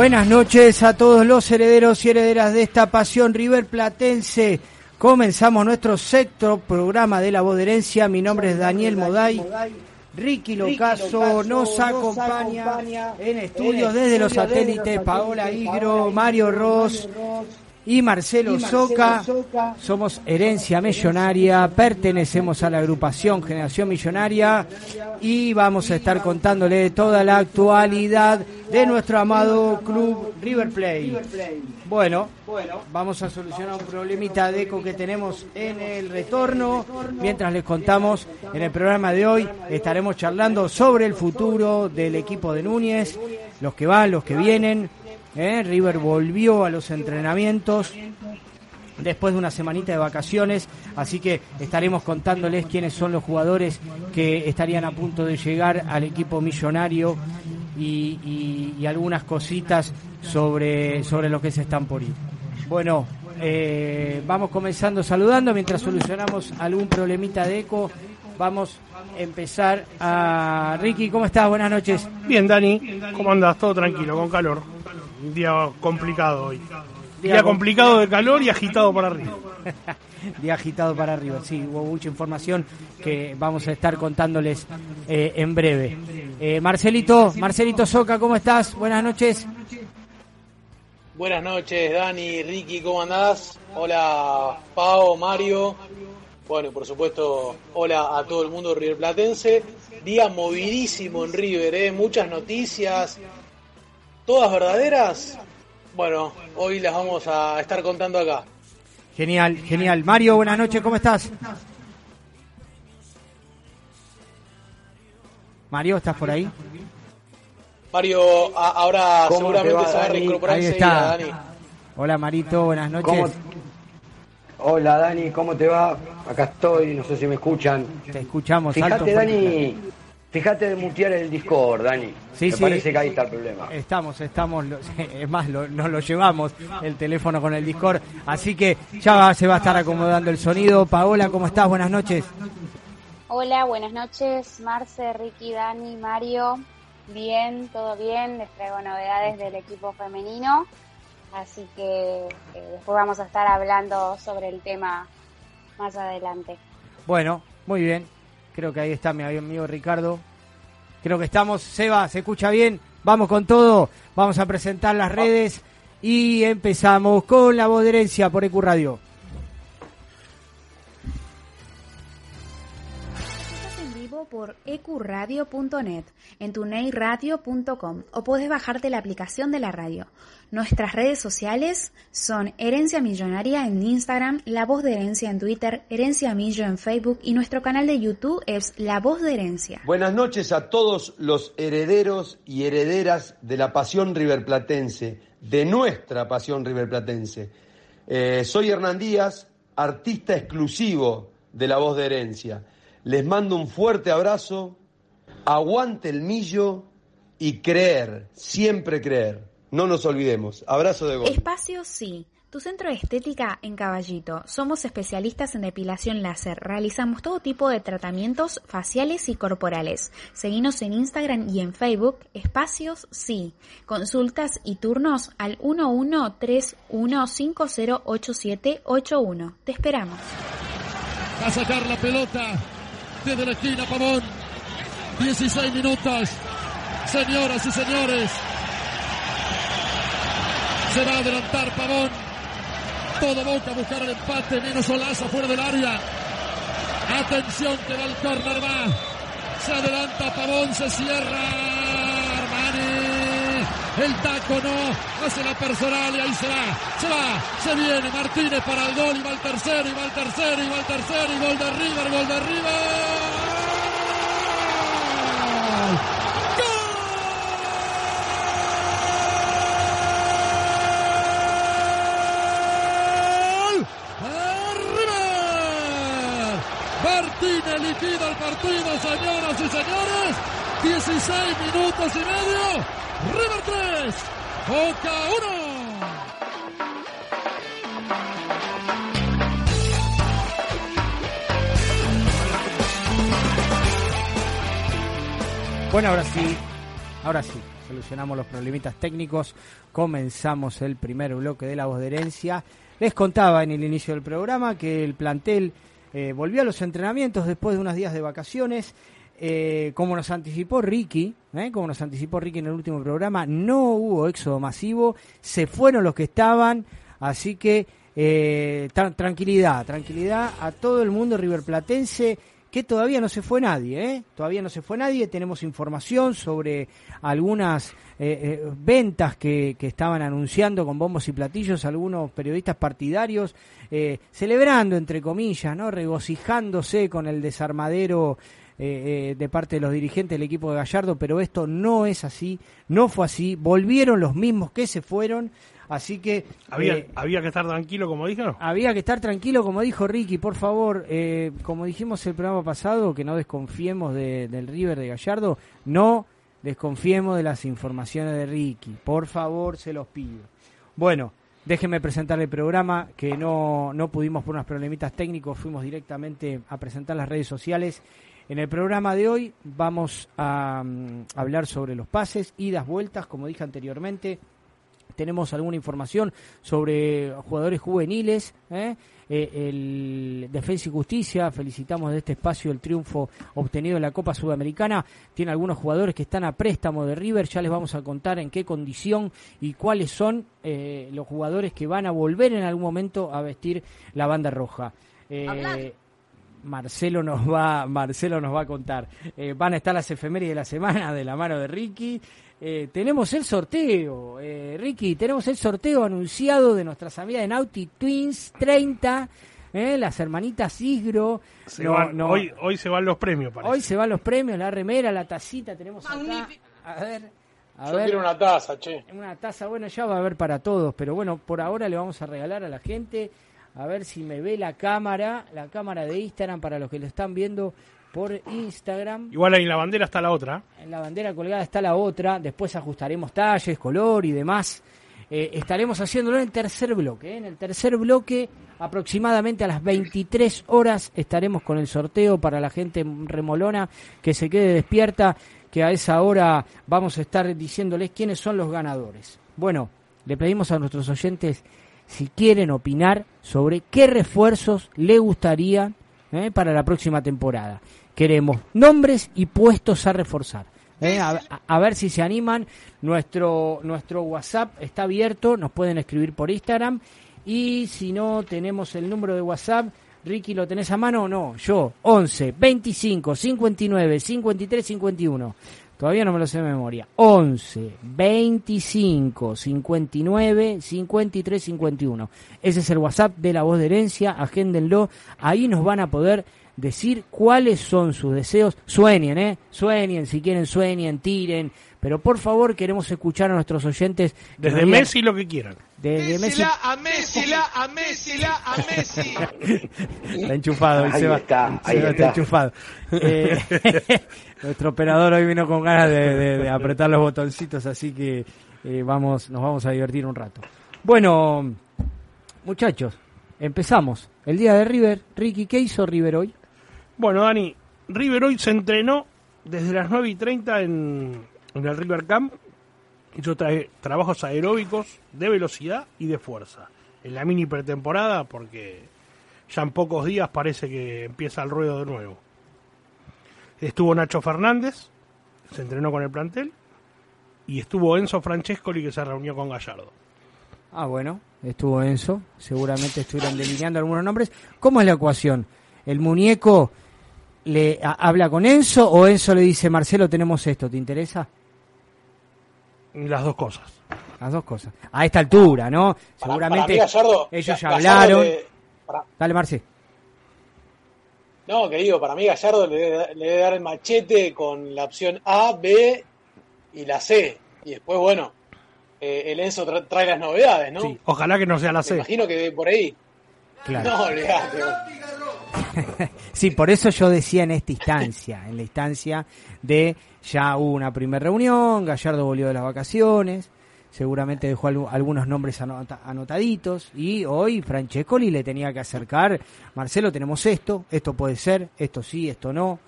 Buenas noches a todos los herederos y herederas de esta pasión River Platense. Comenzamos nuestro sexto programa de la herencia. Mi nombre es Daniel Moday. Ricky Locaso nos acompaña en estudios desde los satélites Paola Igro, Mario Ross y Marcelo Soca. Somos Herencia Millonaria, pertenecemos a la agrupación Generación Millonaria y vamos a estar contándole toda la actualidad de nuestro amado club River Plate. Bueno, vamos a solucionar un problemita de eco que tenemos en el retorno. Mientras les contamos, en el programa de hoy estaremos charlando sobre el futuro del equipo de Núñez, los que van, los que vienen ¿eh? River volvió a los entrenamientos después de una semanita de vacaciones, así que estaremos contándoles quiénes son los jugadores que estarían a punto de llegar al equipo millonario y, algunas cositas sobre, sobre lo que se están por ir. Bueno, eh, vamos comenzando saludando mientras solucionamos algún problemita de eco. Vamos a empezar a Ricky, ¿cómo estás? Buenas noches. Bien, Dani, ¿cómo andas? Todo tranquilo, con calor. Un día complicado hoy. Día, complicado de calor y agitado para arriba. día agitado para arriba, sí, hubo mucha información que vamos a estar contándoles eh, en breve. Eh, Marcelito, Marcelito Soca, ¿cómo estás? Buenas noches. Buenas noches, Dani, Ricky, ¿cómo andás? Hola, Pau, Mario. Bueno, por supuesto, hola a todo el mundo River Platense. Día movidísimo en River, ¿eh? muchas noticias, todas verdaderas. Bueno, hoy las vamos a estar contando acá. Genial, genial. Mario, buenas noches, ¿cómo estás? Mario, ¿estás por ahí? Mario, ahora seguramente se va a reincorporar ahí está. Dani. Hola Marito, buenas noches. Hola Dani, ¿cómo te va? Acá estoy, no sé si me escuchan. Te escuchamos. Fíjate Dani, fíjate de mutear el Discord, Dani. Sí, me parece que ahí está el problema. Estamos, estamos, es más, nos lo llevamos el teléfono con el Discord, así que ya se va a estar acomodando el sonido. Paola, ¿cómo estás? Buenas noches. Hola, buenas noches, Marce, Ricky, Dani, Mario. Bien, todo bien, les traigo novedades del equipo femenino. Así que eh, después vamos a estar hablando sobre el tema más adelante. Bueno, muy bien. Creo que ahí está mi amigo Ricardo. Creo que estamos. Seba, ¿se escucha bien? Vamos con todo. Vamos a presentar las redes y empezamos con la voz de herencia por EQ Radio. Por ecuradio.net, en tuneiradio.com o puedes bajarte la aplicación de la radio. Nuestras redes sociales son Herencia Millonaria en Instagram, La Voz de Herencia en Twitter, Herencia Millo en Facebook y nuestro canal de YouTube es La Voz de Herencia. Buenas noches a todos los herederos y herederas de la pasión riverplatense, de nuestra pasión riverplatense. Eh, soy Hernán Díaz, artista exclusivo de La Voz de Herencia. Les mando un fuerte abrazo, aguante el millo y creer, siempre creer. No nos olvidemos. Abrazo de gol. Espacio sí. Tu centro de estética en Caballito. Somos especialistas en depilación láser. Realizamos todo tipo de tratamientos faciales y corporales. Seguinos en Instagram y en Facebook. Espacios sí. Consultas y turnos al 1131508781. Te esperamos. A sacar la pelota desde la esquina, Pavón. 16 minutos. Señoras y señores. Se va a adelantar Pavón. Todo Boca a buscar el empate. Menos Olaza fuera del área. Atención que va el córner, va. Se adelanta Pavón, se cierra. Armani. El taco no. Hace la personal y ahí se va. Se va. Se viene Martínez para el gol. Y va el tercero. Y va el tercero. Y va el tercero. Y gol de River. Gol de River. Martínez liquida el partido, señoras y señores. 16 minutos y medio. River 3, Boca 1. Bueno, ahora sí, Ahora sí, solucionamos los problemitas técnicos. Comenzamos el primer bloque de la voz de herencia. Les contaba en el inicio del programa que el plantel eh, volvió a los entrenamientos después de unos días de vacaciones. Eh, como nos anticipó Ricky, eh, como nos anticipó Ricky en el último programa, no hubo éxodo masivo, se fueron los que estaban, así que tranquilidad, tranquilidad a todo el mundo riverplatense que todavía no se fue nadie, ¿eh? Todavía no se fue nadie, tenemos información sobre algunas eh, eh, ventas que, que, estaban anunciando con bombos y platillos algunos periodistas partidarios, celebrando, entre comillas, ¿no? Regocijándose con el desarmadero de parte de los dirigentes del equipo de Gallardo, pero esto no es así, no fue así, volvieron los mismos que se fueron, Así que... ¿Había, eh, ¿Había que estar tranquilo, como dijo? Había que estar tranquilo, como dijo Ricky, por favor. Eh, como dijimos el programa pasado, que no desconfiemos del River de Gallardo, no desconfiemos de las informaciones de Ricky. Por favor, se los pido. Bueno, déjenme presentar el programa, que no, no pudimos por unos problemitas técnicos, fuimos directamente a presentar las redes sociales. En el programa de hoy vamos a mm, hablar sobre los pases, idas, vueltas, como dije anteriormente, tenemos alguna información sobre jugadores juveniles. ¿eh? Eh, el Defensa y Justicia, felicitamos de este espacio el triunfo obtenido en la Copa Sudamericana. Tiene algunos jugadores que están a préstamo de River, ya les vamos a contar en qué condición y cuáles son eh, los jugadores que van a volver en algún momento a vestir la banda roja. Marcelo nos va, Marcelo nos va a contar. van a estar las efemérides de la semana de la mano de Ricky. Eh, tenemos el sorteo, eh, Ricky, tenemos el sorteo anunciado de nuestras amigas de Naughty Twins 30, eh, las hermanitas Isgro. hoy, hoy se van los premios, parece. Hoy se van los premios, la remera, la tacita, tenemos acá. A ver. A Yo quiero una taza, che. Una taza, bueno, ya va a haber para todos, pero bueno, por ahora le vamos a regalar a la gente, a ver si me ve la cámara, la cámara de Instagram para los que lo están viendo por Instagram. Igual ahí en la bandera está la otra. En la bandera colgada está la otra. Después ajustaremos talles, color y demás. Eh, estaremos haciéndolo en el tercer bloque. ¿eh? En el tercer bloque, aproximadamente a las 23 horas, estaremos con el sorteo para la gente remolona que se quede despierta, que a esa hora vamos a estar diciéndoles quiénes son los ganadores. Bueno, le pedimos a nuestros oyentes si quieren opinar sobre qué refuerzos le gustaría ¿eh? para la próxima temporada. Queremos nombres y puestos a reforzar. ¿eh? A, ver si se animan. Nuestro, nuestro WhatsApp está abierto, nos pueden escribir por Instagram. Y si no tenemos el número de WhatsApp, Ricky, ¿lo tenés a mano o no? Yo, 11 25 59 53 51. Todavía no me lo sé de memoria. 11 25 59 53 51. Ese es el WhatsApp de la voz de herencia. Agéndenlo. Ahí nos van a poder decir cuáles son sus deseos. Sueñen, ¿eh? Sueñen, si quieren sueñen, tiren. Pero por favor queremos escuchar a nuestros oyentes. Desde Messi lo que quieran. Desde Messi. a Messi, la, a Messi, la, a Messi. está enchufado, ahí está, ahí está. enchufado. Eh, nuestro operador hoy vino con ganas de, apretar los botoncitos, así que eh, vamos, nos vamos a divertir un rato. Bueno, muchachos, empezamos. El día de River. Ricky, ¿qué hizo River hoy? Bueno, Dani, River hoy se entrenó desde las 9 y 30 en, el River Camp. Hizo trabajos aeróbicos de velocidad y de fuerza. En la mini pretemporada, porque ya en pocos días parece que empieza el ruedo de nuevo. Estuvo Nacho Fernández, se entrenó con el plantel. Y estuvo Enzo Francescoli, que se reunió con Gallardo. Ah, bueno, estuvo Enzo. Seguramente estuvieron delineando algunos nombres. ¿Cómo es la ecuación? ¿El muñeco le habla con Enzo o Enzo le dice, Marcelo, tenemos esto, ¿te interesa? Las dos cosas. Las dos cosas. A esta altura, ¿no? Seguramente ellos ya hablaron. Dale, Marce. No, que digo, para mí Gallardo le debe, dar el machete con la opción A, B y la C. Y después, bueno, eh, el Enzo trae las novedades, ¿no? Sí, ojalá que no sea la C. Me imagino que por ahí. Claro. No, olvidate. sí, por eso yo decía en esta instancia, en la instancia de ya hubo una primera reunión, Gallardo volvió de las vacaciones, seguramente dejó algunos nombres anotaditos y hoy Francescoli le tenía que acercar, Marcelo, tenemos esto, esto puede ser, esto sí, esto no.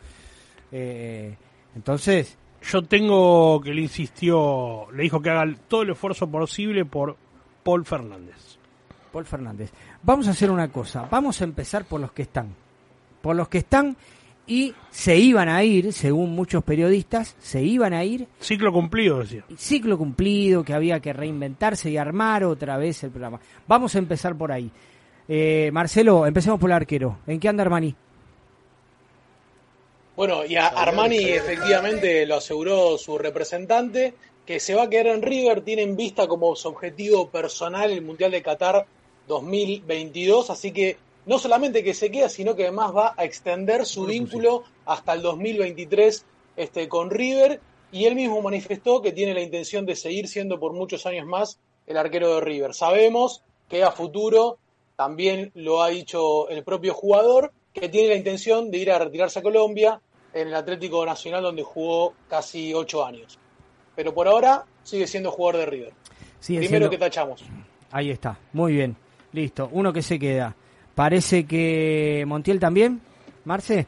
Eh, entonces, Yo tengo que le insistió, le dijo que haga todo el esfuerzo posible por Paul Fernández. Paul Fernández. Vamos a hacer una cosa, vamos a empezar por los que están. Por los que están y se iban a ir, según muchos periodistas, se iban a ir. Ciclo cumplido, decía. Ciclo cumplido, que había que reinventarse y armar otra vez el programa. Vamos a empezar por ahí. Eh, Marcelo, empecemos por el arquero. ¿En qué anda Armani? Bueno, y a Armani efectivamente lo aseguró su representante, que se va a quedar en River, tiene en vista como su objetivo personal el Mundial de Qatar 2022, así que no solamente que se queda, sino que además va a extender su vínculo hasta el 2023 este, con River, y él mismo manifestó que tiene la intención de seguir siendo por muchos años más el arquero de River. Sabemos que a futuro, también lo ha dicho el propio jugador, que tiene la intención de ir a retirarse a Colombia en el Atlético Nacional donde jugó casi ocho años. Pero por ahora sigue siendo jugador de River. Primero que tachamos. Ahí está, muy bien, listo. Uno que se queda. Parece que Montiel también, Marce.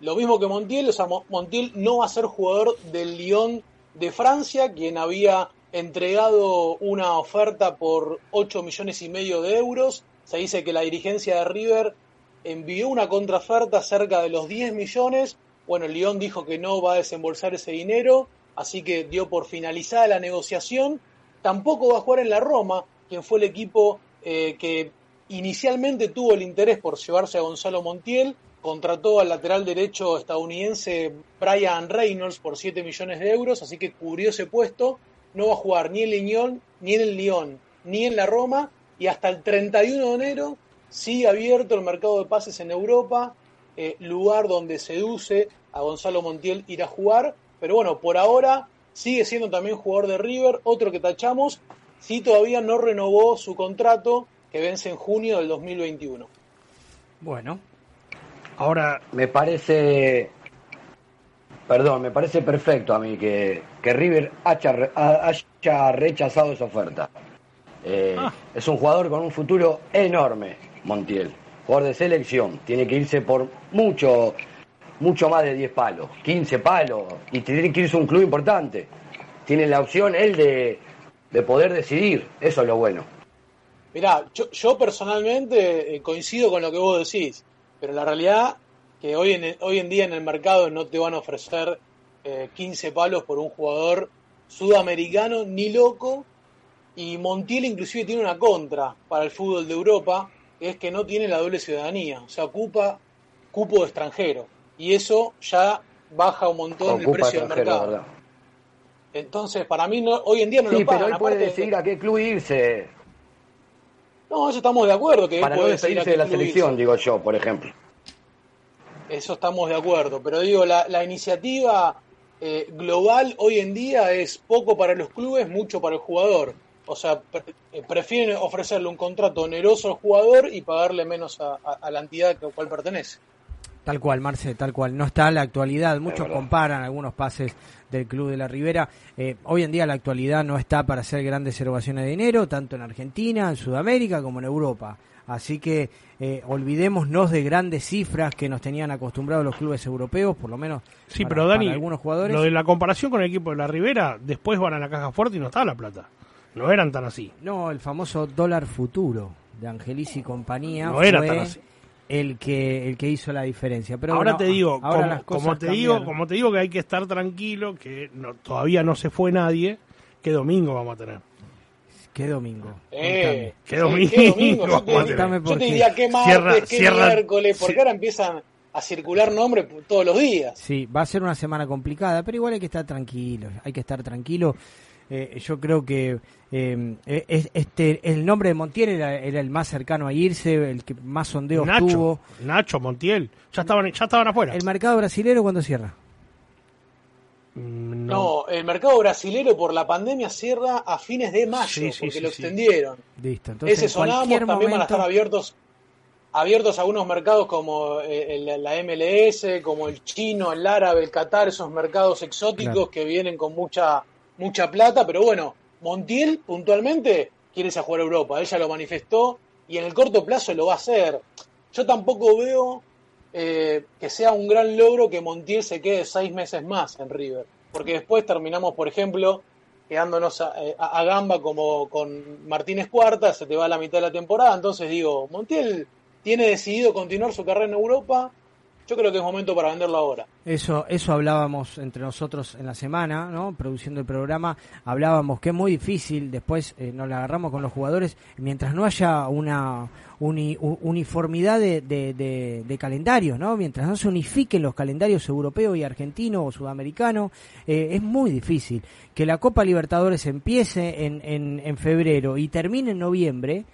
Lo mismo que Montiel, o sea, Montiel no va a ser jugador del Lyon de Francia, quien había entregado una oferta por 8 millones y medio de euros. Se dice que la dirigencia de River envió una contraoferta cerca de los 10 millones. Bueno, el Lyon dijo que no va a desembolsar ese dinero, así que dio por finalizada la negociación. Tampoco va a jugar en la Roma, quien fue el equipo eh, que inicialmente tuvo el interés por llevarse a Gonzalo Montiel. Contrató al lateral derecho estadounidense Brian Reynolds por 7 millones de euros, así que cubrió ese puesto. No va a jugar ni en Lyon, ni en el Lyon, ni en la Roma. Y hasta el 31 de enero sigue abierto el mercado de pases en Europa, eh, lugar donde seduce a Gonzalo Montiel ir a jugar, pero bueno, por ahora sigue siendo también jugador de River, otro que tachamos, si todavía no renovó su contrato que vence en junio del 2021. Bueno, ahora me parece, perdón, me parece perfecto a mí que, que River haya, haya rechazado esa oferta. Eh, ah. Es un jugador con un futuro enorme Montiel. Jugador de selección, tiene que irse por mucho, mucho más de 10 palos, 15 palos, y tiene que irse a un club importante. Tiene la opción él de, de poder decidir, eso es lo bueno. Mirá, yo, personalmente eh, coincido con lo que vos decís, pero la realidad que hoy en, hoy en día en el mercado no te van a ofrecer 15 eh, palos por un jugador sudamericano ni loco, y Montiel inclusive tiene una contra para el fútbol de Europa, es que no tiene la doble ciudadanía, o sea, ocupa cupo de extranjero. Y eso ya baja un montón el precio del mercado. Entonces, para mí no, hoy en día no lo pagan. pero él puede decidir a qué club irse. No, eso estamos de acuerdo. Que Para no despedirse de la selección, digo yo, por ejemplo. Eso estamos de acuerdo. Pero digo, la, iniciativa eh, global hoy en día es poco para los clubes, mucho para el jugador. O sea, eh, prefieren ofrecerle un contrato oneroso al jugador y pagarle menos a, la entidad a la cual pertenece. Tal cual, Marce, tal cual. No está la actualidad. Muchos comparan algunos pases del Club de la Ribera. Eh, hoy en día la actualidad no está para hacer grandes erogaciones de dinero, tanto en Argentina, en Sudamérica como en Europa. Así que eh, olvidémonos de grandes cifras que nos tenían acostumbrados los clubes europeos, por lo menos sí, pero Dani, algunos jugadores. Lo de la comparación con el equipo de la Ribera, después van a la caja fuerte y no está la plata. No eran tan así. No, el famoso dólar futuro de Angelis y compañía no era tan así. El que el que hizo la diferencia. Pero ahora te digo, como, te digo, como te digo que hay que estar tranquilo, que no, todavía no se fue nadie, ¿qué domingo vamos a tener? ¿Qué domingo? Eh, ¿Qué domingo? ¿qué domingo? Yo, te, diría qué martes, qué miércoles, porque ahora empiezan a circular nombres todos los días. Sí, va a ser una semana complicada, pero igual hay que estar tranquilo, hay que estar tranquilo. Eh, yo creo que eh, este el nombre de Montiel era, el más cercano a irse, el que más sondeos tuvo. Nacho, Montiel, ya estaban, ya estaban afuera. ¿El mercado brasilero cuándo cierra? Mm, no. el mercado brasilero por la pandemia cierra a fines de mayo, porque lo extendieron. Listo, entonces Ese sonamos, también van a estar abiertos abiertos algunos mercados como eh, la MLS, como el chino, el árabe, el Qatar, esos mercados exóticos que vienen con mucha mucha plata, pero bueno, Montiel puntualmente quiere irse a jugar a Europa, ella lo manifestó y en el corto plazo lo va a hacer. Yo tampoco veo eh, que sea un gran logro que Montiel se quede seis meses más en River. Porque después terminamos, por ejemplo, quedándonos a, eh, gamba como con Martínez Cuarta, se te va a la mitad de la temporada. Entonces digo, Montiel tiene decidido continuar su carrera en Europa yo creo que es momento para venderlo ahora. Eso, eso hablábamos entre nosotros en la semana, ¿no? Produciendo el programa, hablábamos que es muy difícil, después eh, nos la agarramos con los jugadores, mientras no haya una uniformidad de, de, calendarios, ¿no? Mientras no se unifiquen los calendarios europeo y argentino o sudamericano, eh, es muy difícil. Que la Copa Libertadores empiece en, en, en febrero y termine en noviembre,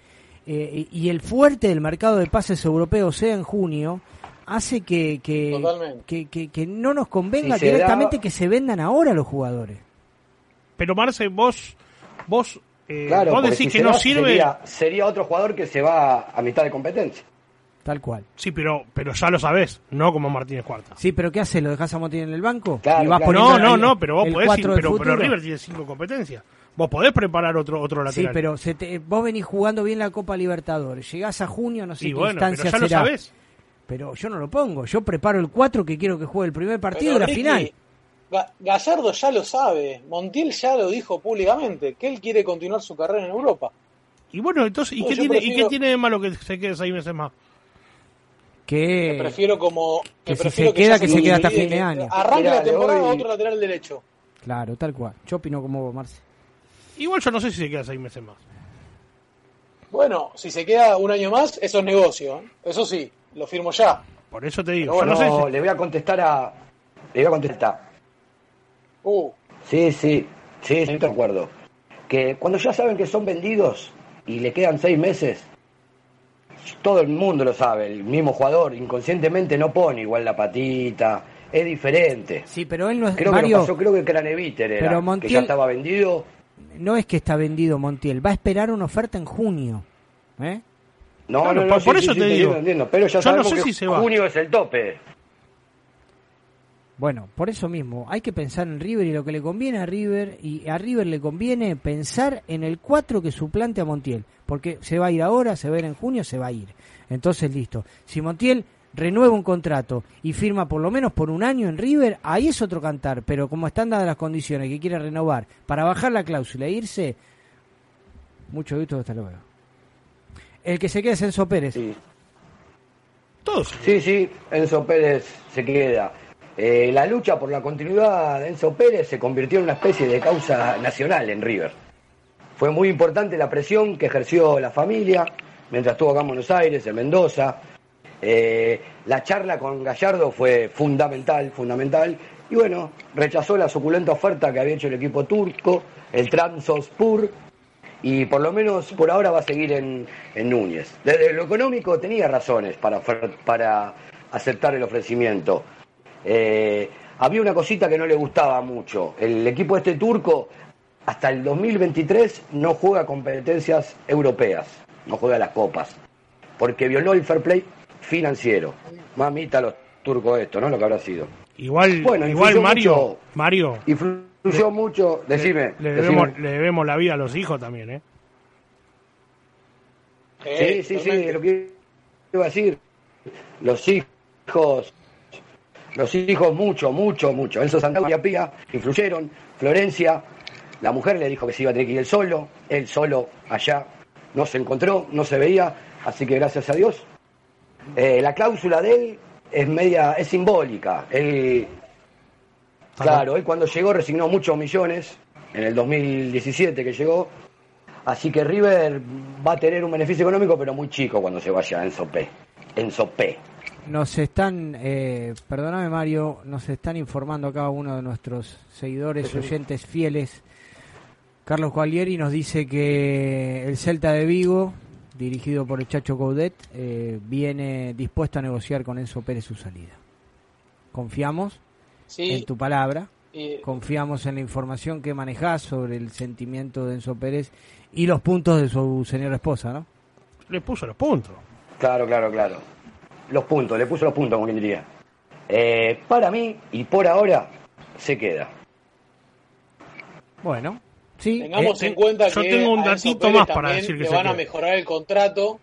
eh, y el fuerte del mercado de pases europeo sea en junio, hace que, que, que, no nos convenga directamente que se vendan ahora los jugadores. Pero Marce, vos, vos, eh, vos decís que no sirve. Sería, otro jugador que se va a mitad de competencia. Tal cual. Sí, pero, pero ya lo sabés, no como Martínez Cuarta. Sí, pero ¿qué hace? ¿Lo dejas a Montiel en el banco? no, no, no, pero vos podés ir, pero, pero, River tiene cinco competencias. Vos podés preparar otro, otro lateral. Sí, pero se vos venís jugando bien la Copa Libertadores. Llegás a junio, no sé qué instancia pero ya lo sabés pero yo no lo pongo. Yo preparo el 4 que quiero que juegue el primer partido de la final. Gallardo ya lo sabe, Montiel ya lo dijo públicamente, que él quiere continuar su carrera en Europa. Y bueno, entonces, ¿y, qué, tiene, ¿y qué tiene de malo que se quede seis meses más? Que, prefiero como que, si se queda que se queda hasta fin de año. Arranque la temporada otro lateral derecho. Claro, tal cual. Yo opino como vos, Marce. Igual yo no sé si se queda seis meses más. Bueno, si se queda un año más, eso es negocio. ¿eh? Eso sí, lo firmo ya. Por eso te digo. Bueno, no le voy a contestar a. Le voy a contestar. Uh. Sí, sí, sí, estoy de acuerdo. Que cuando ya saben que son vendidos y le quedan seis meses, todo el mundo lo sabe, el mismo jugador inconscientemente no pone igual la patita, es diferente. Sí, pero él no es creo Mario, que pasó, creo que Craneviter era, pero Montiel, que ya estaba vendido. No es que está vendido Montiel, va a esperar una oferta en junio. ¿eh? No, no, no, por, eso te digo. pero ya sabemos que junio es el tope. Bueno, por eso mismo, hay que pensar en River y lo que le conviene a River, y a River le conviene pensar en el 4 que suplante a Montiel, porque se va a ir ahora, se va a ir en junio, se va a ir. Entonces, listo. Si Montiel renueva un contrato y firma por lo menos por un año en River, ahí es otro cantar, pero como están dadas las condiciones que quiere renovar para bajar la cláusula e irse, mucho gusto, hasta luego. El que se queda es Enzo Pérez. Sí. Todos. Sí, sí, Enzo Pérez se queda. Eh, la lucha por la continuidad de Enzo Pérez se convirtió en una especie de causa nacional en River. Fue muy importante la presión que ejerció la familia mientras estuvo acá en Buenos Aires, en Mendoza. Eh, la charla con Gallardo fue fundamental, fundamental. Y bueno, rechazó la suculenta oferta que había hecho el equipo turco, el Transospur, y por lo menos por ahora va a seguir en, Núñez. Desde lo económico tenía razones para, para aceptar el ofrecimiento. Eh, había una cosita que no le gustaba mucho. El equipo este turco hasta el 2023 no juega competencias europeas, no juega las copas, porque violó el fair play financiero. Mamita los turcos esto, ¿no? Lo que habrá sido. Igual, bueno, igual Mario, Mario influyó mucho, decime. Le, debemos, la vida a los hijos también, ¿eh? Sí, sí, sí, lo que iba a decir. Los hijos, los hijos mucho, mucho, mucho. Enzo Santiago y Pía influyeron. Florencia, la mujer le dijo que se iba a tener que ir él solo. Él solo allá no se encontró, no se veía. Así que gracias a Dios. Eh, la cláusula de él es media, es simbólica. Él Claro, él cuando llegó resignó muchos millones, en el 2017 que llegó, así que River va a tener un beneficio económico, pero muy chico cuando se vaya en Sopé. En Sopé. Nos están, eh, perdóname Mario, nos están informando acá uno de nuestros seguidores, oyentes fieles, Carlos Gualieri, nos dice que el Celta de Vigo, dirigido por el Chacho Coudet, eh, viene dispuesto a negociar con Enzo Pérez su salida. ¿Confiamos? En tu palabra. Confiamos en la información que manejás sobre el sentimiento de Enzo Pérez y los puntos de su señora esposa, ¿no? Le puso los puntos. Claro, claro, claro. Los puntos, le puso los puntos, como quien diría. Eh, para mí, y por ahora, se queda. Bueno, sí. Tengamos eh, en cuenta yo tengo un datito más para decir que van a mejorar el contrato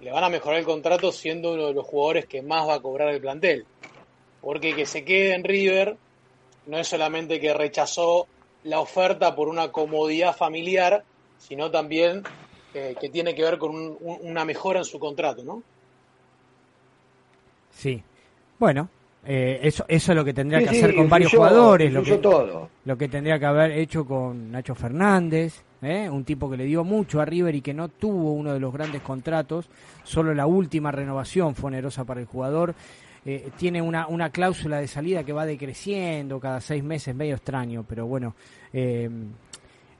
le van a mejorar el contrato siendo uno de los jugadores que más va a cobrar el plantel. Porque que se quede en River no es solamente que rechazó la oferta por una comodidad familiar, sino también eh, que tiene que ver con una mejora en su contrato, ¿no? Sí. Bueno, eh, eso, eso es lo que tendría que hacer con varios jugadores, lo que, todo. lo que tendría que haber hecho con Nacho Fernández, ¿eh? un tipo que le dio mucho a River y que no tuvo uno de los grandes contratos, solo la última renovación fue onerosa para el jugador. Eh, tiene una, una cláusula de salida que va decreciendo cada seis meses, medio extraño, pero bueno,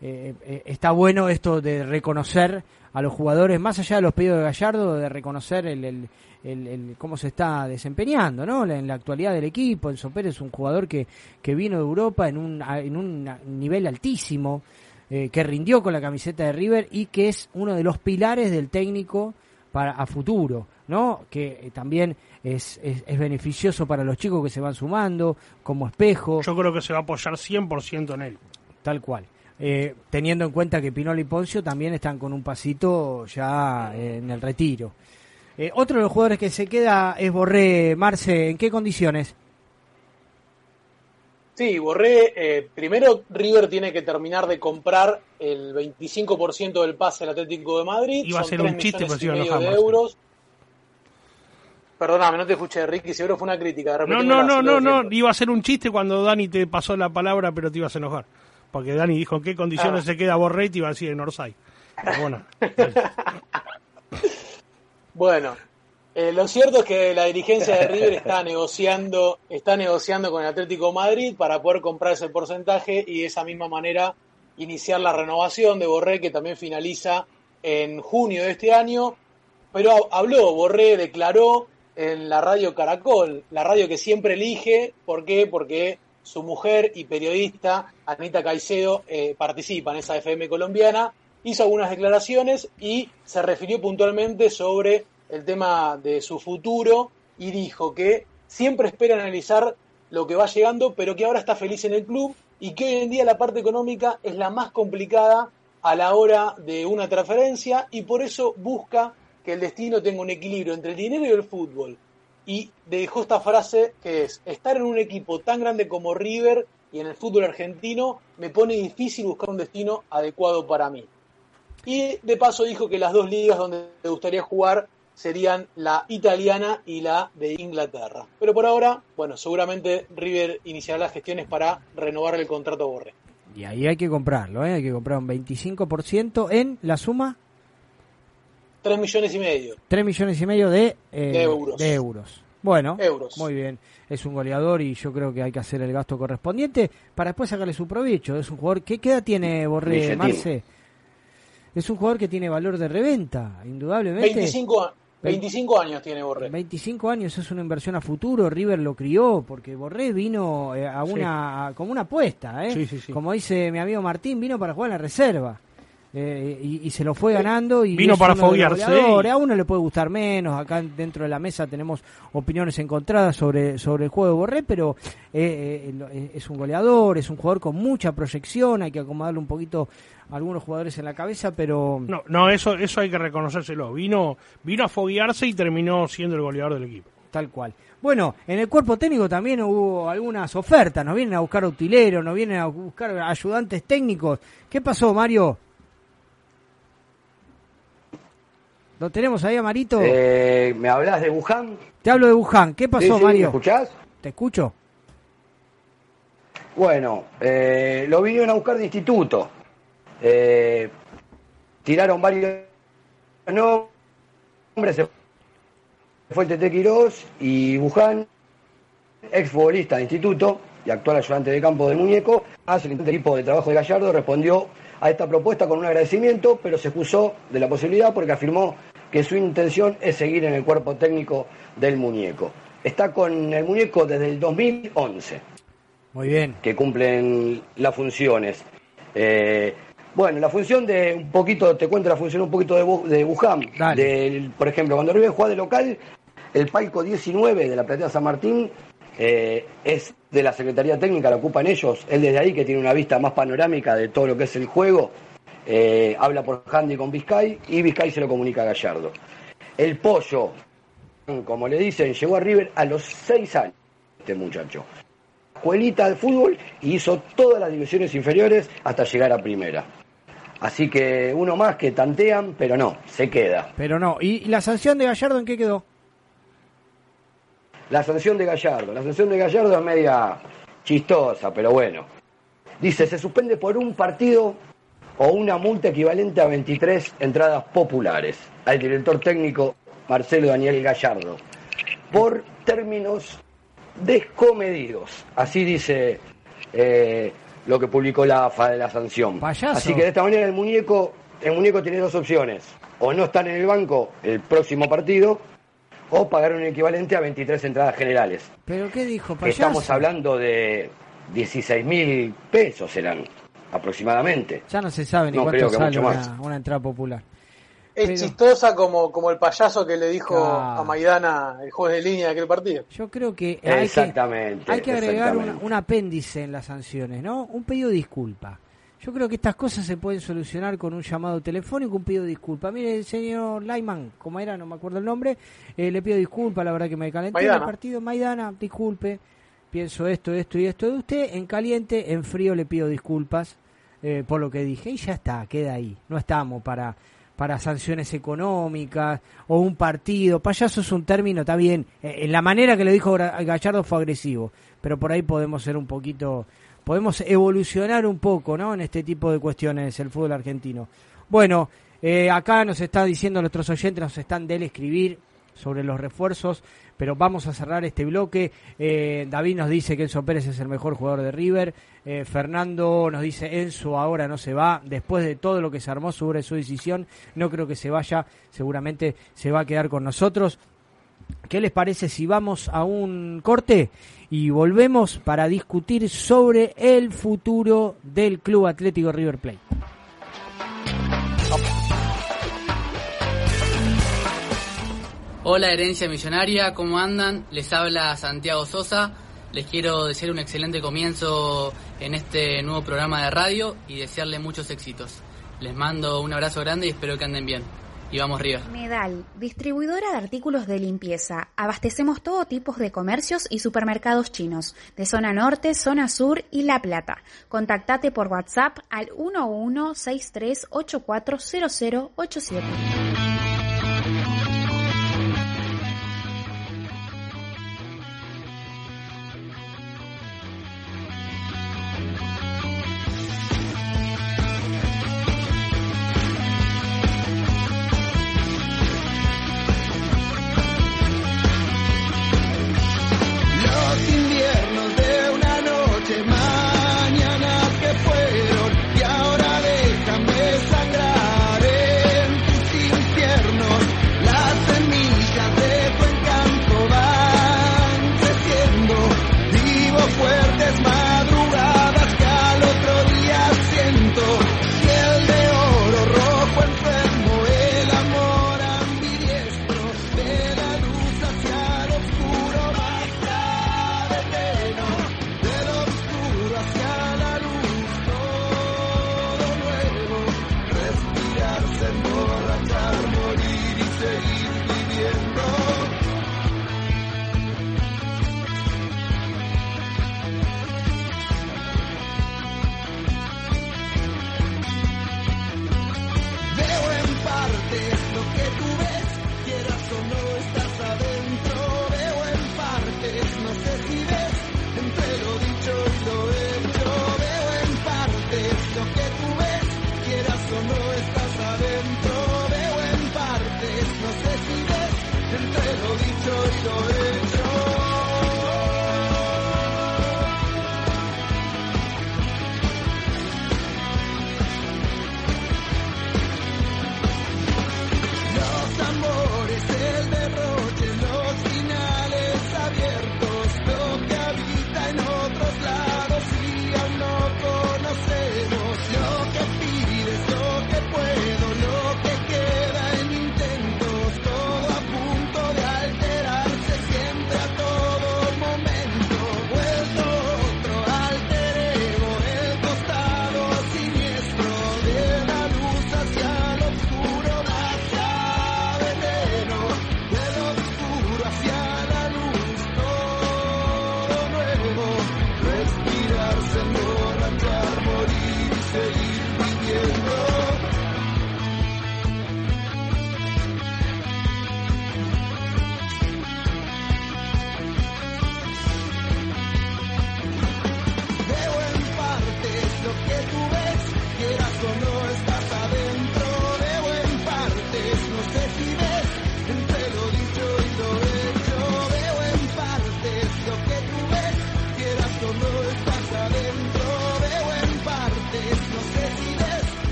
está bueno esto de reconocer a los jugadores, más allá de los pedidos de Gallardo, de reconocer el, el, cómo se está desempeñando ¿no? en la actualidad del equipo. El Pérez es un jugador que, que vino de Europa en un, en un nivel altísimo, eh, que rindió con la camiseta de River y que es uno de los pilares del técnico para a futuro, ¿no? que eh, también es, es, beneficioso para los chicos que se van sumando como espejo. Yo creo que se va a apoyar 100% en él. Tal cual. Eh, teniendo en cuenta que Pinol y Poncio también están con un pasito ya en el retiro. Eh, otro de los jugadores que se queda es Borré. Marce, ¿en qué condiciones? Sí, Borré, eh, primero River tiene que terminar de comprar el 25% del pase al Atlético de Madrid. Iba a ser un chiste, pero de euros. Perdóname, no te escuché, Ricky, seguro fue una crítica. No, no, no, no, no, iba a ser un chiste cuando Dani te pasó la palabra, pero te ibas a enojar. Porque Dani dijo en qué condiciones ah. se queda Borré y te iba a decir en Orsay. bueno. Bueno, eh, lo cierto es que la dirigencia de River está negociando, está negociando con el Atlético Madrid para poder comprar ese porcentaje y de esa misma manera iniciar la renovación de Borré, que también finaliza en junio de este año. Pero habló, Borré declaró en la radio Caracol, la radio que siempre elige. ¿Por qué? Porque su mujer y periodista, Anita Caicedo, eh, participa en esa FM colombiana hizo algunas declaraciones y se refirió puntualmente sobre el tema de su futuro y dijo que siempre espera analizar lo que va llegando, pero que ahora está feliz en el club y que hoy en día la parte económica es la más complicada a la hora de una transferencia y por eso busca que el destino tenga un equilibrio entre el dinero y el fútbol. Y dejó esta frase que es, estar en un equipo tan grande como River y en el fútbol argentino me pone difícil buscar un destino adecuado para mí. Y de paso dijo que las dos ligas donde le gustaría jugar serían la italiana y la de Inglaterra. Pero por ahora, bueno, seguramente River iniciará las gestiones para renovar el contrato a Borré. Y ahí hay que comprarlo, ¿eh? hay que comprar un 25% en la suma. 3 millones y medio. 3 millones y medio de, eh, euros. de euros. Bueno, muy bien. Es un goleador y yo creo que hay que hacer el gasto correspondiente para después sacarle su provecho. Es un jugador. ¿Qué, edad tiene Borré, Marce? es un jugador que tiene valor de reventa, indudablemente. 25, 25 años tiene Borré. 25 años es una inversión a futuro. River lo crió porque Borré vino eh, a una como una apuesta, ¿eh? como dice mi amigo Martín, vino para jugar en la reserva. Eh, y, se lo fue ganando y vino para foguearse a uno le puede gustar menos acá dentro de la mesa tenemos opiniones encontradas sobre sobre el juego de Borré pero eh, es un goleador es un jugador con mucha proyección hay que acomodarle un poquito algunos jugadores en la cabeza, pero... No, no eso, eso hay que reconocérselo. Vino, vino a foguearse y terminó siendo el goleador del equipo. Tal cual. Bueno, en el cuerpo técnico también hubo algunas ofertas. Nos vienen a buscar utileros, nos vienen a buscar ayudantes técnicos. ¿Qué pasó, Mario? ¿Lo tenemos ahí, Marito? Eh, ¿Me hablas de Wuhan? Te hablo de Wuhan. ¿Qué pasó, Mario? ¿Me escuchás? Te escucho. Bueno, eh, lo vinieron a buscar de instituto. Eh, tiraron varios nombres, se fue el Tete Quirós y Buján, ex futbolista de instituto y actual ayudante de campo del muñeco, el equipo de trabajo de Gallardo respondió a esta propuesta con un agradecimiento, pero se excusó de la posibilidad porque afirmó que su intención es seguir en el cuerpo técnico del muñeco. Está con el muñeco desde el 2011. Muy bien. Que cumplen las funciones. Eh, bueno, la función de un poquito, te cuento la función un poquito de, de Wuhan. por ejemplo, cuando River juega de local, el palco 19 de la Platea San Martín eh, es de la Secretaría Técnica, lo ocupan ellos. Él desde ahí, que tiene una vista más panorámica de todo lo que es el juego, eh, habla por Handy con Vizcay y Vizcay se lo comunica a Gallardo. El pollo, como le dicen, llegó a River a los seis años, este muchacho. Escuelita de fútbol y hizo todas las divisiones inferiores hasta llegar a primera. Así que uno más que tantean, pero no, se queda. Pero no. ¿Y la sanción de Gallardo en qué quedó? La sanción de Gallardo. La sanción de Gallardo es media chistosa, pero bueno. Dice, se suspende por un partido o una multa equivalente a 23 entradas populares al director técnico Marcelo Daniel Gallardo por términos descomedidos. Así dice eh, lo que publicó la AFA de la sanción. Así que de esta manera el muñeco, el muñeco tiene dos opciones. O no estar en el banco el próximo partido o pagar un equivalente a 23 entradas generales. ¿Pero qué dijo payaso? Estamos hablando de 16 mil pesos serán aproximadamente. Ya no se sabe ni cuánto sale una, entrada popular. Es chistosa como, como el payaso que le dijo a Maidana el juez de línea de aquel partido. Yo creo que hay exactamente, que, hay que agregar un apéndice en las sanciones, ¿no? Un pedido de disculpa. Yo creo que estas cosas se pueden solucionar con un llamado telefónico, un pedido de disculpa. Mire, el señor Lyman, como era, no me acuerdo el nombre, eh, le pido disculpa, la verdad que me calenté en el partido. Maidana, disculpe, pienso esto, esto y esto de usted. En caliente, en frío le pido disculpas eh, por lo que dije. Y ya está, queda ahí. No estamos para, para sanciones económicas o un partido. Payaso es un término, está bien. Eh, en la manera que lo dijo Gallardo fue agresivo. Pero por ahí podemos ser un poquito, podemos evolucionar un poco, ¿no? En este tipo de cuestiones, el fútbol argentino. Bueno, eh, acá nos está diciendo nuestros oyentes, nos están de escribir sobre los refuerzos pero vamos a cerrar este bloque. Eh, David nos dice que Enzo Pérez es el mejor jugador de River. Eh, Fernando nos dice Enzo ahora no se va. Después de todo lo que se armó sobre su decisión, no creo que se vaya. Seguramente se va a quedar con nosotros. ¿Qué les parece si vamos a un corte y volvemos para discutir sobre el futuro del Club Atlético River Plate? Hola Herencia Millonaria, ¿cómo andan? Les habla Santiago Sosa. Les quiero desear un excelente comienzo en este nuevo programa de radio y desearles muchos éxitos. Les mando un abrazo grande y espero que anden bien. Y vamos arriba. Medal, distribuidora de artículos de limpieza. Abastecemos todo tipo de comercios y supermercados chinos, de zona norte, zona sur y La Plata. Contactate por WhatsApp al 1163840087.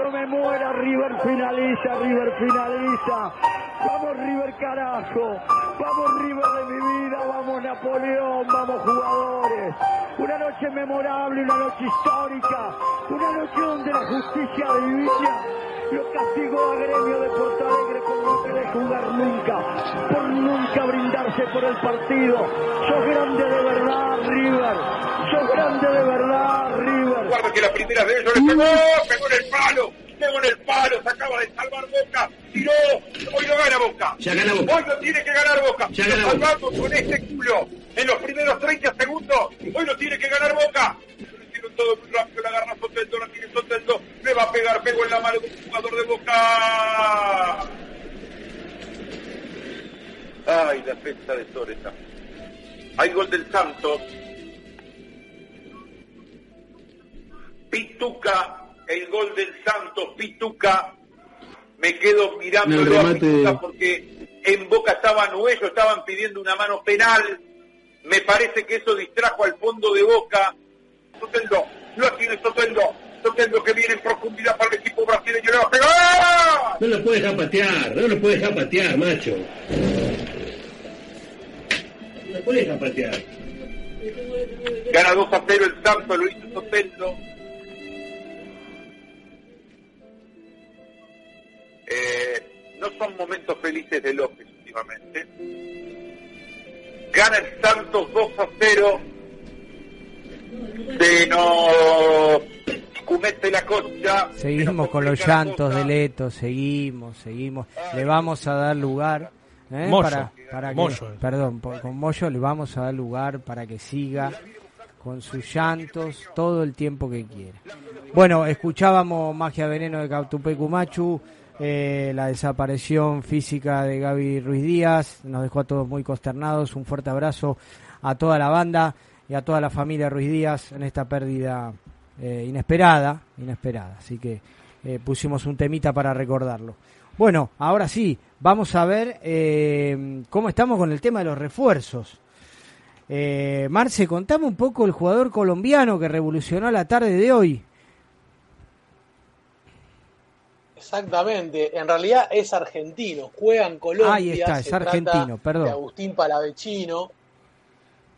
Me muera, River finaliza, River finaliza. Vamos River carajo, vamos River de mi vida, vamos Napoleón, vamos jugadores. Una noche memorable, una noche histórica, una noche donde la justicia divina lo castigó a Gremio de Porto Alegre por no querer jugar nunca, por nunca brindarse por el partido. Sos grande de verdad, River. Sos grande de verdad, River. Guarda que la primera vez yo le pegó, pegó en el palo, pegó en el palo, se acaba de salvar Boca, tiró, hoy no gana Boca. Ya gana Boca. Hoy no tiene que ganar Boca. Ya gana Boca. salvamos con este culo en los primeros 30 segundos, hoy no tiene que ganar Boca todo muy rápido, la agarra Soteldo, la tiene Soteldo, le va a pegar, pegó en la mano de un jugador de Boca. Ay, la defensa de Toreta. Hay gol del Santos. Pituca. Me quedo mirándolo a Pituca porque en Boca estaban huellos, estaban pidiendo una mano penal. Me parece que eso distrajo al fondo de Boca Soteldo, lo tiene Soteldo, Soteldo que viene en profundidad para el equipo brasileño, le va a pegar. No lo puede dejar patear, no lo puede dejar patear, macho. No lo puede dejar patear. Gana 2 a 0 el Santo, lo hizo Soteldo. Eh, no son momentos felices de López últimamente. Gana el Santos 2 a 0 se nos cumete la concha. Seguimos con los llantos de Leto, seguimos, seguimos. Le vamos a dar lugar. ¿eh? para, para que, perdón, con Moyo le vamos a dar lugar para que siga con sus llantos todo el tiempo que quiera. Bueno, escuchábamos Magia Veneno de Cautupecu Machu, eh, la desaparición física de Gaby Ruiz Díaz, nos dejó a todos muy consternados, un fuerte abrazo a toda la banda y a toda la familia Ruiz Díaz en esta pérdida eh, inesperada, inesperada. Así que eh, pusimos un temita para recordarlo. Bueno, ahora sí, vamos a ver cómo estamos con el tema de los refuerzos. Marce, contame un poco el jugador colombiano que revolucionó la tarde de hoy. Exactamente, en realidad es argentino, juega en Colombia. Ahí está, es argentino, perdón. Agustín Palavecino,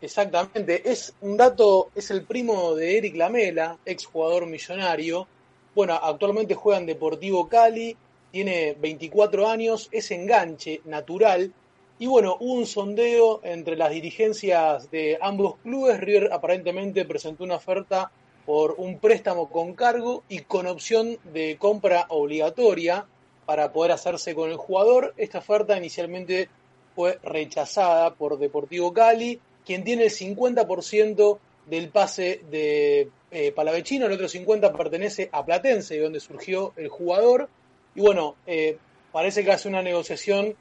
Exactamente, es un dato, es el primo de Eric Lamela, ex jugador millonario. Bueno, actualmente juega en Deportivo Cali, tiene 24 años, es enganche natural. Y bueno, hubo un sondeo entre las dirigencias de ambos clubes. River aparentemente presentó una oferta por un préstamo con cargo y con opción de compra obligatoria para poder hacerse con el jugador. Esta oferta inicialmente fue rechazada por Deportivo Cali quien tiene el 50% del pase de eh, Palavecino, el otro 50% pertenece a Platense, donde surgió el jugador. Y bueno, eh, parece que hace una negociación,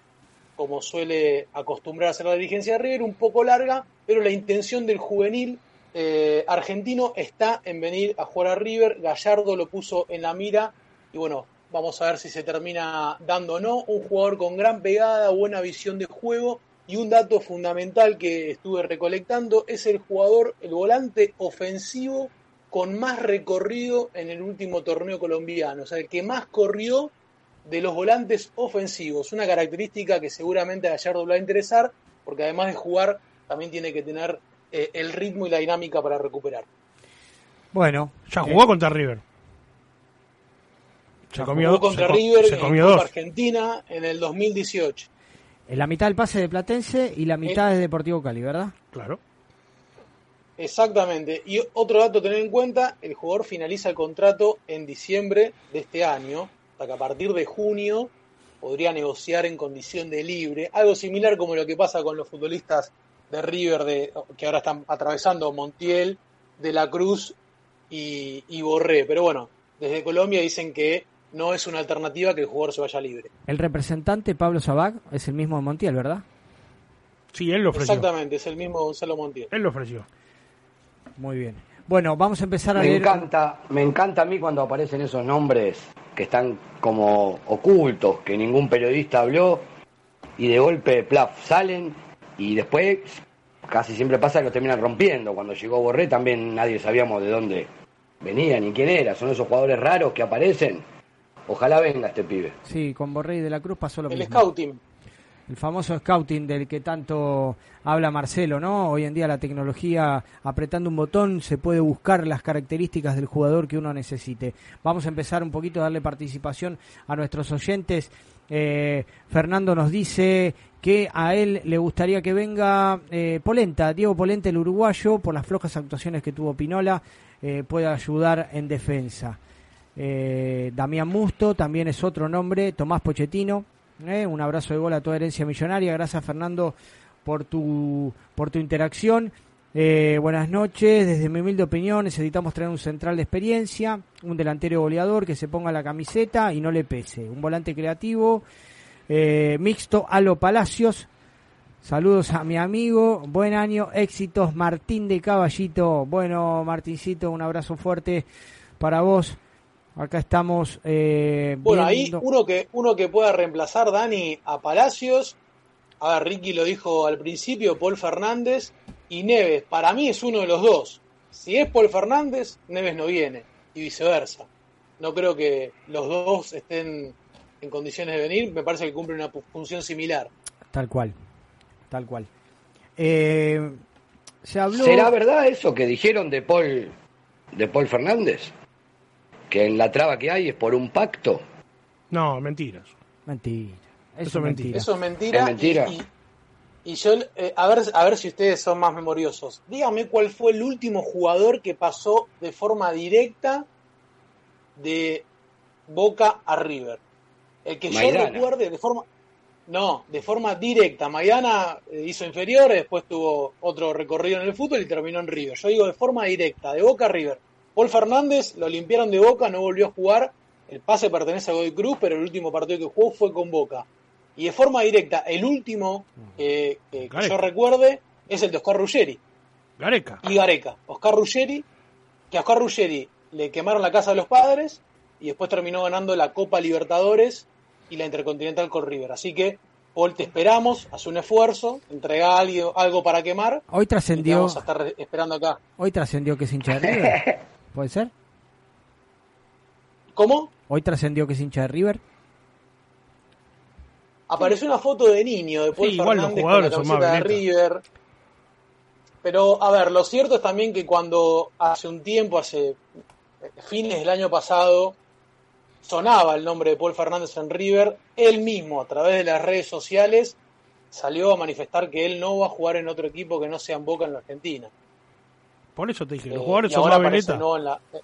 como suele acostumbrar a hacer la dirigencia de River, un poco larga, pero la intención del juvenil eh, argentino está en venir a jugar a River. Gallardo lo puso en la mira y bueno, vamos a ver si se termina dando o no. Un jugador con gran pegada, buena visión de juego y un dato fundamental que estuve recolectando es el jugador, el volante ofensivo con más recorrido en el último torneo colombiano, o sea, el que más corrió de los volantes ofensivos, una característica que seguramente a Gallardo le va a interesar, porque además de jugar, también tiene que tener eh, el ritmo y la dinámica para recuperar. Bueno, ya jugó contra River. Se comió, jugó contra River en Argentina en el 2018. En la mitad del pase de Platense y la mitad de Deportivo Cali, ¿verdad? Claro. Exactamente. Y otro dato a tener en cuenta, el jugador finaliza el contrato en diciembre de este año, hasta que a partir de junio podría negociar en condición de libre, algo similar como lo que pasa con los futbolistas de River de, que ahora están atravesando Montiel, De la Cruz y, y Borré. Pero bueno, desde Colombia dicen que no es una alternativa que el jugador se vaya libre. El representante Pablo Sabac es el mismo de Montiel, ¿verdad? Sí, él lo ofreció. Exactamente, es el mismo Gonzalo Montiel. Él lo ofreció. Muy bien. Bueno, vamos a empezar a me Encanta, me encanta a mí cuando aparecen esos nombres que están como ocultos, que ningún periodista habló y de golpe, plaf, salen y después casi siempre pasa que lo terminan rompiendo. Cuando llegó Borré también nadie sabíamos de dónde venía ni quién era. Son esos jugadores raros que aparecen Ojalá venga este pibe. Sí, con Borrey de la Cruz pasó lo mismo. El scouting. El famoso scouting del que tanto habla Marcelo, ¿no? Hoy en día la tecnología, apretando un botón, se puede buscar las características del jugador que uno necesite. Vamos a empezar un poquito a darle participación a nuestros oyentes. Eh, Fernando nos dice que a él le gustaría que venga eh, Polenta, Diego Polenta, el uruguayo, por las flojas actuaciones que tuvo Pinola, eh, puede ayudar en defensa. Eh, Damián Musto también es otro nombre, Tomás Pochettino, un abrazo de gol a toda herencia millonaria, gracias Fernando por tu, por tu interacción. Eh, buenas noches, desde mi humilde opinión necesitamos tener un central de experiencia, un delantero goleador que se ponga la camiseta y no le pese, un volante creativo, mixto, Alo Palacios, Saludos a mi amigo, buen año, éxitos, Martín de Caballito. Bueno, Martincito, un abrazo fuerte para vos. Acá estamos. Eh, bueno, ahí uno que, uno que pueda reemplazar, Dani, a Palacios. A ver, Ricky lo dijo al principio, Paul Fernández y Neves. Para mí es uno de los dos. Si es Paul Fernández, Neves no viene. Y viceversa. No creo que los dos estén en condiciones de venir. Me parece que cumple una función similar. Tal cual. Tal cual. Eh, se habló... ¿Será verdad eso que dijeron de Paul, de Paul Fernández? que en la traba que hay es por un pacto. No, mentiras. Mentira. Eso, es mentira. Eso es mentira. Y, yo, eh, a, ver, a ver si ustedes son más memoriosos. Dígame cuál fue el último jugador que pasó de forma directa de Boca a River. El que yo recuerde de forma... No, de forma directa. Maidana eh, hizo inferior, después tuvo otro recorrido en el fútbol y terminó en River. Yo digo de forma directa, de Boca a River. Paul Fernández lo limpiaron de Boca, no volvió a jugar. El pase pertenece a Godoy Cruz, pero el último partido que jugó fue con Boca. Y de forma directa, el último eh, que yo recuerde es el de Oscar Ruggeri. Gareca. Y Gareca. Oscar Ruggeri, que a Oscar Ruggeri le quemaron la casa de los padres y después terminó ganando la Copa Libertadores y la Intercontinental con River. Así que, Paul, te esperamos, haz un esfuerzo, entrega algo, algo para quemar. Hoy trascendió. Vamos a estar esperando acá. Hoy trascendió que es hincha de River. ¿Puede ser? ¿Cómo? Hoy trascendió que es hincha de River. Apareció una foto de niño de Paul Fernández con la camiseta de River. Pero, a ver, lo cierto es también que cuando hace un tiempo, hace fines del año pasado, sonaba el nombre de Paul Fernández en River, él mismo, a través de las redes sociales, salió a manifestar que él no va a jugar en otro equipo que no sea en Boca en la Argentina. Por eso te dije, los eh, jugadores son más veleta. Eh,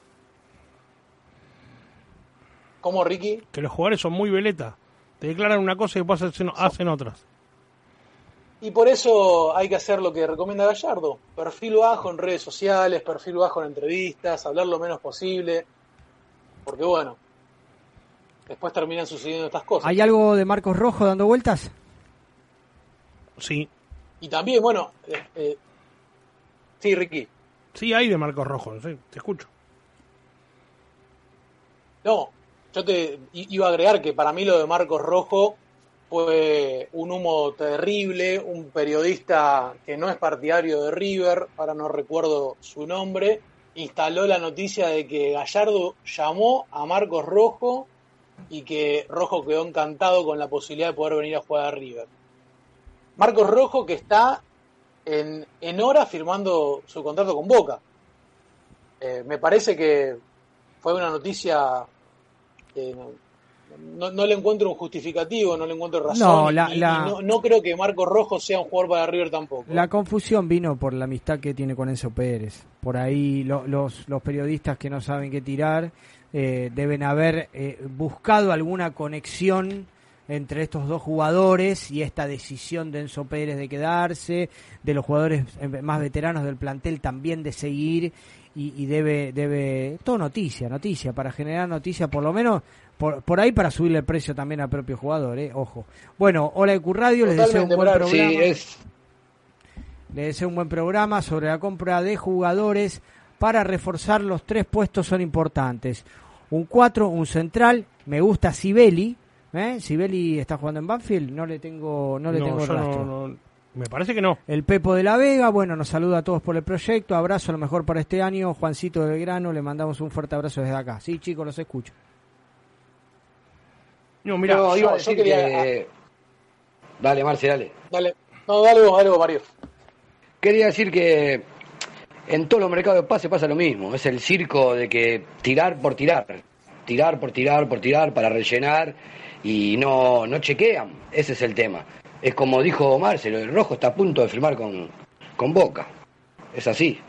¿Cómo, Ricky? Que los jugadores son muy veleta. Te declaran una cosa y después hacen, hacen otras. Y por eso hay que hacer lo que recomienda Gallardo. Perfil bajo en redes sociales, perfil bajo en entrevistas, hablar lo menos posible. Porque bueno, después terminan sucediendo estas cosas. ¿Hay algo de Marcos Rojo dando vueltas? Sí. Y también, bueno, eh, eh sí, Ricky. Sí, hay de Marcos Rojo, sí, te escucho. No, yo te iba a agregar que para mí lo de Marcos Rojo fue un humo terrible, un periodista que no es partidario de River, ahora no recuerdo su nombre, instaló la noticia de que Gallardo llamó a Marcos Rojo y que Rojo quedó encantado con la posibilidad de poder venir a jugar a River. Marcos Rojo que está en, en hora firmando su contrato con Boca. Eh, me parece que fue una noticia que no, no, le encuentro un justificativo, no le encuentro razón. No, no, creo que Marco Rojo sea un jugador para River tampoco. La confusión vino por la amistad que tiene con Enzo Pérez. Por ahí los, los periodistas que no saben qué tirar eh, deben haber eh, buscado alguna conexión entre estos dos jugadores y esta decisión de Enzo Pérez de quedarse, de los jugadores eh, más veteranos del plantel también de seguir y, debe, debe, todo noticia, noticia, para generar noticia por lo menos por, por ahí para subirle el precio también al propio jugador, eh, ojo. Bueno, hola Ecuradio, les deseo un buen programa. Sí, es... Les deseo un buen programa sobre la compra de jugadores para reforzar los tres puestos son importantes. Un 4, un central, me gusta Sibeli, ¿Eh? Sibeli está jugando en Banfield, no le tengo, no le tengo rastro. Me parece que no. El Pepo de la Vega, bueno, nos saluda a todos por el proyecto. Abrazo a lo mejor para este año. Juancito del Grano, le mandamos un fuerte abrazo desde acá. Sí, chicos, los escucho. No, mira, yo, iba a decir que... Dale, Marce, dale. Dale. No, dale vos, dale vos, Mario. Quería decir que en todos los mercados de pase pasa lo mismo. Es el circo de que tirar por tirar. Tirar por tirar por tirar para rellenar y no, no chequean. Ese es el tema. Es como dijo Marcelo, el rojo está a punto de firmar con, con Boca. Es así.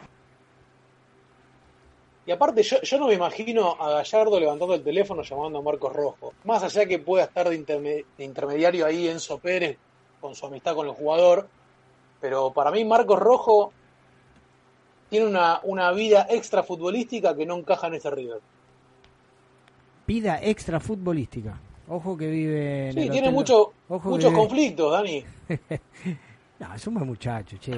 Y aparte, yo, yo no me imagino a Gallardo levantando el teléfono llamando a Marcos Rojo. Más allá que pueda estar de, intermediario ahí Enzo Pérez con su amistad con el jugador. Pero para mí, Marcos Rojo tiene una, una vida extra futbolística que no encaja en ese River. Vida extra futbolística. Ojo que vive en Sí, tiene mucho, muchos conflictos, Dani. no, es un buen muchacho, che.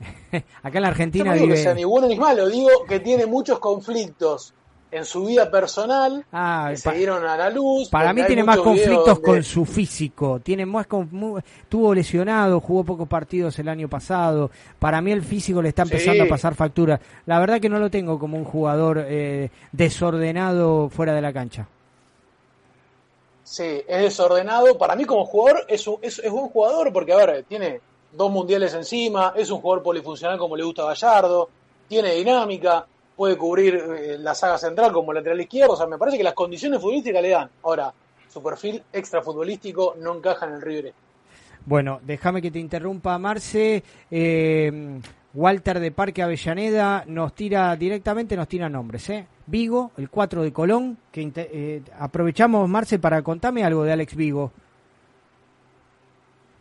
Acá en la Argentina no digo que sea ni bueno ni malo, digo que tiene muchos conflictos en su vida personal ah, que se dieron a la luz. Para mí tiene más conflictos con su físico, tiene más tuvo lesionado, jugó pocos partidos el año pasado. Para mí el físico le está empezando a pasar factura. La verdad que no lo tengo como un jugador eh, desordenado fuera de la cancha. Sí, es desordenado. Para mí como jugador es, un, es, buen jugador porque, a ver, tiene dos mundiales encima, es un jugador polifuncional como le gusta a Gallardo, tiene dinámica, puede cubrir eh, la saga central como lateral izquierdo, o sea, me parece que las condiciones futbolísticas le dan. Ahora, su perfil extra futbolístico no encaja en el River. Bueno, déjame que te interrumpa, Marce. Eh, Walter de Parque Avellaneda nos tira directamente, nos tira nombres, ¿eh? Vigo, el 4 de Colón, que eh, aprovechamos, Marce, para contarme algo de Alex Vigo.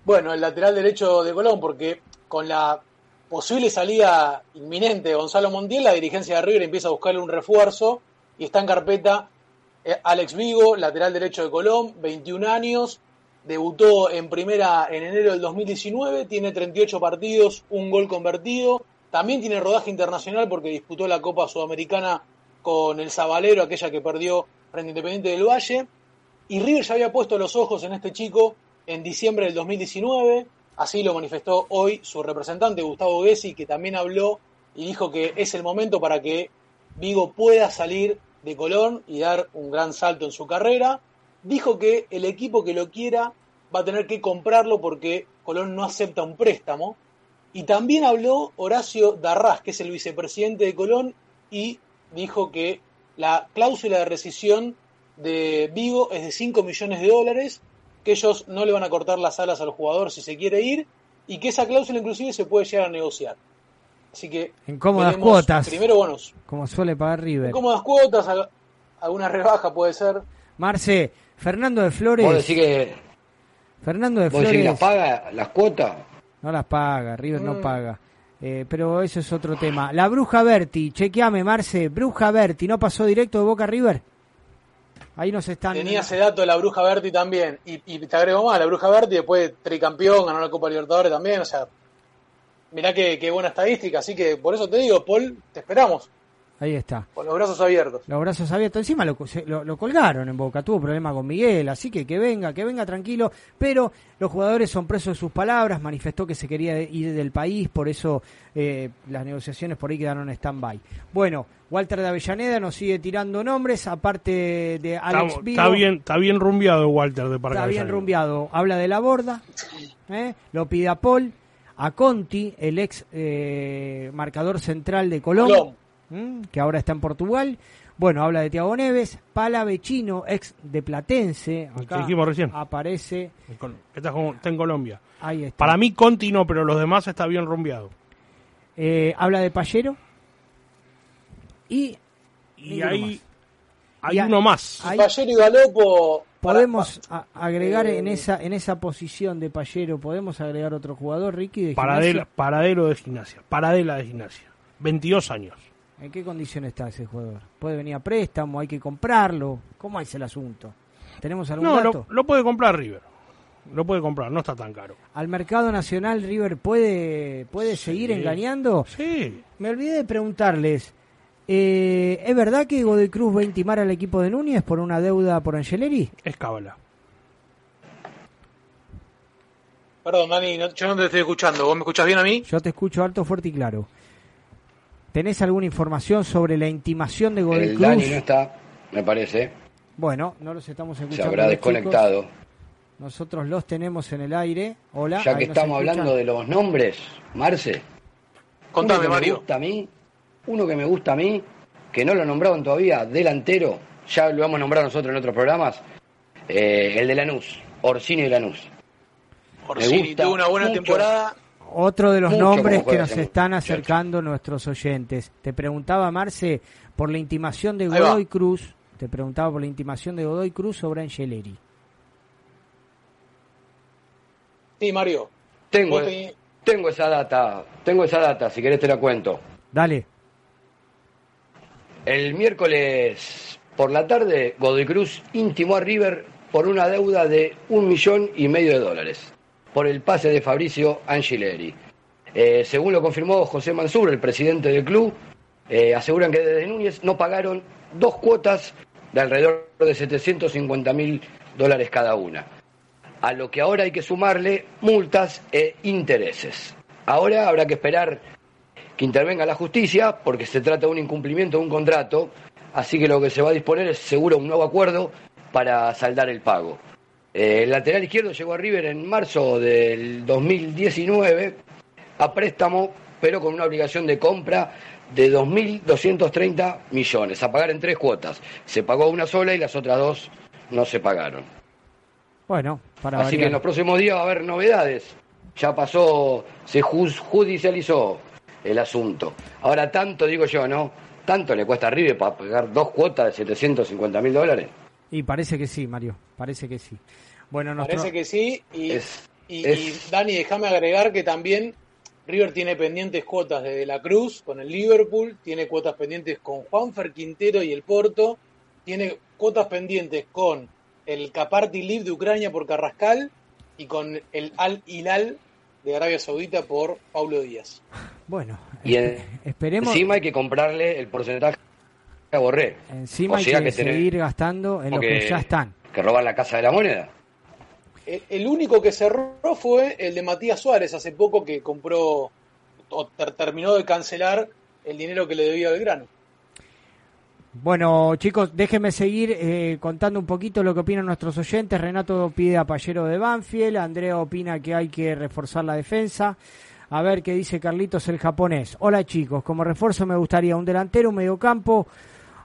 Bueno, el lateral derecho de Colón, porque con la posible salida inminente de Gonzalo Montiel, la dirigencia de River empieza a buscarle un refuerzo y está en carpeta eh, Alex Vigo, lateral derecho de Colón, 21 años, debutó en primera en enero del 2019, tiene 38 partidos, un gol convertido, también tiene rodaje internacional porque disputó la Copa Sudamericana con el Zabalero, aquella que perdió frente Independiente del Valle, y River ya había puesto los ojos en este chico en diciembre del 2019. Así lo manifestó hoy su representante Gustavo Gessi, que también habló y dijo que es el momento para que Vigo pueda salir de Colón y dar un gran salto en su carrera. Dijo que el equipo que lo quiera va a tener que comprarlo porque Colón no acepta un préstamo. Y también habló Horacio Darras, que es el vicepresidente de Colón, y dijo que la cláusula de rescisión de Vigo es de 5 millones de dólares que ellos no le van a cortar las alas al jugador si se quiere ir y que esa cláusula inclusive se puede llegar a negociar. Así que en cómodas cuotas. Primero bonos. Como suele pagar River. En cómodas cuotas, alguna rebaja puede ser. Marce, Fernando de Flores. ¿Vos decís que Fernando de Flores. que las paga las cuotas? No las paga, River no mm. paga. Eh, pero eso es otro tema. La Bruja Berti, chequeame, Marce. Bruja Berti, ¿no pasó directo de Boca a River? Ahí nos están. Tenía ese dato de la Bruja Berti también. Y, te agrego más, la Bruja Berti después tricampeón, ganó la Copa Libertadores también. O sea, mirá qué, qué buena estadística. Así que por eso te digo, Paul, te esperamos. Ahí está. Con los brazos abiertos. Los brazos abiertos. Encima lo, lo, colgaron en Boca. Tuvo problema con Miguel. Así que que venga, que venga tranquilo. Pero los jugadores son presos de sus palabras. Manifestó que se quería ir del país. Por eso eh, las negociaciones por ahí quedaron en stand-by. Bueno, Walter de Avellaneda nos sigue tirando nombres. Aparte de Alex está, Está bien, está bien rumbeado Walter de Parque Está bien rumbeado. Habla de la borda. ¿eh? Lo pide a Paul. A Conti, el ex eh, marcador central de Colón que ahora está en Portugal. Bueno, habla de Tiago Neves, Palavecino, ex de Platense, acá dijimos recién. aparece. Está, en Colombia. Ahí está. Para mí Conti no, pero los demás está bien rumbeado. Eh, habla de Pallero. Y, y ahí hay uno más. Pallero y Galopo. Podemos agregar en eh, esa en esa posición de Pallero, podemos agregar otro jugador, Ricky, de Paradela, Paradero de gimnasia. Paradela de gimnasia. 22 años. ¿En qué condición está ese jugador? ¿Puede venir a préstamo? ¿Hay que comprarlo? ¿Cómo es el asunto? ¿Tenemos algún no, dato? Lo, lo puede comprar River. Lo puede comprar, no está tan caro. ¿Al mercado nacional River puede, puede seguir engañando? Sí. Me olvidé de preguntarles. Eh, ¿Es verdad que Godoy Cruz va a intimar al equipo de Núñez por una deuda por Angeleri? Es cábala. Perdón, Dani, yo no te estoy escuchando. ¿Vos me escuchás bien a mí? Yo te escucho alto, fuerte y claro. ¿Tenés alguna información sobre la intimación de Godoy el Dani no está, me parece. Bueno, no los estamos escuchando. Se habrá desconectado. Nosotros los tenemos en el aire. Hola. Ya que estamos hablando de los nombres, Marce. Contame, uno que Me gusta a mí, uno que me gusta a mí, que no lo nombraron todavía, delantero, ya lo hemos nombrado nosotros en otros programas, eh, el de Lanús, Orsini de Lanús. Orsini tuvo una buena temporada. Otro de los nombres que nos están acercando nuestros oyentes. Te preguntaba, Marce, por la intimación de Godoy Cruz, te preguntaba por la intimación de Godoy Cruz sobre Angeleri. Sí, Mario. Tengo, tengo esa data, tengo esa data, si querés te la cuento. Dale. El miércoles por la tarde, Godoy Cruz intimó a River por una deuda de un millón y medio de dólares por el pase de Fabricio Angileri. Eh, según lo confirmó José Mansur, el presidente del club, eh, aseguran que desde Núñez no pagaron dos cuotas de alrededor de 750 mil dólares cada una, a lo que ahora hay que sumarle multas e intereses. Ahora habrá que esperar que intervenga la justicia porque se trata de un incumplimiento de un contrato, así que lo que se va a disponer es seguro un nuevo acuerdo para saldar el pago. Eh, el lateral izquierdo llegó a River en marzo del 2019 a préstamo, pero con una obligación de compra de 2.230 millones, a pagar en tres cuotas. Se pagó una sola y las otras dos no se pagaron. Bueno, para Así que en los próximos días va a haber novedades. Ya pasó, se judicializó el asunto. Ahora tanto, digo yo, ¿no? ¿Tanto le cuesta a River para pagar dos cuotas de 750 mil dólares? Y parece que sí, Mario, parece que sí. Bueno, Parece que sí, y, Dani, déjame agregar que también River tiene pendientes cuotas de, de la Cruz con el Liverpool, tiene cuotas pendientes con Juanfer Quintero y el Porto, tiene cuotas pendientes con el Caparti Live de Ucrania por Carrascal y con el Al Hilal de Arabia Saudita por Paulo Díaz. Bueno, y esperemos. Encima hay que comprarle el porcentaje a Borré. Encima hay que, seguir gastando en lo que ya están. Que roban la casa de la moneda. El, único que cerró fue el de Matías Suárez hace poco que compró o terminó de cancelar el dinero que le debía Belgrano. Bueno, chicos, déjenme seguir eh, contando un poquito lo que opinan nuestros oyentes. Renato pide a Pallero de Banfield, Andrea opina que hay que reforzar la defensa. A ver qué dice Carlitos el japonés. Hola chicos, como refuerzo me gustaría un delantero, un mediocampo,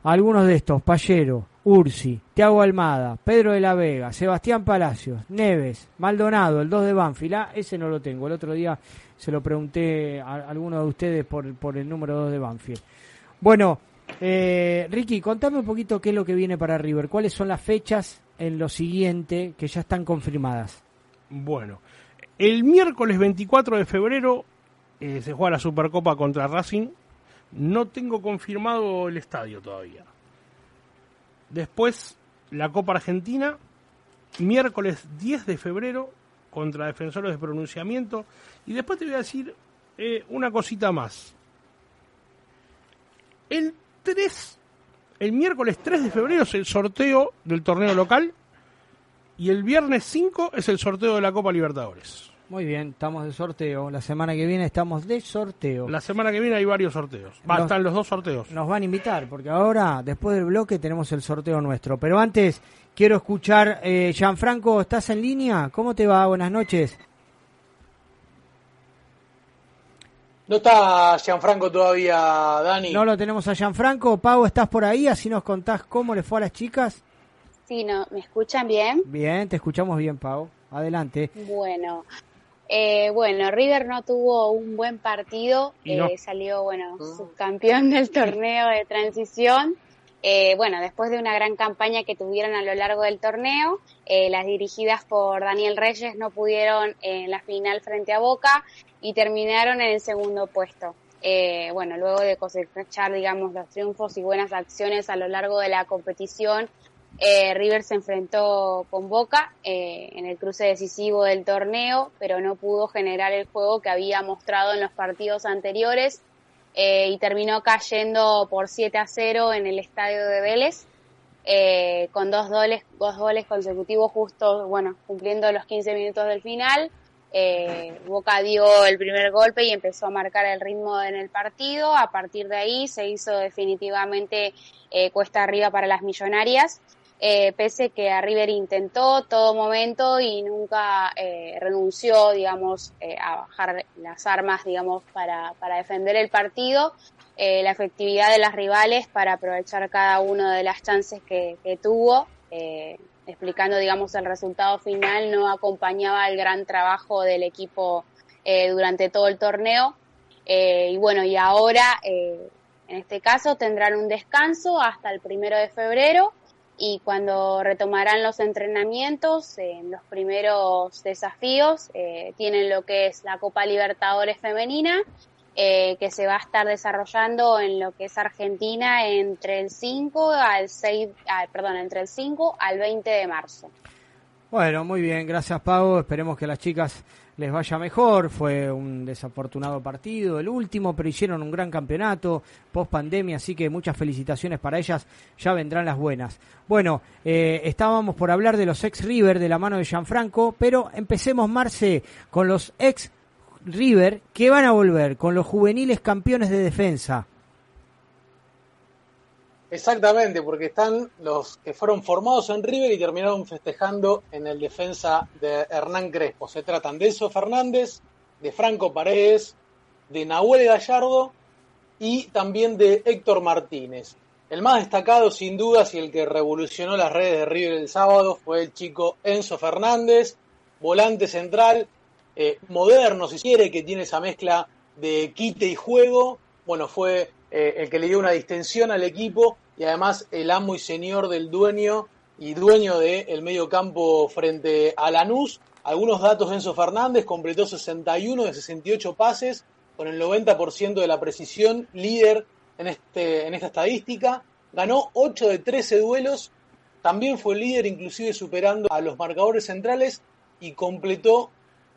algunos de estos, Pallero, Ursi, Tiago Almada, Pedro de la Vega, Sebastián Palacios, Neves, Maldonado, el 2 de Banfield. Ah, ese no lo tengo. El otro día se lo pregunté a alguno de ustedes por, por el número 2 de Banfield. Bueno, eh, Ricky, contame un poquito qué es lo que viene para River. ¿Cuáles son las fechas en lo siguiente que ya están confirmadas? Bueno, el miércoles 24 de febrero eh, se juega la Supercopa contra Racing. No tengo confirmado el estadio todavía. Después la Copa Argentina, miércoles 10 de febrero contra Defensores de Pronunciamiento. Y después te voy a decir eh, una cosita más. El 3, el miércoles 3 de febrero es el sorteo del torneo local y el viernes 5 es el sorteo de la Copa Libertadores. Muy bien, estamos de sorteo. La semana que viene estamos de sorteo. La semana que viene hay varios sorteos. Va, están los dos sorteos. Nos van a invitar, porque ahora, después del bloque, tenemos el sorteo nuestro. Pero antes, quiero escuchar, eh, Gianfranco, ¿estás en línea? ¿Cómo te va? Buenas noches. No está Gianfranco todavía, Dani. No lo tenemos a Gianfranco. Pau, ¿estás por ahí? Así nos contás cómo le fue a las chicas. Sí, no, ¿me escuchan bien? Bien, te escuchamos bien, Pau. Adelante. Bueno, eh, bueno, River no tuvo un buen partido, eh, salió, bueno, ah. subcampeón del torneo de transición. Eh, bueno, después de una gran campaña que tuvieron a lo largo del torneo, las dirigidas por Daniel Reyes no pudieron en la final frente a Boca y terminaron en el segundo puesto. bueno, luego de cosechar, digamos, los triunfos y buenas acciones a lo largo de la competición, eh, River se enfrentó con Boca eh, en el cruce decisivo del torneo, pero no pudo generar el juego que había mostrado en los partidos anteriores eh, y terminó cayendo por 7 a 0 en el estadio de Vélez, con dos goles, dos goles consecutivos justo, bueno, cumpliendo los 15 minutos del final. Boca dio el primer golpe y empezó a marcar el ritmo en el partido. A partir de ahí se hizo definitivamente cuesta arriba para las millonarias eh, pese que a River intentó todo momento y nunca eh, renunció, digamos, eh, a bajar las armas, digamos, para, para defender el partido, la efectividad de las rivales para aprovechar cada una de las chances que, que tuvo, explicando, digamos, el resultado final, no acompañaba el gran trabajo del equipo durante todo el torneo. y bueno, y ahora, en este caso, tendrán un descanso hasta el primero de febrero y cuando retomarán los entrenamientos, en los primeros desafíos, eh, tienen lo que es la Copa Libertadores Femenina, eh, que se va a estar desarrollando en lo que es Argentina entre el 5 al 6, ah, perdón, entre el 5 al 20 de marzo. Bueno, muy bien, gracias Pau. Esperemos que las chicas les vaya mejor. Fue un desafortunado partido, el último, pero hicieron un gran campeonato post pandemia, así que muchas felicitaciones para ellas. Ya vendrán las buenas. Bueno, eh, estábamos por hablar de los ex River de la mano de Gianfranco, pero empecemos, Marce, con los ex River que van a volver, con los juveniles campeones de defensa. Exactamente, porque están los que fueron formados en River y terminaron festejando en el defensa de Hernán Crespo. Se tratan de Enzo Fernández, de Franco Paredes, de Nahuel Gallardo y también de Héctor Martínez. El más destacado, sin dudas, y el que revolucionó las redes de River el sábado fue el chico Enzo Fernández, volante central, eh, moderno, si quiere, que tiene esa mezcla de quite y juego. Bueno, fue eh, el que le dio una distensión al equipo y además el amo y señor del dueño y dueño del medio campo frente a Lanús. Algunos datos de Enzo Fernández, completó 61 de 68 pases con el 90% de la precisión, líder en, este, en esta estadística. Ganó 8 de 13 duelos, también fue líder inclusive superando a los marcadores centrales y completó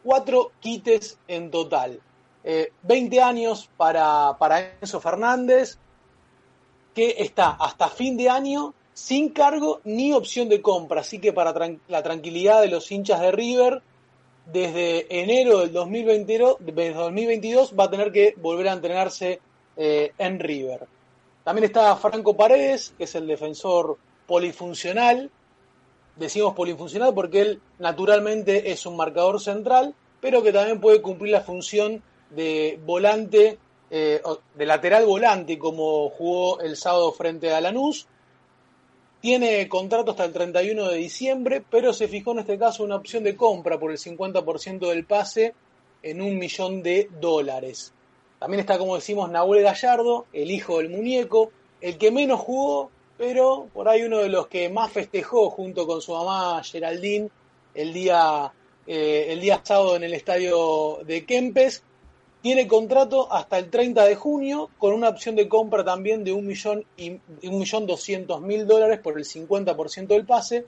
4 quites en total. 20 eh, años para, para Enzo Fernández, que está hasta fin de año sin cargo ni opción de compra. Así que para la tranquilidad de los hinchas de River, desde enero del 2022, va a tener que volver a entrenarse eh, en River. También está Franco Paredes, que es el defensor polifuncional. Decimos polifuncional porque él naturalmente es un marcador central, pero que también puede cumplir la función de volante, eh, de lateral volante, como jugó el sábado frente a Lanús. Tiene contrato hasta el 31 de diciembre, pero se fijó en este caso una opción de compra por el 50% del pase en un millón de dólares. También está, como decimos, Nahuel Gallardo, el hijo del muñeco, el que menos jugó, pero por ahí uno de los que más festejó junto con su mamá Geraldine el día, eh, el día sábado en el estadio de Kempes. Tiene contrato hasta el 30 de junio con una opción de compra también de un millón y un millón doscientos mil dólares por el 50% del pase.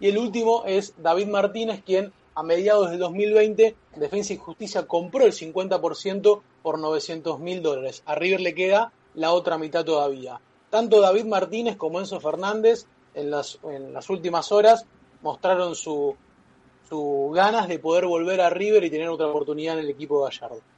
Y el último es David Martínez, quien a mediados del 2020 Defensa y Justicia compró el 50% por 900 mil dólares. A River le queda la otra mitad todavía. Tanto David Martínez como Enzo Fernández en las, en las últimas horas mostraron su, su ganas de poder volver a River y tener otra oportunidad en el equipo de Gallardo.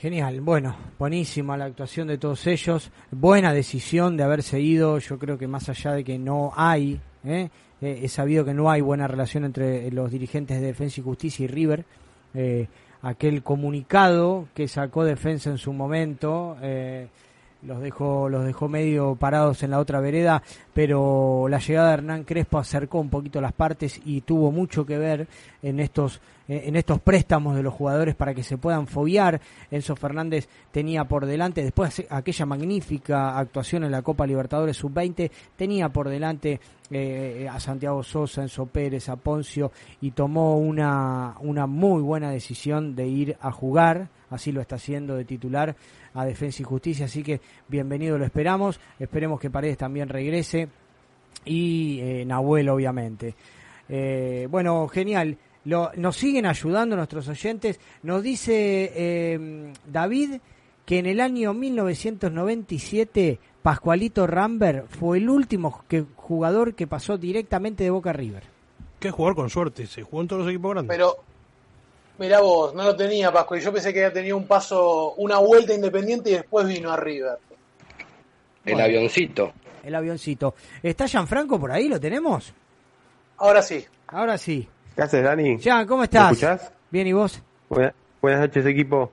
Genial, bueno, buenísima la actuación de todos ellos, buena decisión de haberse ido, yo creo que más allá de que no hay, ¿eh? Eh, he sabido que no hay buena relación entre los dirigentes de Defensa y Justicia y River, eh, aquel comunicado que sacó Defensa en su momento, los dejó, los dejó medio parados en la otra vereda, pero la llegada de Hernán Crespo acercó un poquito las partes y tuvo mucho que ver en estos, en estos préstamos de los jugadores para que se puedan fobiar. Enzo Fernández tenía por delante, después de aquella magnífica actuación en la Copa Libertadores Sub-20, tenía por delante eh, a Santiago Sosa, Enzo Pérez, a Poncio y tomó una, una muy buena decisión de ir a jugar, así lo está haciendo de titular a Defensa y Justicia, así que bienvenido lo esperamos, esperemos que Paredes también regrese y eh, Nahuel obviamente. Eh, bueno, genial. Lo, nos siguen ayudando nuestros oyentes. Nos dice eh, David que en el año 1997 Pascualito Rambert fue el último que, jugador que pasó directamente de Boca River. Qué jugador con suerte, se jugó en todos los equipos grandes. Pero Mira vos, no lo tenía Pascu, y yo pensé que había tenido un paso, una vuelta independiente y después vino a River. El avioncito. el avioncito. ¿Está Franco por ahí? ¿Lo tenemos? Ahora sí. Ahora sí. ¿Qué haces, Dani? Jan, ¿cómo estás? ¿Me escuchás? Bien, ¿y vos? Buenas, noches, equipo.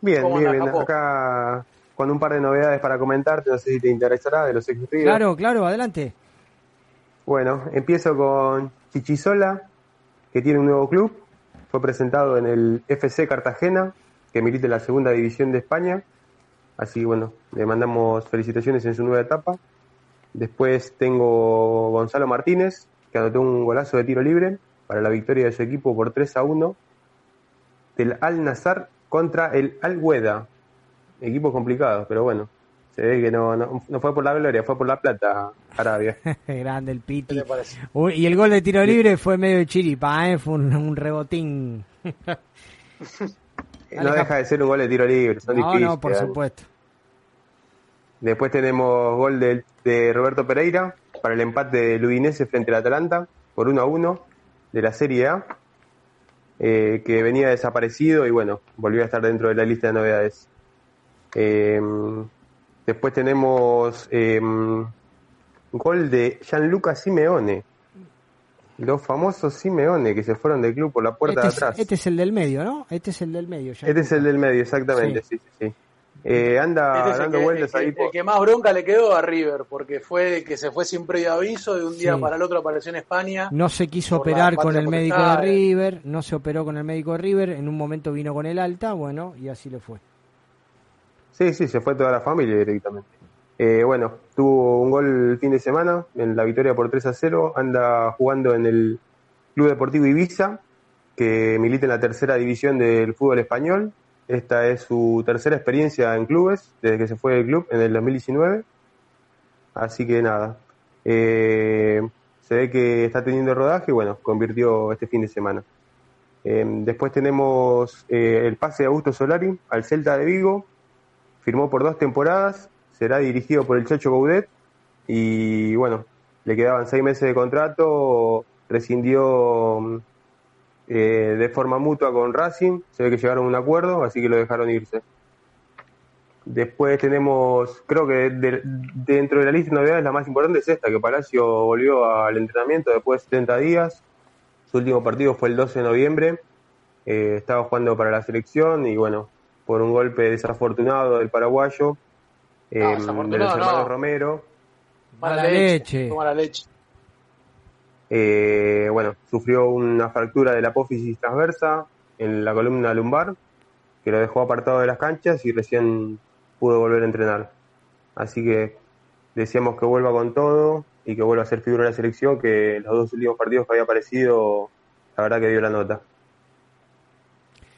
Bien, bien, bien. Acá con un par de novedades para comentarte, no sé si te interesará de los ejecutivos. Claro, claro, adelante. Bueno, empiezo con Chichisola, que tiene un nuevo club. Fue presentado en el FC Cartagena, que milita en la segunda división de España. Así bueno, le mandamos felicitaciones en su nueva etapa. Después tengo Gonzalo Martínez, que anotó un golazo de tiro libre para la victoria de su equipo por 3 a 1 del Al Nazar contra el Al Hueda. Equipo complicado, pero bueno, se ve que no, no, fue por la gloria, fue por la plata Arabia. Grande el Piti. y el gol de tiro libre fue medio chiripa, ¿eh? fue un, rebotín. no deja de ser un gol de tiro libre, son no, No, por supuesto. Después tenemos gol de, de Roberto Pereira para el empate de Udinese frente al Atalanta por 1 a 1 de la Serie A, eh, que venía desaparecido y bueno, volvió a estar dentro de la lista de novedades. Eh, después tenemos eh, gol de Gianluca Simeone, los famosos Simeone que se fueron del club por la puerta de este atrás. este es el del medio, ¿no? Este es el del medio. Este es el del medio, exactamente, sí, sí, sí. Eh, anda este dando vueltas ahí. El, que más bronca le quedó a River, porque fue que se fue sin previo aviso, de un día para el otro apareció en España. No se quiso operar con el médico de River, no se operó con el médico de River, en un momento vino con el alta, bueno, y así le fue. Sí, sí, se fue toda la familia directamente. Eh, bueno, tuvo un gol el fin de semana en la victoria por 3 a 0, anda jugando en el Club Deportivo Ibiza, que milita en la tercera división del fútbol español, esta es su tercera experiencia en clubes, desde que se fue del club en el 2019. Así que nada, eh, se ve que está teniendo rodaje y bueno, convirtió este fin de semana. Eh, después tenemos el pase de Augusto Solari al Celta de Vigo. Firmó por dos temporadas, será dirigido por el Chacho Gaudet y bueno, le quedaban seis meses de contrato, rescindió eh, de forma mutua con Racing, se ve que llegaron a un acuerdo, así que lo dejaron irse. Después tenemos, creo que dentro de la lista de novedades la más importante es esta, que Palacio volvió al entrenamiento después de 70 días. Su último partido fue el 12 de noviembre. Eh, estaba jugando para la selección y bueno, por un golpe desafortunado del paraguayo, eh, de los Romero. Mala, leche. Mala leche. Eh, bueno, sufrió una fractura de la apófisis transversa en la columna lumbar, que lo dejó apartado de las canchas y recién pudo volver a entrenar. Así que decíamos que vuelva con todo y que vuelva a ser figura de la selección, que los dos últimos partidos que había aparecido, la verdad que dio la nota.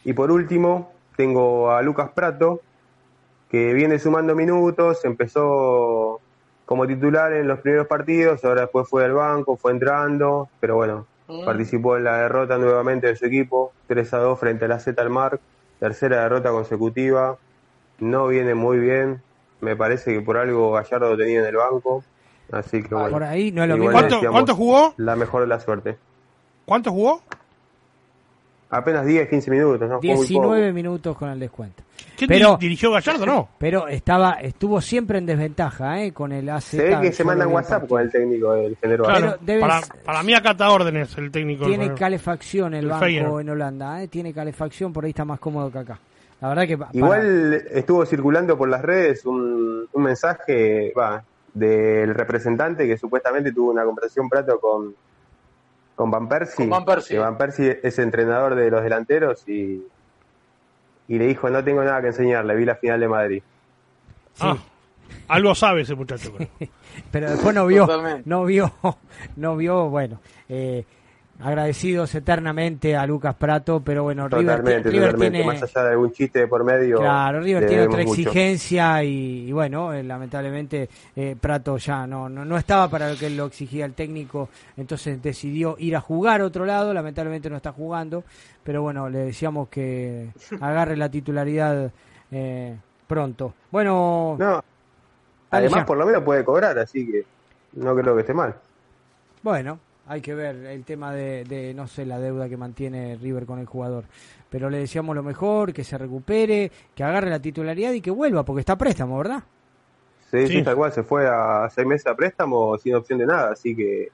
Y por último, tengo a Lucas Prato, que viene sumando minutos, empezó como titular en los primeros partidos, ahora después fue al banco, fue entrando, pero bueno, mm. participó en la derrota nuevamente de su equipo, 3 a 2 frente a la Z al Mar, tercera derrota consecutiva, no viene muy bien, me parece que por algo Gallardo lo tenía en el banco, así que bueno. Por ahí no es lo mismo. ¿Cuánto jugó? La mejor de la suerte. ¿Cuánto jugó? Apenas 10, 15 minutos, ¿no? 19 minutos con el descuento. ¿Quién pero, dirigió Gallardo, no? Pero estaba, estuvo siempre en desventaja, ¿eh? Con el AZ. Se ve que se manda WhatsApp con el técnico del género. Claro, para, para, mí acata órdenes el técnico. Tiene calefacción el, banco en Holanda, ¿eh? Tiene calefacción, por ahí está más cómodo que acá. La verdad que... Igual estuvo circulando por las redes un, un mensaje, va, del representante que supuestamente tuvo una conversación prato con con Van Persie. Van Persie. Van Persie es entrenador de los delanteros y, y le dijo, no tengo nada que enseñarle, vi la final de Madrid. Ah, algo sabe ese muchacho. Pero, después no vio, no vio, no vio, bueno, eh, agradecidos eternamente a Lucas Prato, pero bueno, River, tiene... Más allá de algún chiste por medio... Claro, River tiene otra exigencia y, bueno, eh, lamentablemente eh, Prato ya no, no, estaba para lo que lo exigía el técnico, entonces decidió ir a jugar a otro lado, lamentablemente no está jugando, pero bueno, le decíamos que agarre la titularidad eh, pronto. Bueno... No, además por lo menos puede cobrar, así que no creo que esté mal. Bueno, hay que ver el tema de, no sé, la deuda que mantiene River con el jugador. Pero le decíamos lo mejor, que se recupere, que agarre la titularidad y que vuelva, porque está préstamo, ¿verdad? Sí, sí. tal cual, se fue a seis meses a préstamo sin opción de nada, así que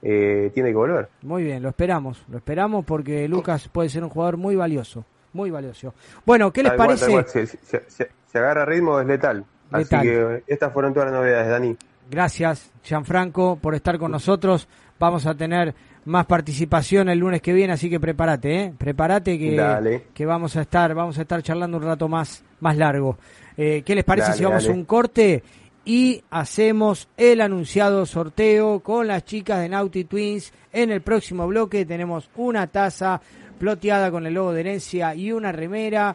eh, tiene que volver. Muy bien, lo esperamos, lo esperamos porque Lucas puede ser un jugador muy valioso, muy valioso. Bueno, ¿qué les parece? Se, agarra ritmo, es letal. Así que estas fueron todas las novedades, Dani. Gracias, Gianfranco, por estar con nosotros. Vamos a tener más participación el lunes que viene, así que prepárate, ¿eh? Prepárate que, que vamos a estar, vamos a estar charlando un rato más, más largo. Eh, ¿Qué les parece si vamos a un corte y hacemos el anunciado sorteo con las chicas de Naughty Twins? En el próximo bloque tenemos una taza ploteada con el logo de herencia y una remera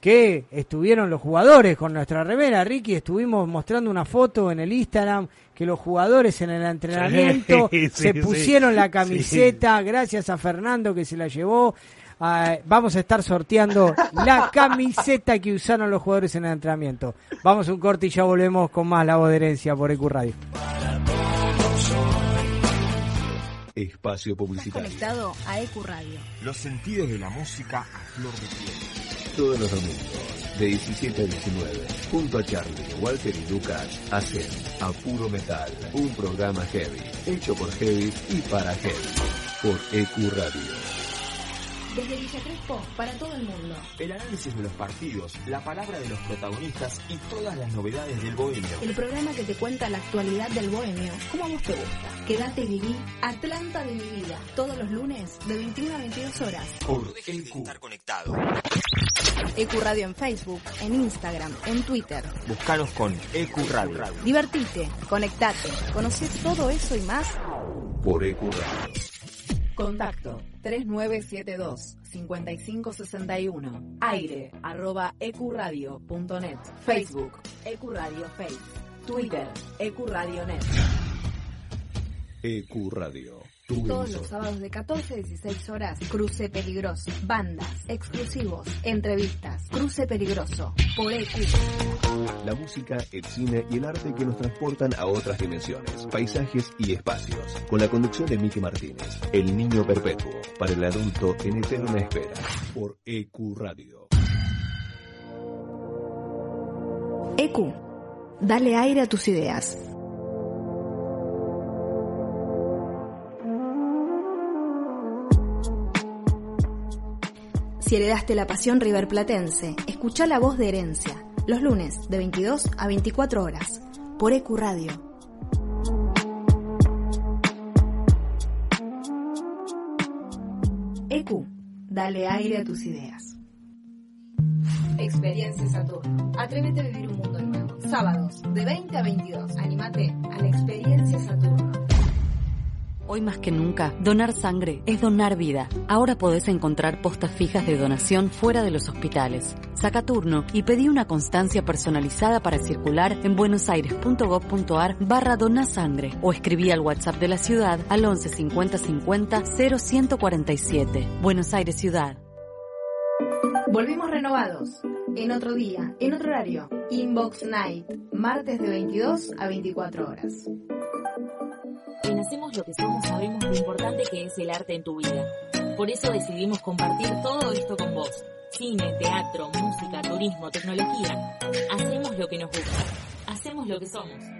que estuvieron los jugadores con nuestra remera. Ricky, estuvimos mostrando una foto en el Instagram que los jugadores en el entrenamiento se pusieron la camiseta, gracias a Fernando que se la llevó. Ah, vamos a estar sorteando la camiseta que usaron los jugadores en el entrenamiento. Vamos a un corte y ya volvemos con más La Voz de Herencia por EQ Radio. Espacio publicitario. conectado a EQ Radio. Los sentidos de la música a flor de piel todos los domingos, de 17 a 19, junto a Charlie, Walter y Lucas, hacen A Puro Metal, un programa heavy, hecho por heavy y para heavy, por EQ Radio desde Villa Crespo para todo el mundo. El análisis de los partidos, la palabra de los protagonistas y todas las novedades del bohemio. El programa que te cuenta la actualidad del bohemio, como a vos te gusta. Quédate y viví Atlanta de mi vida, todos los lunes de 21 a 22 horas. Por EQ. Estar conectado. EQ Radio en Facebook, en Instagram, en Twitter. Buscanos con EQ Radio. Divertite, conectate, conoces todo eso y más por EQ Radio. Contacto 3972-5561. Aire arroba ecuradio.net. Facebook Ecuradio Face. Twitter Ecuradio.net. Ecuradio. Todos los sábados de 14 a 16 horas, Cruce Peligroso. Bandas, exclusivos, entrevistas. Cruce Peligroso, por EQ. La música, el cine y el arte que nos transportan a otras dimensiones, paisajes y espacios. Con la conducción de Miki Martínez, El Niño Perpetuo, para el adulto en eterna espera, por EQ Radio. EQ, dale aire a tus ideas. Si heredaste la pasión riverplatense, escucha la voz de herencia, los lunes de 22 a 24 horas, por EQ Radio. EQ, dale aire a tus ideas. Experiencia Saturno. Atrévete a vivir un mundo nuevo. Sábados, de 20 a 22. Anímate a la Experiencia Saturno. Hoy más que nunca, donar sangre es donar vida. Ahora podés encontrar postas fijas de donación fuera de los hospitales. Saca turno y pedí una constancia personalizada para circular en buenosaires.gov.ar barra donasangre o escribí al WhatsApp de la ciudad al 11 50 50 0147. Buenos Aires Ciudad. Volvimos renovados. En otro día, en otro horario. Inbox Night, martes de 22 a 24 horas. En Hacemos lo que somos sabemos lo importante que es el arte en tu vida. Por eso decidimos compartir todo esto con vos. Cine, teatro, música, turismo, tecnología. Hacemos lo que nos gusta. Hacemos lo que somos.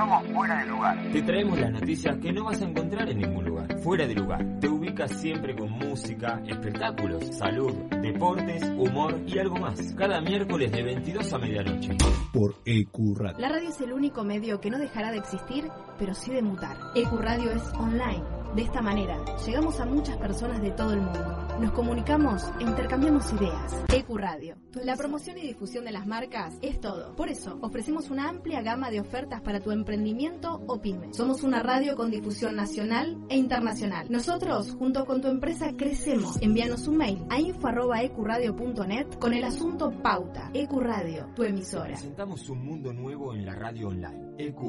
Estamos fuera de lugar. Te traemos las noticias que no vas a encontrar en ningún lugar. Fuera de lugar. Te ubicas siempre con música, espectáculos, salud, deportes, humor y algo más. Cada miércoles de 22 a medianoche. Por EQ Radio. La radio es el único medio que no dejará de existir, pero sí de mutar. EQ Radio es online. De esta manera, llegamos a muchas personas de todo el mundo. Nos comunicamos e intercambiamos ideas. EQ Radio. La promoción y difusión de las marcas es todo. Por eso, ofrecemos una amplia gama de ofertas para tu emprendimiento o pyme. Somos una radio con difusión nacional e internacional. Nosotros, junto con tu empresa, crecemos. Envíanos un mail a info.ecuradio.net con el asunto Pauta. EQ Radio, tu emisora. Presentamos un mundo nuevo en la radio online. EQ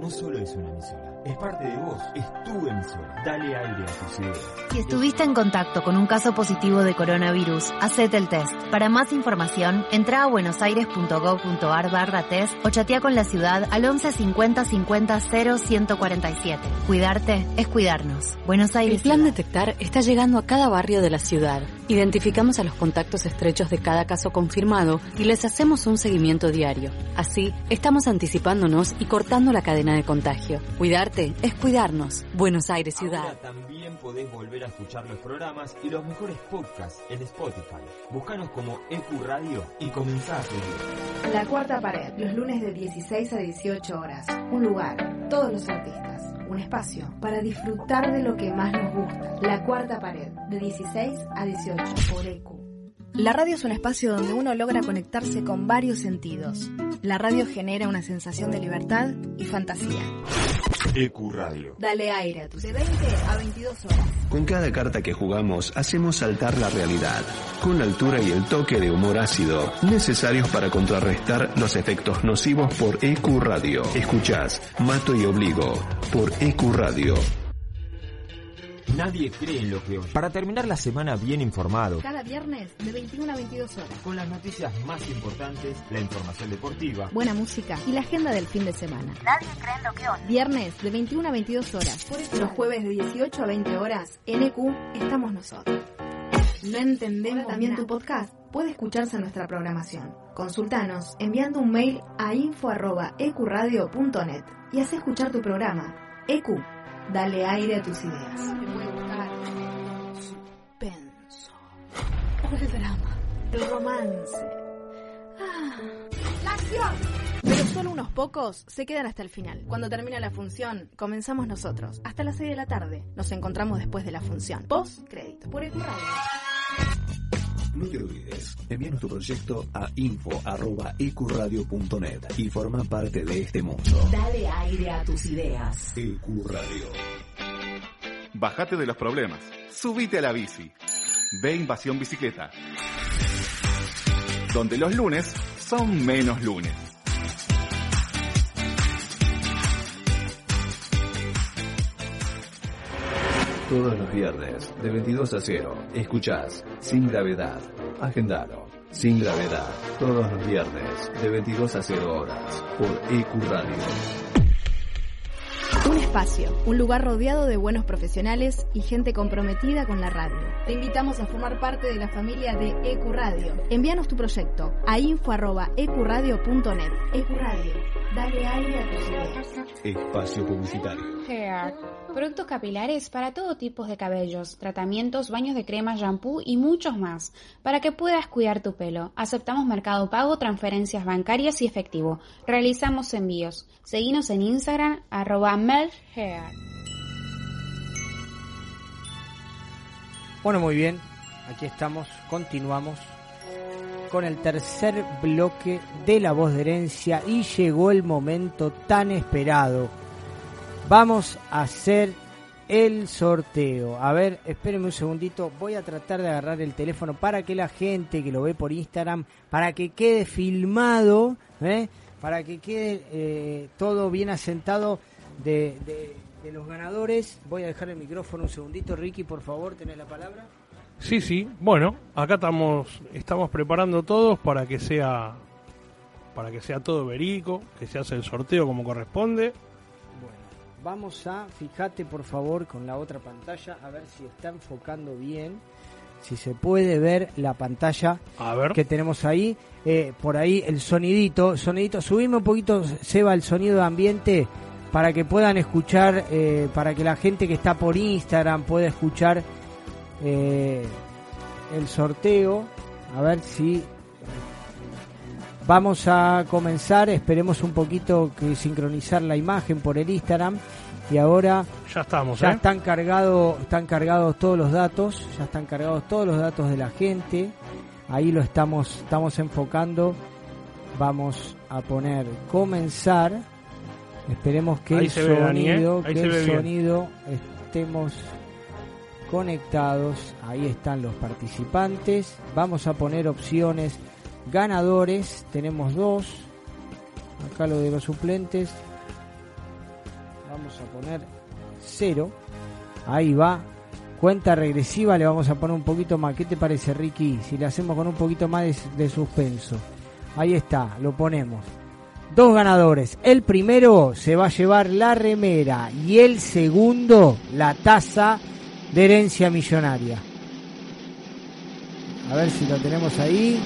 no solo es una emisora es parte de vos, es tu emisora. Dale aire a tus ideas. Si estuviste en contacto con un caso positivo de coronavirus, hacete el test. Para más información, entra a buenosaires.gov.ar barra test o chatea con la ciudad al 11 50 50 0 147. Cuidarte es cuidarnos. Buenos Aires. El plan Detectar está llegando a cada barrio de la ciudad. Identificamos a los contactos estrechos de cada caso confirmado y les hacemos un seguimiento diario. Así, estamos anticipándonos y cortando la cadena de contagio. Cuidarte es cuidarnos. Buenos Aires Ciudad. Ahora también podés volver a escuchar los programas y los mejores podcasts en Spotify. Búscanos como EQ Radio y comenzá a seguir. La Cuarta Pared, los lunes de 16 a 18 horas. Un lugar, todos los artistas. Un espacio para disfrutar de lo que más nos gusta. La Cuarta Pared, de 16 a 18 por EQ. La radio es un espacio donde uno logra conectarse con varios sentidos. La radio genera una sensación de libertad y fantasía. EQ Radio. Dale aire a tus de 20 a 22 horas. Con cada carta que jugamos hacemos saltar la realidad, con la altura y el toque de humor ácido necesarios para contrarrestar los efectos nocivos por EQ Radio. Escuchás Mato y Obligo por EQ Radio. Nadie cree en lo que oye. Para terminar la semana bien informado, Cada viernes de 21 a 22 horas. con las noticias más importantes, la información deportiva, Buena música y la agenda del fin de semana. Nadie cree en lo que oye. Viernes de 21 a 22 horas. Los jueves de 18 a 20 horas. En EQ estamos nosotros. No entendemos también tu podcast. Puede escucharse en nuestra programación. Consultanos enviando un mail a info.ecuradio.net y haz escuchar tu programa. EQ, dale aire a tus ideas. Suspenso. El drama. El romance. Ah. ¡La acción! Pero solo unos pocos se quedan hasta el final. Cuando termina la función, comenzamos nosotros. Hasta las 6 de la tarde. Nos encontramos después de la función. Post crédito. Por EQ Radio. No te olvides, envíanos tu proyecto a info.ecuradio.net y forma parte de este mundo. Dale aire a tus ideas. EQ Radio. Bájate de los problemas. Subite a la bici. Ve Invasión Bicicleta. Donde los lunes son menos lunes. Todos los viernes, de 22 a 0, escuchás Sin Gravedad. Agendalo. Sin Gravedad. Todos los viernes, de 22 a 0 horas, por EQ Radio. Un espacio, un lugar rodeado de buenos profesionales y gente comprometida con la radio. Te invitamos a formar parte de la familia de EQ Radio. Envíanos tu proyecto a info.ecuradio.net. EQ Radio, dale aire a tus ideas. Espacio publicitario. Hair. Productos capilares para todo tipo de cabellos, tratamientos, baños de crema, shampoo y muchos más. Para que puedas cuidar tu pelo. Aceptamos mercado pago, transferencias bancarias y efectivo. Realizamos envíos. Seguinos en Instagram, arroba melhair. Bueno, muy bien. Aquí estamos, continuamos con el tercer bloque de La Voz de Herencia y llegó el momento tan esperado. Vamos a hacer el sorteo. A ver, espérenme un segundito. Voy a tratar de agarrar el teléfono para que la gente que lo ve por Instagram, para que quede filmado, ¿eh? para que quede eh, todo bien asentado de, de- de los ganadores. Voy a dejar el micrófono un segundito. Ricky, por favor, tenés la palabra. Sí, sí. Bueno, acá estamos estamos preparando todos para que sea para que sea todo verídico, que se hace el sorteo como corresponde. Vamos a, fíjate por favor con la otra pantalla, a ver si está enfocando bien, si se puede ver la pantalla A ver. que tenemos ahí. Eh, por ahí el sonidito, sonidito, subime un poquito, Seba, el sonido de ambiente para que puedan escuchar, eh, para que la gente que está por Instagram pueda escuchar eh, el sorteo. A ver si Vamos a comenzar, esperemos un poquito que sincronizar la imagen por el Instagram y ahora Ya estamos, ya ¿eh? están cargados, están cargados todos los datos, ya están cargados todos los datos de la gente. Ahí lo estamos estamos enfocando. Vamos a poner comenzar. Esperemos que Ahí el se ¿eh? sonido, que el sonido estemos conectados. Ahí están los participantes. Vamos a poner opciones ganadores. Tenemos dos. Acá lo de los suplentes. Vamos a poner 0. Ahí va. Cuenta regresiva, le vamos a poner un poquito más. ¿Qué te parece, Ricky? Si le hacemos con un poquito más de, suspenso. Ahí está, lo ponemos. Dos ganadores. El primero se va a llevar la remera y el segundo la taza de herencia millonaria. A ver si lo tenemos ahí.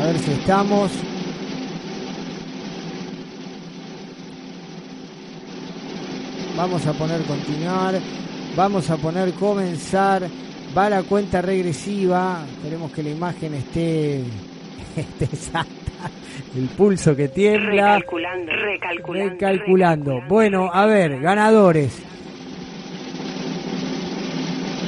A ver si estamos. Vamos a poner continuar. Vamos a poner comenzar. Va la cuenta regresiva. Esperemos que la imagen esté. El pulso que tiembla. Recalculando, recalculando. Recalculando. Bueno, a ver, ganadores.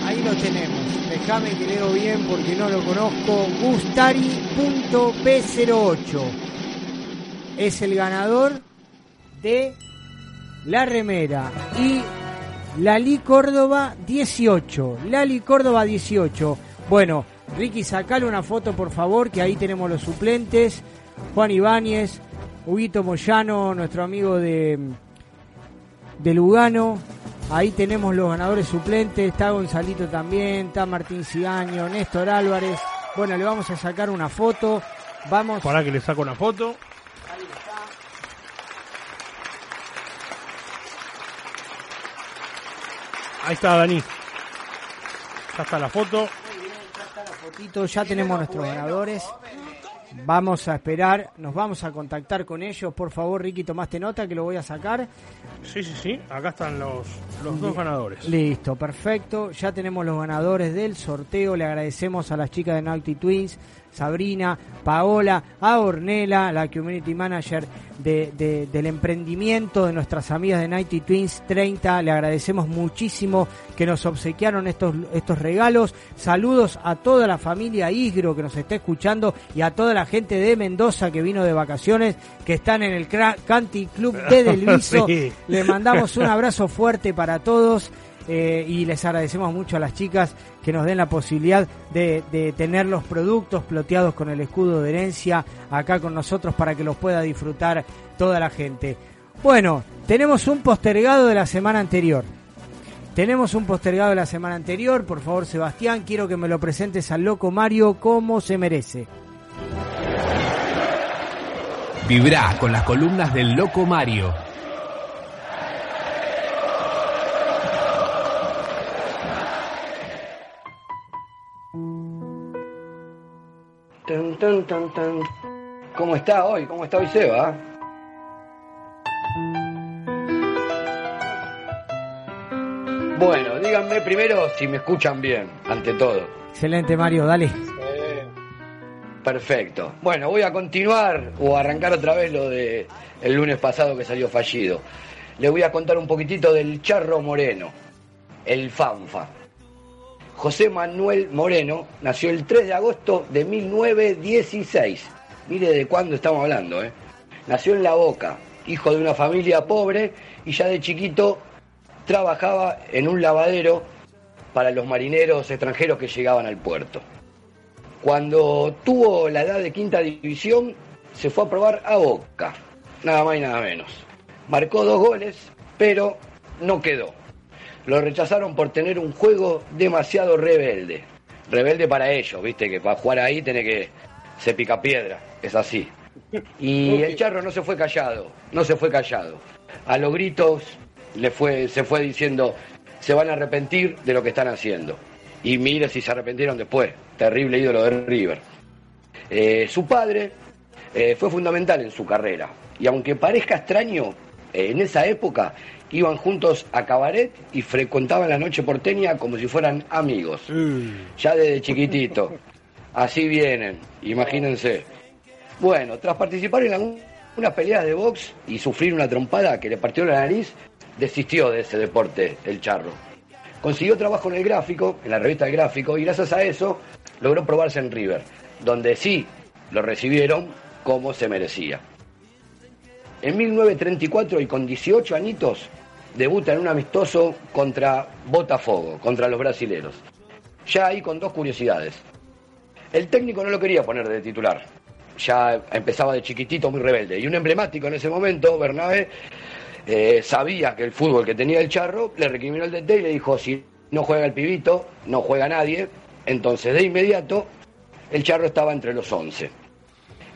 Ahí lo tenemos. Déjame que leo bien porque no lo conozco. Gustari.p08 es el ganador de la remera y Lali Córdoba 18. Lali Córdoba 18. Bueno, Ricky, sacale una foto por favor, que ahí tenemos los suplentes. Juan Ibáñez, Huguito Moyano, nuestro amigo de, de Lugano. Ahí tenemos los ganadores suplentes. Está Gonzalito también, está Martín Cigaño, Néstor Álvarez. Bueno, le vamos a sacar una foto. Vamos. Para que le saco una foto. Ahí está Dani. Ya está la foto. Fotito, ya tenemos nuestros ganadores. Vamos a esperar, nos vamos a contactar con ellos. Por favor, Ricky, tomaste nota que lo voy a sacar. Sí, sí, sí. Acá están los, los dos ganadores. Listo, perfecto. Ya tenemos los ganadores del sorteo. Le agradecemos a las chicas de Naughty Twins Sabrina, Paola, a Ornella, la community manager de, del emprendimiento de nuestras amigas de Nighty Twins 30. Le agradecemos muchísimo que nos obsequiaron estos, estos regalos. Saludos a toda la familia Isgro que nos está escuchando y a toda la gente de Mendoza que vino de vacaciones, que están en el Canti Club de Delviso. Le mandamos un abrazo fuerte para todos. Eh, y les agradecemos mucho a las chicas que nos den la posibilidad de, tener los productos ploteados con el escudo de herencia acá con nosotros para que los pueda disfrutar toda la gente. Bueno, tenemos un postergado de la semana anterior. Tenemos un postergado de la semana anterior. Por favor, Sebastián, quiero que me lo presentes al loco Mario como se merece. Vibra con las columnas del loco Mario. ¿Cómo está hoy? ¿Cómo está hoy Seba? Bueno, díganme primero si me escuchan bien, ante todo. Excelente, Mario, dale. Perfecto. Bueno, voy a continuar o arrancar otra vez lo de el lunes pasado que salió fallido. Le voy a contar un poquitito del Charro Moreno, el Fanfa. José Manuel Moreno nació el 3 de agosto de 1916. Mire de cuándo estamos hablando, ¿eh? Nació en La Boca, hijo de una familia pobre y ya de chiquito trabajaba en un lavadero para los marineros extranjeros que llegaban al puerto. Cuando tuvo la edad de quinta división, se fue a probar a Boca, nada más y nada menos. Marcó dos goles, pero no quedó lo rechazaron por tener un juego demasiado rebelde. Rebelde para ellos, viste, que para jugar ahí tiene que se pica piedra, es así. Y el charro no se fue callado, no se fue callado. A los gritos le fue, se fue diciendo, se van a arrepentir de lo que están haciendo. Y mire si se arrepintieron después, terrible ídolo de River. Eh, su padre eh, fue fundamental en su carrera. Y aunque parezca extraño, eh, en esa época iban juntos a cabaret y frecuentaban la noche porteña como si fueran amigos. Ya desde chiquitito. Así vienen, imagínense. Bueno, tras participar en algunas peleas de box y sufrir una trompada que le partió la nariz, desistió de ese deporte, el charro. Consiguió trabajo en el gráfico, en la revista del gráfico, y gracias a eso logró probarse en River, donde sí lo recibieron como se merecía. En 1934 y con 18 añitos debuta en un amistoso contra Botafogo, contra los brasileros. Ya ahí con dos curiosidades. El técnico no lo quería poner de titular, ya empezaba de chiquitito muy rebelde. Y un emblemático en ese momento, Bernabé, eh, sabía que el fútbol que tenía el charro, le recriminó el DT y le dijo, si no juega el pibito, no juega nadie. Entonces, de inmediato, el charro estaba entre los 11.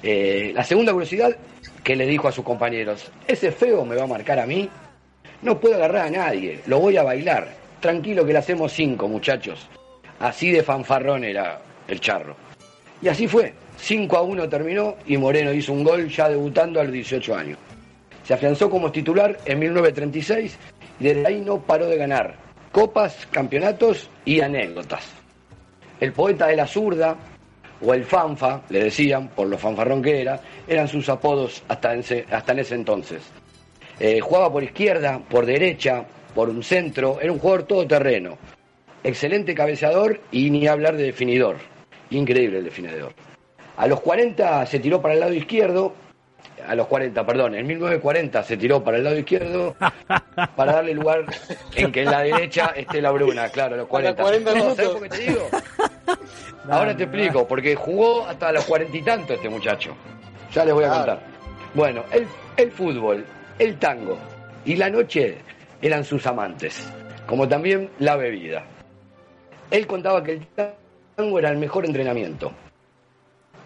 Eh, la segunda curiosidad que le dijo a sus compañeros, ese feo me va a marcar a mí, no puedo agarrar a nadie, lo voy a bailar. Tranquilo que le hacemos cinco, muchachos. Así de fanfarrón era el charro. Y así fue. 5 a 1 terminó y Moreno hizo un gol ya debutando a los 18 años. Se afianzó como titular en 1936 y desde ahí no paró de ganar copas, campeonatos y anécdotas. El poeta de la zurda o el fanfa, le decían, por lo fanfarrón que era, eran sus apodos hasta en ese, hasta en ese entonces. Eh, jugaba por izquierda, por derecha, por un centro, era un jugador todoterreno. Excelente cabeceador y ni hablar de definidor. Increíble el definidor. A los 40 se tiró para el lado izquierdo, a los 40, perdón, en 1940 se tiró para el lado izquierdo para darle lugar en que en la derecha esté la Bruna, claro, a los 40. ¿Sabes por qué te digo? Ahora te explico, porque jugó hasta los cuarenta y tanto este muchacho. Ya les voy a contar. Bueno, el, el fútbol, el tango y la noche eran sus amantes, como también la bebida. Él contaba que el tango era el mejor entrenamiento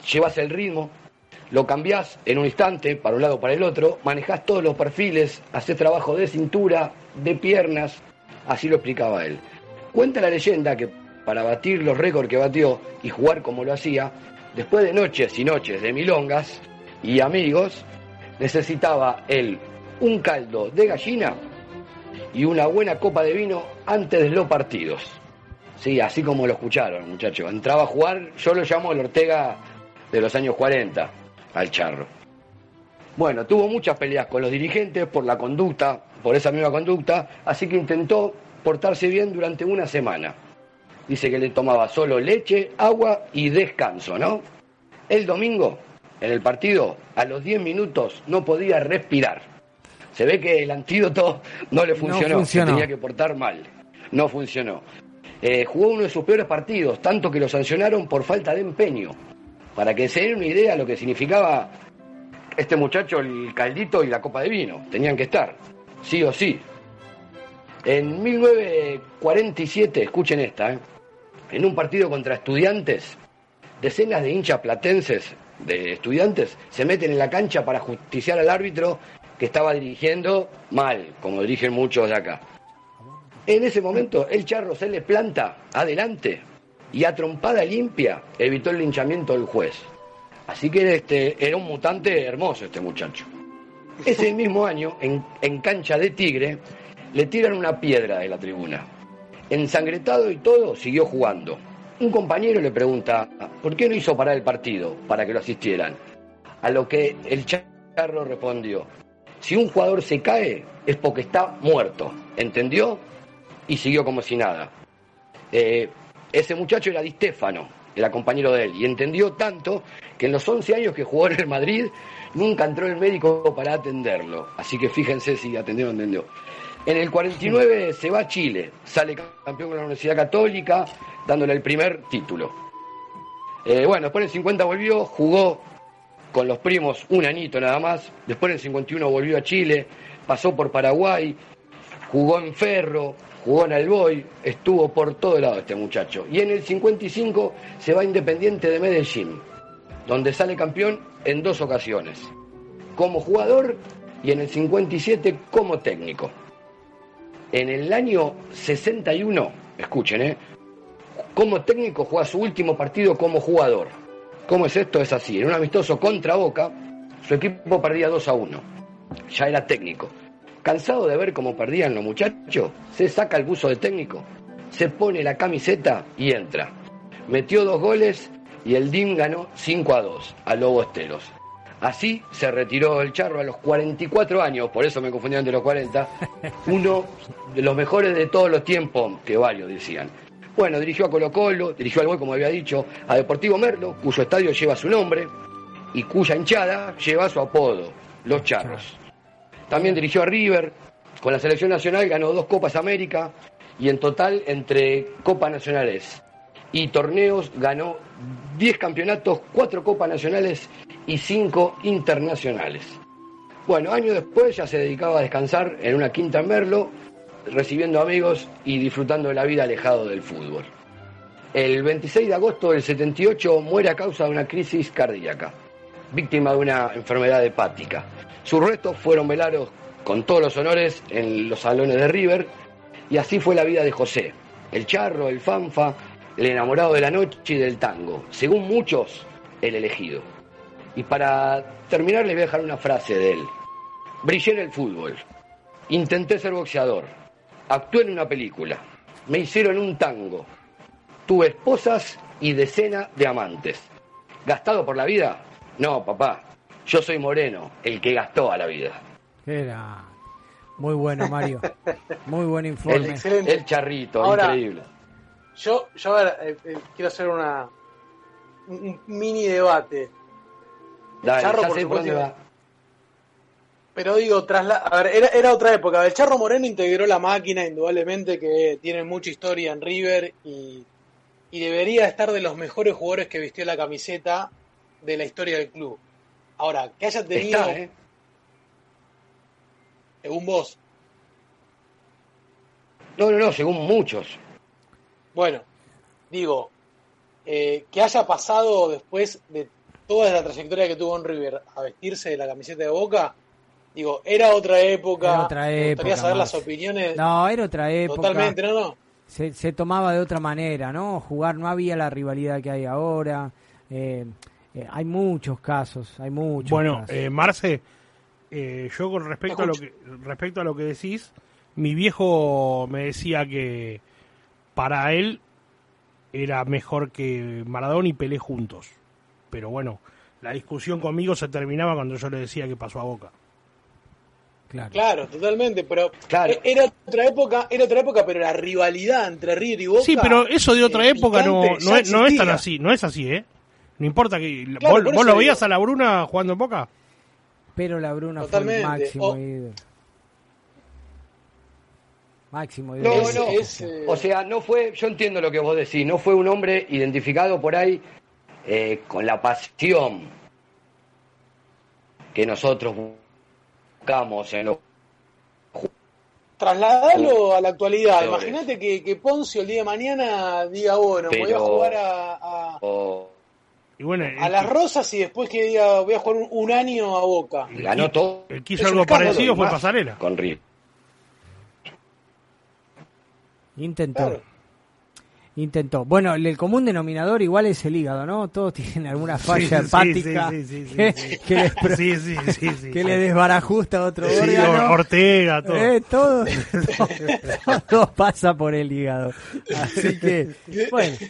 llevas el ritmo, lo cambiás en un instante para un lado o para el otro, manejás todos los perfiles, haces trabajo de cintura, de piernas, así lo explicaba él. Cuenta la leyenda que para batir los récords que batió y jugar como lo hacía, después de noches y noches de milongas y amigos, necesitaba él un caldo de gallina y una buena copa de vino antes de los partidos. Sí, así como lo escucharon, muchachos. Entraba a jugar, yo lo llamo el Ortega de los años 40 al charro. Bueno, tuvo muchas peleas con los dirigentes por la conducta, por esa misma conducta, así que intentó portarse bien durante una semana. Dice que le tomaba solo leche, agua y descanso, ¿no? El domingo, en el partido, a los 10 minutos no podía respirar. Se ve que el antídoto no le funcionó, Se tenía que portar mal. No funcionó. Eh, jugó uno de sus peores partidos, tanto que lo sancionaron por falta de empeño para que se den una idea de lo que significaba este muchacho, el caldito y la copa de vino. Tenían que estar, sí o sí. En 1947, escuchen esta, ¿eh? en un partido contra estudiantes, decenas de hinchas platenses de estudiantes se meten en la cancha para justiciar al árbitro que estaba dirigiendo mal, como dirigen muchos de acá. En ese momento, el charro se le planta adelante y a trompada limpia evitó el linchamiento del juez. Así que este, era un mutante hermoso este muchacho. Ese mismo año, en, en cancha de Tigre, le tiran una piedra de la tribuna. Ensangretado y todo, siguió jugando. Un compañero le pregunta, ¿por qué no hizo parar el partido para que lo asistieran? A lo que el charro respondió, si un jugador se cae es porque está muerto, ¿entendió? Y siguió como si nada. Eh, ese muchacho era Di Stefano, era compañero de él, y entendió tanto que en los 11 años que jugó en el Madrid nunca entró el médico para atenderlo. Así que fíjense si atendió o entendió. En el 49 se va a Chile, sale campeón con la Universidad Católica, dándole el primer título. Eh, bueno, después en el 50 volvió, jugó con los primos un añito nada más. Después en el 51 volvió a Chile, pasó por Paraguay, jugó en Ferro, jugó en Alboy, estuvo por todo lado este muchacho. Y en el 55 se va Independiente de Medellín, donde sale campeón en dos ocasiones, como jugador y en el 57 como técnico. En el año 61, escuchen, ¿eh? como técnico juega su último partido como jugador. ¿Cómo es esto? Es así. En un amistoso contra Boca, su equipo perdía 2 a 1. Ya era técnico. Cansado de ver cómo perdían los muchachos, se saca el buzo de técnico, se pone la camiseta y entra. Metió dos goles y el DIM ganó 5 a 2 a Lobo Esteros. Así se retiró el Charro a los 44 años, por eso me confundí ante los 40, uno de los mejores de todos los tiempos, que varios decían. Bueno, dirigió a Colo Colo, dirigió al Boy, como había dicho, a Deportivo Merlo, cuyo estadio lleva su nombre y cuya hinchada lleva su apodo, Los Charros. También dirigió a River, con la selección nacional ganó dos Copas América y en total entre Copas Nacionales y torneos ganó 10 campeonatos, 4 Copas Nacionales y cinco internacionales. Bueno, años después ya se dedicaba a descansar en una quinta en Merlo, recibiendo amigos y disfrutando de la vida alejado del fútbol. El 26 de agosto del 78 muere a causa de una crisis cardíaca, víctima de una enfermedad hepática. Sus restos fueron velados con todos los honores en los salones de River y así fue la vida de José, el charro, el fanfa, el enamorado de la noche y del tango, según muchos, el elegido. Y para terminar les voy a dejar una frase de él. Brillé en el fútbol, intenté ser boxeador, actué en una película, me hicieron un tango, tuve esposas y decenas de amantes. ¿Gastado por la vida? No, papá, yo soy Moreno, el que gastó a la vida. Era muy bueno, Mario. Muy buen informe. El, charrito, increíble. Yo, yo a ver, eh, eh, quiero hacer una un mini debate. Dale, Charro, por supuesto, pero digo, tras a ver, era, era, otra época. El Charro Moreno integró la máquina, indudablemente, que tiene mucha historia en River y, y debería estar de los mejores jugadores que vistió la camiseta de la historia del club. Ahora, que haya tenido. ¿eh? Según vos. No, no, no, según muchos. Bueno, digo, eh, que haya pasado después de toda la trayectoria que tuvo en River a vestirse de la camiseta de Boca, digo, era otra época. Era otra época. saber las opiniones. No, era otra época. Totalmente, no, no. Se, se, tomaba de otra manera, ¿no? Jugar, no había la rivalidad que hay ahora. Eh, eh, hay muchos casos, hay muchos. Bueno, eh, Marce, yo con respecto a lo que respecto a lo que decís, mi viejo me decía que para él era mejor que Maradona y Pelé juntos. Pero bueno, la discusión conmigo se terminaba cuando yo le decía que pasó a Boca. Claro. totalmente, pero e-, era otra época, era otra época, pero la rivalidad entre River y Boca. Sí, pero eso de otra época no, no, es, no es tan así, no es así, ¿eh? No importa que vos, lo veías a la Bruna jugando en Boca. Pero la Bruna fue el máximo o, Máximo No, no, eh, o sea, no fue, yo entiendo lo que vos decís, no fue un hombre identificado por ahí eh, con la pasión que nosotros buscamos en los Trasladalo a la actualidad. Imagínate que, que, Poncio el día de mañana diga, bueno, voy a jugar a, a, a las Rosas y después que diga, voy a jugar un, año a Boca. Ganó todo. El que hizo algo parecido fue Pasarela. Con River. Intentó. Intentó. Bueno, el, común denominador igual es el hígado, ¿no? Todos tienen alguna falla hepática que, le desbarajusta otro órgano. Ortega, todo. Eh, todo, todo, pasa por el hígado. Así que, bueno.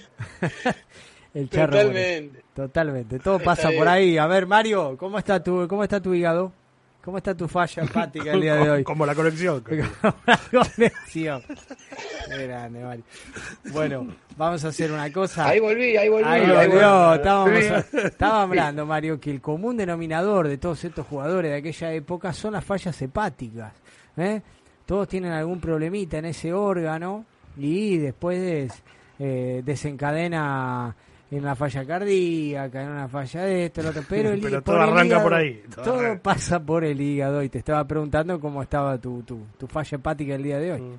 El charro. Totalmente. Totalmente. Todo pasa por ahí. A ver, Mario, ¿cómo está tu, cómo está tu hígado? ¿Cómo está tu falla empática el día de hoy? Como la conexión. Como la conexión. Qué grande, Mario. Bueno, vamos a hacer una cosa. Ahí volví, ahí volví. Ahí volvió. Estábamos, estaba hablando, Mario, que el común denominador de todos estos jugadores de aquella época son las fallas hepáticas. ¿eh? Todos tienen algún problemita en ese órgano y después eh, desencadena en una falla cardíaca, en una falla de esto, lo otro, pero, el, todo arranca por ahí. Todo, pasa por el hígado y te estaba preguntando cómo estaba tu, tu, tu falla hepática el día de hoy. Mm.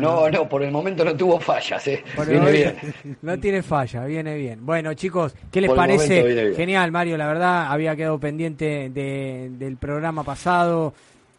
no, no, por el momento no tuvo fallas, ¿eh? Viene bien. No tiene falla, viene bien. Bueno, chicos, ¿qué les parece? Genial, Mario, la verdad, había quedado pendiente de, del programa pasado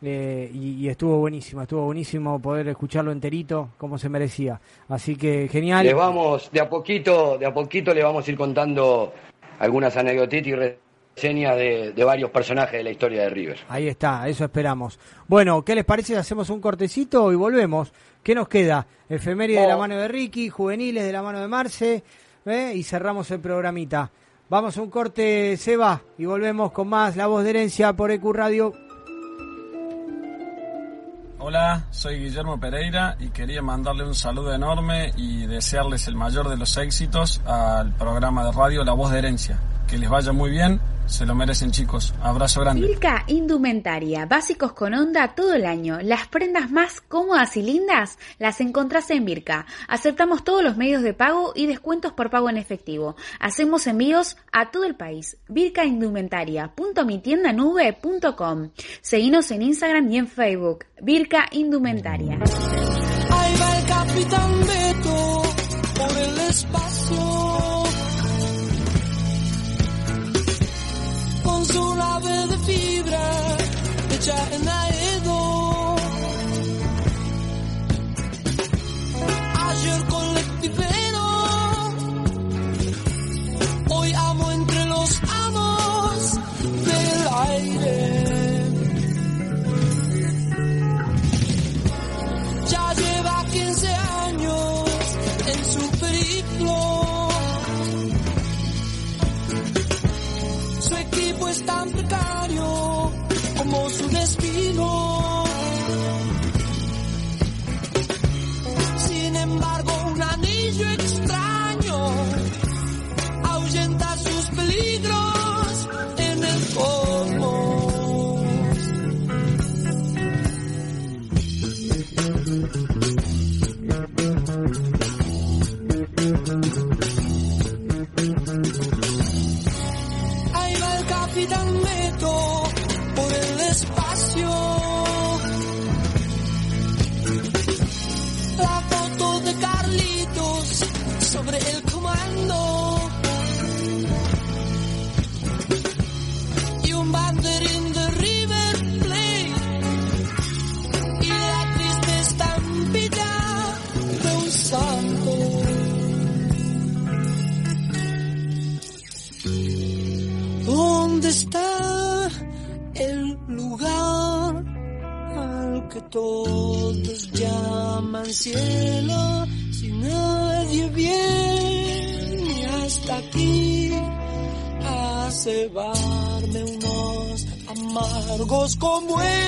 eh, y, estuvo buenísimo, estuvo buenísimo poder escucharlo enterito como se merecía. Así que genial. Le vamos, de a poquito, de a poquito le vamos a ir contando algunas anécdotas y reseñas de, de, varios personajes de la historia de River. Ahí está, eso esperamos. Bueno, ¿qué les parece si hacemos un cortecito y volvemos? ¿Qué nos queda? Efeméride de la mano de Ricky, juveniles de la mano de Marce ¿eh? y cerramos el programita. Vamos a un corte, se va y volvemos con más La Voz de Herencia por EQ Radio. Hola, soy Guillermo Pereira y quería mandarle un saludo enorme y desearles el mayor de los éxitos al programa de radio La Voz de Herencia. Que les vaya muy bien Se lo merecen chicos. Abrazo grande. Virca Indumentaria. Básicos con onda todo el año. Las prendas más cómodas y lindas las encontrás en Virca. Aceptamos todos los medios de pago y descuentos por pago en efectivo. Hacemos envíos a todo el país. Virca Indumentaria. Seguinos en Instagram y en Facebook. Virca Indumentaria. Ahí va el capitán Beto por el espacio. Nave de fibra hecha en Aedo. Ayer colectivero, hoy amo entre los amos del aire. Como su destino. Cielo? Si nadie viene hasta aquí a cebarme unos amargos como en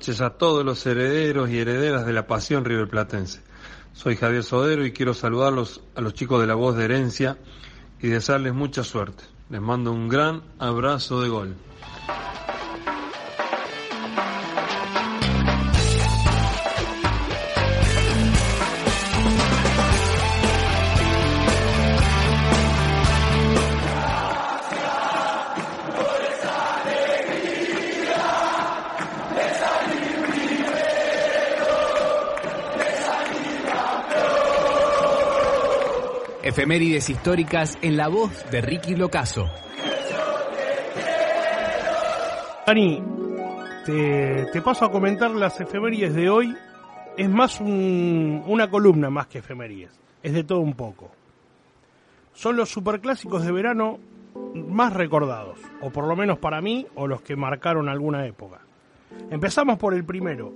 noches a todos los herederos y herederas de la pasión riverplatense. Soy Javier Sodero y quiero saludarlos a los chicos de la voz de herencia y desearles mucha suerte. Les mando un gran abrazo de gol. Efemérides históricas en la voz de Ricky Locaso. Dani, te, te paso a comentar las efemérides de hoy. Es más un- una columna más que efemérides. Es de todo un poco. Son los superclásicos de verano más recordados, o por lo menos para mí, o los que marcaron alguna época. Empezamos por el primero.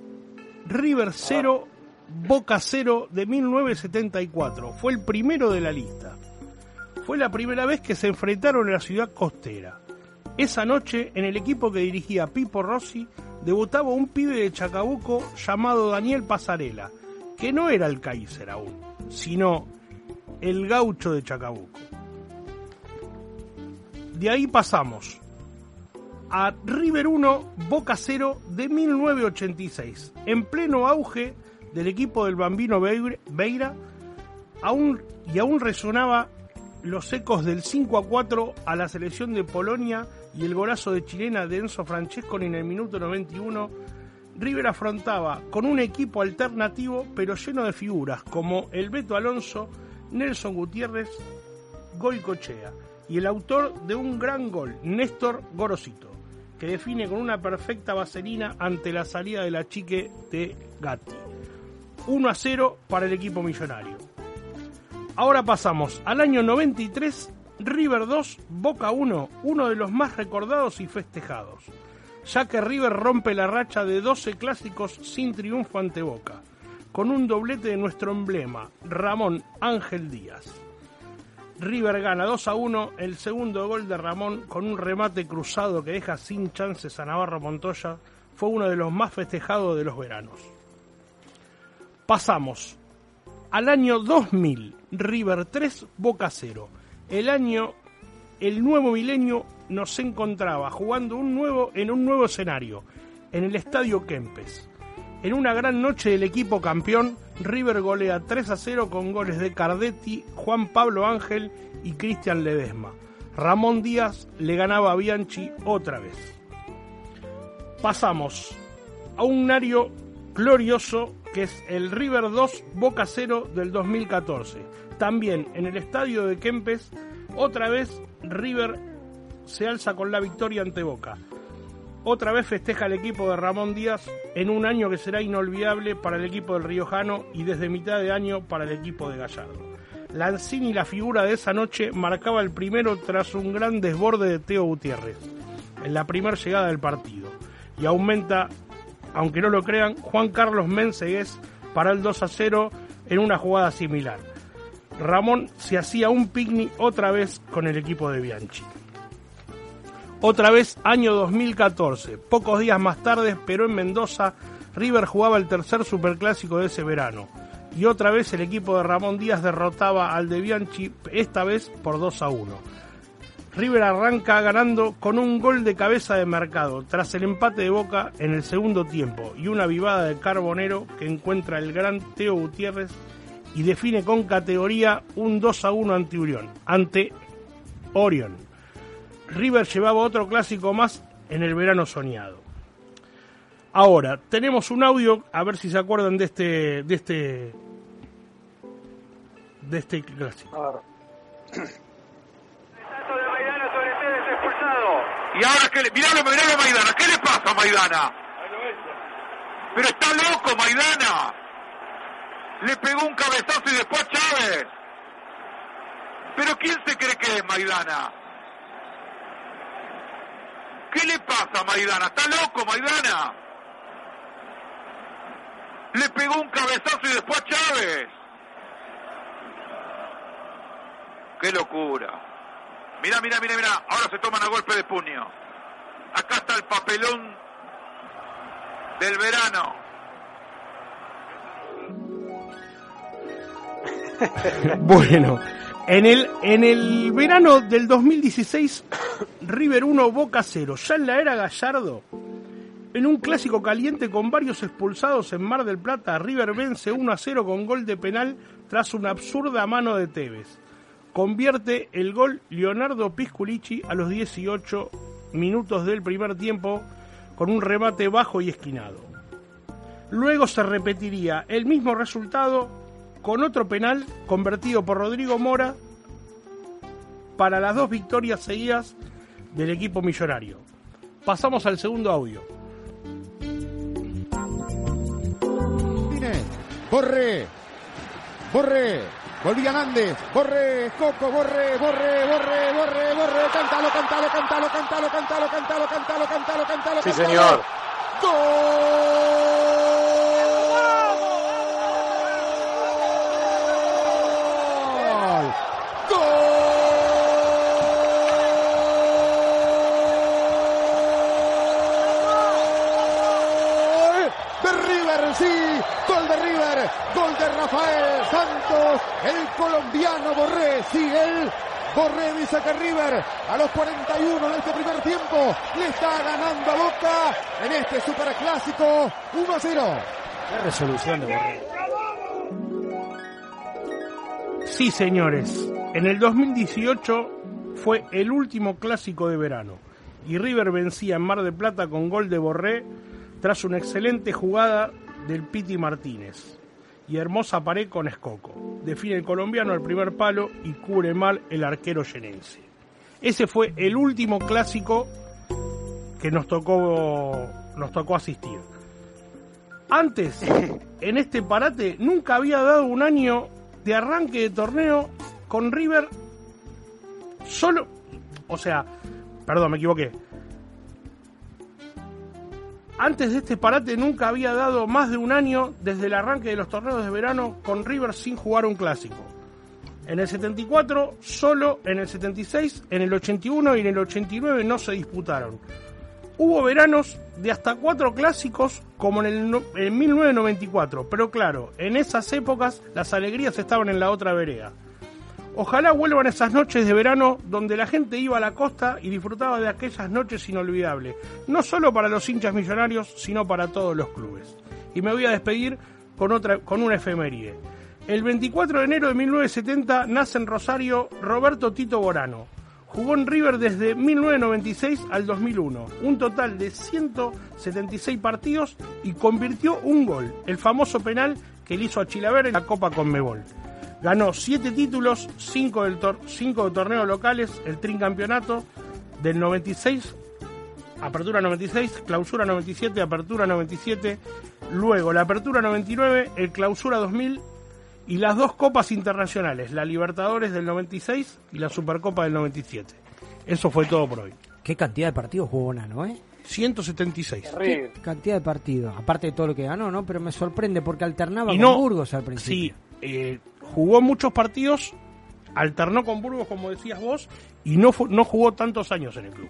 River 0, Boca 0 de 1974. Fue el primero de la lista. fue la primera vez que se enfrentaron en la ciudad costera. Esa noche, en el equipo que dirigía Pipo Rossi, debutaba un pibe de Chacabuco llamado Daniel Pasarela, que no era el Kaiser aún, sino el gaucho de Chacabuco. De ahí pasamos a River 1, Boca 0 de 1986, en pleno auge del equipo del Bambino Beira, aún, y aún resonaba los ecos del 5 a 4 a la selección de Polonia y el golazo de chilena de Enzo Francesco en el minuto 91, River afrontaba con un equipo alternativo pero lleno de figuras como el Beto Alonso, Nelson Gutiérrez, Goicochea y el autor de un gran gol, Néstor Gorosito, que define con una perfecta vaselina ante la salida de la chique de Gatti. 1 a 0 para el equipo millonario. Ahora pasamos al año 93, River 2, Boca 1, uno de los más recordados y festejados, ya que River rompe la racha de 12 clásicos sin triunfo ante Boca, con un doblete de nuestro emblema, Ramón Ángel Díaz. River gana 2 a 1, el segundo gol de Ramón con un remate cruzado que deja sin chances a Navarro Montoya, fue uno de los más festejados de los veranos. Pasamos al año 2000, River 3, Boca 0. El año, el nuevo milenio nos encontraba jugando un nuevo, en un nuevo escenario, en el Estadio Kempes. En una gran noche del equipo campeón, River golea 3 a 0 con goles de Cardetti, Juan Pablo Ángel y Cristian Ledesma. Ramón Díaz le ganaba a Bianchi otra vez. Pasamos a un nario glorioso que es el River 2 Boca 0 del 2014. También en el estadio de Kempes, otra vez River se alza con la victoria ante Boca. Otra vez festeja el equipo de Ramón Díaz en un año que será inolvidable para el equipo del Riojano y desde mitad de año para el equipo de Gallardo. Lanzini, la figura de esa noche, marcaba el primero tras un gran desborde de Teo Gutiérrez en la primera llegada del partido y aumenta aunque no lo crean, Juan Carlos Mensegués para el 2 a 0 en una jugada similar. Ramón se hacía un picnic otra vez con el equipo de Bianchi. Otra vez año 2014, pocos días más tarde, pero en Mendoza, River jugaba el tercer superclásico de ese verano. Y otra vez el equipo de Ramón Díaz derrotaba al de Bianchi, esta vez por 2 a 1. River arranca ganando con un gol de cabeza de mercado tras el empate de Boca en el segundo tiempo y una vivada de Carbonero que encuentra el gran Teo Gutiérrez y define con categoría un 2 a 1 ante Orión, ante Orión. River llevaba otro clásico más en el verano soñado. Ahora, tenemos un audio, a ver si se acuerdan de este de este de este clásico. Y ahora que le... Miralo, miralo a Maidana. ¿Qué le pasa a Maidana? Pero está loco Maidana. Le pegó un cabezazo y después Chávez. Pero ¿quién se cree que es Maidana? ¿Qué le pasa a Maidana? ¿Está loco Maidana? Le pegó un cabezazo y después Chávez. Qué locura. Mira, mira, mira, mira. Ahora se toman a golpe de puño. Acá está el papelón del verano. bueno, en el, en el verano del 2016, River 1, Boca 0. Ya en la era Gallardo, en un clásico caliente con varios expulsados en Mar del Plata, River vence 1 a 0 con gol de penal tras una absurda mano de Tevez convierte el gol Leonardo Pisculici a los 18 minutos del primer tiempo con un remate bajo y esquinado. Luego se repetiría el mismo resultado con otro penal convertido por Rodrigo Mora para las dos victorias seguidas del equipo millonario. Pasamos al segundo audio. Corre, corre, Volvían Andes, Borre, Coco, Borre, Borre, Borre, Borre, Borre, cántalo, cántalo, cántalo, cántalo, cántalo, cántalo, cántalo, cántalo, cántalo. Sí, señor. ¡Gol! River, sí, gol de River, gol de Rafael Santos, el colombiano Borré, sí, él Borré dice que River a los 41 de este primer tiempo le está ganando a Boca en este superclásico 1 a 0. Qué resolución de Borré. Sí, señores. En el 2018 fue el último clásico de verano y River vencía en Mar del Plata con gol de Borré tras una excelente jugada del Piti Martínez y hermosa pared con Escoco. Define el colombiano el primer palo y cubre mal el arquero yenense. Ese fue el último clásico que nos tocó, nos tocó asistir. Antes, en este parate, nunca había dado un año de arranque de torneo con River solo, o sea, perdón, me equivoqué. Antes de este parate nunca había dado más de un año desde el arranque de los torneos de verano con River sin jugar un clásico. En el 74 solo, en el 76, en el 81 y en el 89 no se disputaron. Hubo veranos de hasta cuatro clásicos como en, el, en 1994, pero claro, en esas épocas las alegrías estaban en la otra vereda. Ojalá vuelvan esas noches de verano donde la gente iba a la costa y disfrutaba de aquellas noches inolvidables, no solo para los hinchas millonarios, sino para todos los clubes. Y me voy a despedir con, otra, con una efeméride. El 24 de enero de 1970 nace en Rosario Roberto Tito Borano. Jugó en River desde 1996 al 2001, un total de 176 partidos y convirtió un gol, el famoso penal que le hizo a Chilaver en la Copa Conmebol. Ganó 7 títulos, 5 de torneos locales, el trincampeonato del 96, Apertura 96, Clausura 97, Apertura 97, luego la Apertura 99, el Clausura 2000 y las dos copas internacionales, la Libertadores del 96 y la Supercopa del 97. Eso fue todo por hoy. Qué cantidad de partidos jugó Nano, ¿eh? 176. Qué cantidad de partidos, aparte de todo lo que ganó, ¿no? Pero me sorprende porque alternaba con Burgos al principio. Sí, eh, jugó muchos partidos, alternó con Burgos, como decías vos, y no, no jugó tantos años en el club.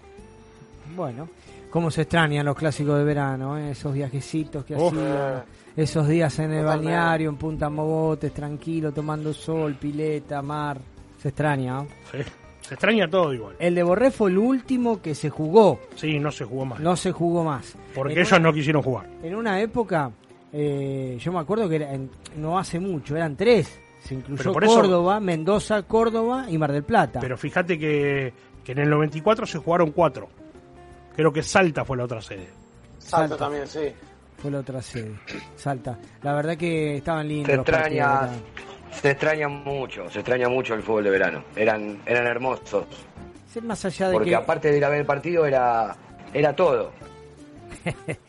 Bueno, cómo se extrañan los clásicos de verano, eh? esos viajecitos que hacían, esos días en el balneario, en Punta Mogotes, tranquilo, tomando sol, pileta, mar. Se extraña, ¿no? Sí. Se extraña todo igual. El de Borré fue el último que se jugó. Sí, no se jugó más. No se jugó más. Porque ellos no quisieron jugar. En una época, eh, yo me acuerdo que no hace mucho, eran tres se incluyó Córdoba, Mendoza, Córdoba y Mar del Plata. Pero fíjate que, en el 94 se jugaron cuatro. Creo que Salta fue la otra sede. Salta, también, sí. Fue la otra sede. Salta. La verdad que estaban lindos. Se extraña, se extraña mucho, se extraña mucho el fútbol de verano. Eran, eran hermosos. más allá de Porque aparte de ir a ver el partido era, era todo.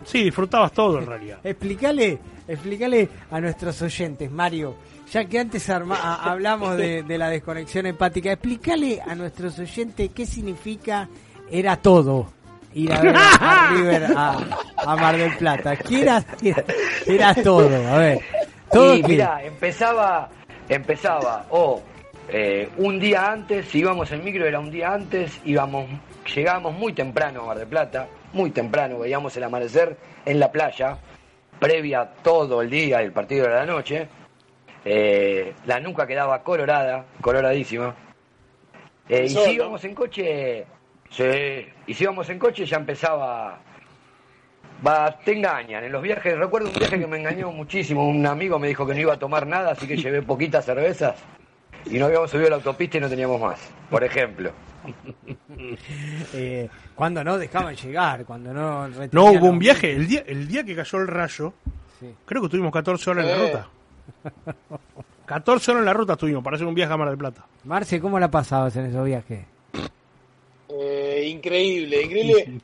sí, disfrutabas todo en realidad. explícale, explícale a nuestros oyentes, Mario, ya que antes hablamos de, la desconexión empática, explícale a nuestros oyentes qué significa era todo ir a ver a River a, Mar del Plata. ¿Qué era, todo? A ver. Todo mira, empezaba, empezaba, o eh, un día antes, si íbamos en micro era un día antes, íbamos, llegábamos muy temprano a Mar del Plata, muy temprano, veíamos el amanecer en la playa, previa todo el día, el partido de la noche, eh, la nuca quedaba colorada, coloradísima. Eh, y si íbamos en coche, sí, y si íbamos en coche ya empezaba... Va, te engañan. En los viajes, recuerdo un viaje que me engañó muchísimo. Un amigo me dijo que no iba a tomar nada, así que llevé poquitas cervezas y no habíamos subido a la autopista y no teníamos más, por ejemplo. eh, cuando no dejaban llegar, cuando no... No hubo un viaje, el día, el día que cayó el rayo, creo que tuvimos 14 horas en la ruta. 14 horas en la ruta estuvimos para hacer un viaje a Mar del Plata. Marce, ¿cómo la pasabas en esos viajes? Eh, increíble, increíble.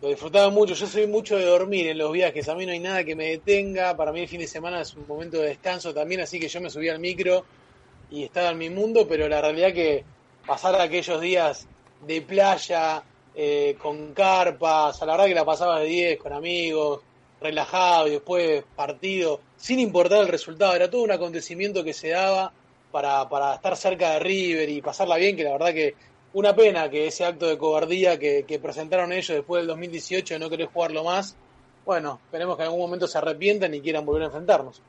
Lo disfrutaba mucho. Yo soy mucho de dormir en los viajes. A mí no hay nada que me detenga. Para mí el fin de semana es un momento de descanso también. Así que yo me subí al micro y estaba en mi mundo. Pero la realidad que pasar aquellos días de playa, eh, con carpas, a la verdad que la pasaba de 10 con amigos, relajado y después partido, sin importar el resultado. Era todo un acontecimiento que se daba para, para estar cerca de River y pasarla bien, que la verdad que una pena que ese acto de cobardía que, presentaron ellos después del 2018 de no querer jugarlo más, bueno, esperemos que en algún momento se arrepientan y quieran volver a enfrentarnos.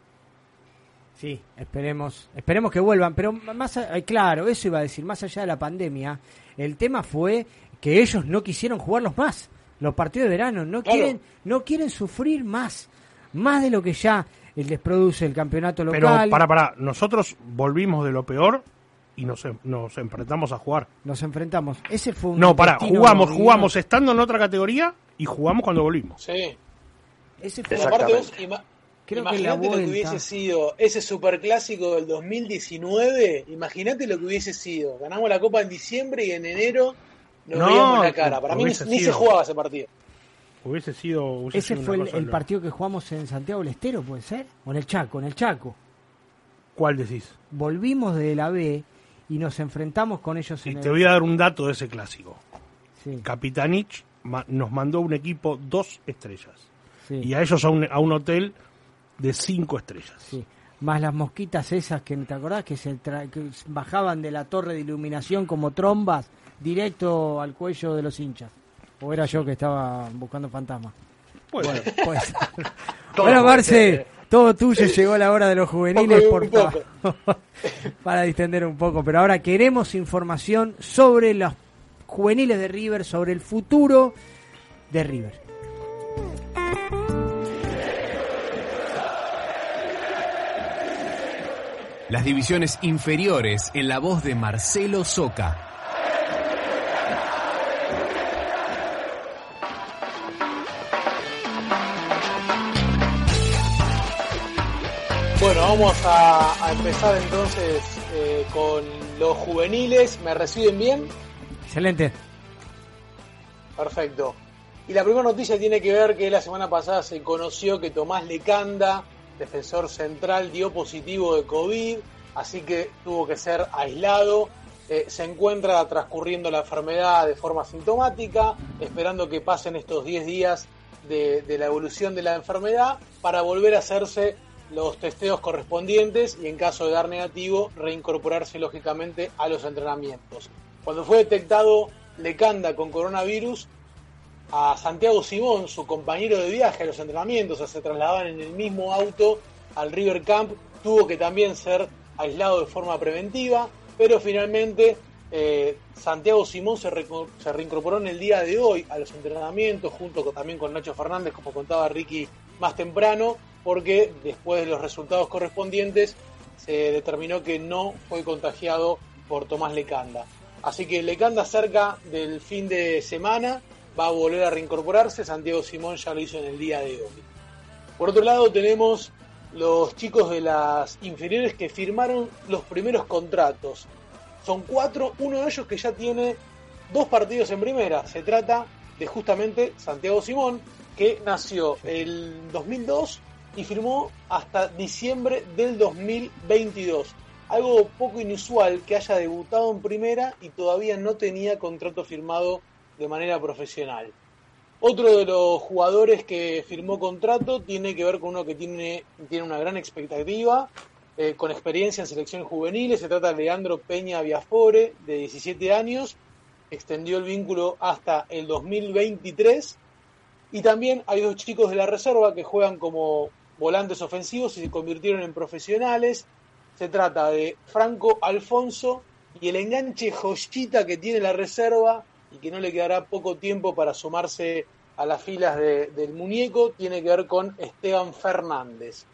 Sí, esperemos, esperemos que vuelvan, pero más, claro, eso iba a decir, más allá de la pandemia, el tema fue que ellos no quisieron jugarlos más, los partidos de verano, no quieren, no quieren sufrir más, más de lo que ya les produce el campeonato local. Pero para, para, nosotros volvimos de lo peor y nos, nos enfrentamos a jugar. Nos enfrentamos. Ese fue un No, para, jugamos, jugamos estando en otra categoría y jugamos cuando volvimos. Sí. Ese fue aparte vos, imagínate lo que hubiese sido ese superclásico del 2019, imagínate lo que hubiese sido. Ganamos la Copa en diciembre y en enero nos no, veíamos la cara. Para mí ni, se jugaba ese partido. Hubiese sido. Ese fue el, partido que jugamos en Santiago del Estero, ¿puede ser? O en el Chaco, en el Chaco. ¿Cuál decís? Volvimos de la B y nos enfrentamos con ellos en Te voy a dar un dato de ese clásico. Sí. Capitanich nos mandó un equipo dos estrellas. Y a ellos a un, a un hotel de cinco estrellas. Sí. Más las mosquitas esas que, ¿te acordás? Que, se que bajaban de la torre de iluminación como trombas directo al cuello de los hinchas. ¿O era yo que estaba buscando fantasmas? Bueno, pues. bueno, Marce, todo tuyo. Llegó la hora de los juveniles, por favor. para distender un poco. Pero ahora queremos información sobre los juveniles de River, sobre el futuro de River. Las divisiones inferiores en la voz de Marcelo Soca. Bueno, vamos a, empezar entonces eh, con los juveniles. ¿Me reciben bien? Excelente. Perfecto. Y la primera noticia tiene que ver que la semana pasada se conoció que Tomás Lecanda, defensor central, dio positivo de COVID, así que tuvo que ser aislado. Eh, se encuentra transcurriendo la enfermedad de forma sintomática, esperando que pasen estos 10 días de, de la evolución de la enfermedad para volver a hacerse los testeos correspondientes y en caso de dar negativo reincorporarse lógicamente a los entrenamientos. Cuando fue detectado Lecanda con coronavirus, a Santiago Simón, su compañero de viaje a los entrenamientos, se trasladaban en el mismo auto al River Camp, tuvo que también ser aislado de forma preventiva, pero finalmente eh, Santiago Simón se, se, reincorporó en el día de hoy a los entrenamientos, junto también con Nacho Fernández, como contaba Ricky más temprano, porque después de los resultados correspondientes se determinó que no fue contagiado por Tomás Lecanda. Así que Lecanda cerca del fin de semana va a volver a reincorporarse, Santiago Simón ya lo hizo en el día de hoy. Por otro lado tenemos los chicos de las inferiores que firmaron los primeros contratos. Son cuatro, uno de ellos que ya tiene dos partidos en primera. Se trata de justamente Santiago Simón, que nació el 2002 y firmó hasta diciembre del 2022. Algo poco inusual que haya debutado en primera y todavía no tenía contrato firmado de manera profesional. Otro de los jugadores que firmó contrato tiene que ver con uno que tiene, tiene una gran expectativa, eh, con experiencia en selecciones juveniles. Se trata de Leandro Peña Viafore, de 17 años. Extendió el vínculo hasta el 2023. Y también hay dos chicos de la reserva que juegan como volantes ofensivos y se convirtieron en profesionales. Se trata de Franco Alfonso y el enganche joyita que tiene la reserva y que no le quedará poco tiempo para sumarse a las filas del muñeco tiene que ver con Esteban Fernández.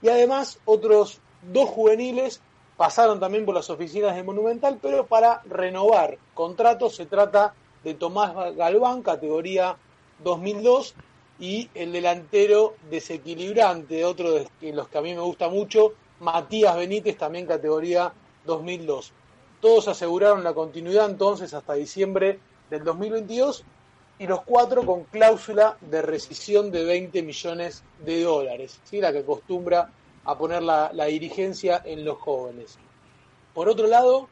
Y además otros dos juveniles pasaron también por las oficinas de Monumental, pero para renovar contratos se trata de Tomás Galván, categoría 2002, y el delantero desequilibrante, otro de los que a mí me gusta mucho, Matías Benítez, también categoría 2002. Todos aseguraron la continuidad entonces hasta diciembre del 2022 y los cuatro con cláusula de rescisión de 20 millones de dólares, ¿sí? la que acostumbra a poner la, la dirigencia en los jóvenes. Por otro lado,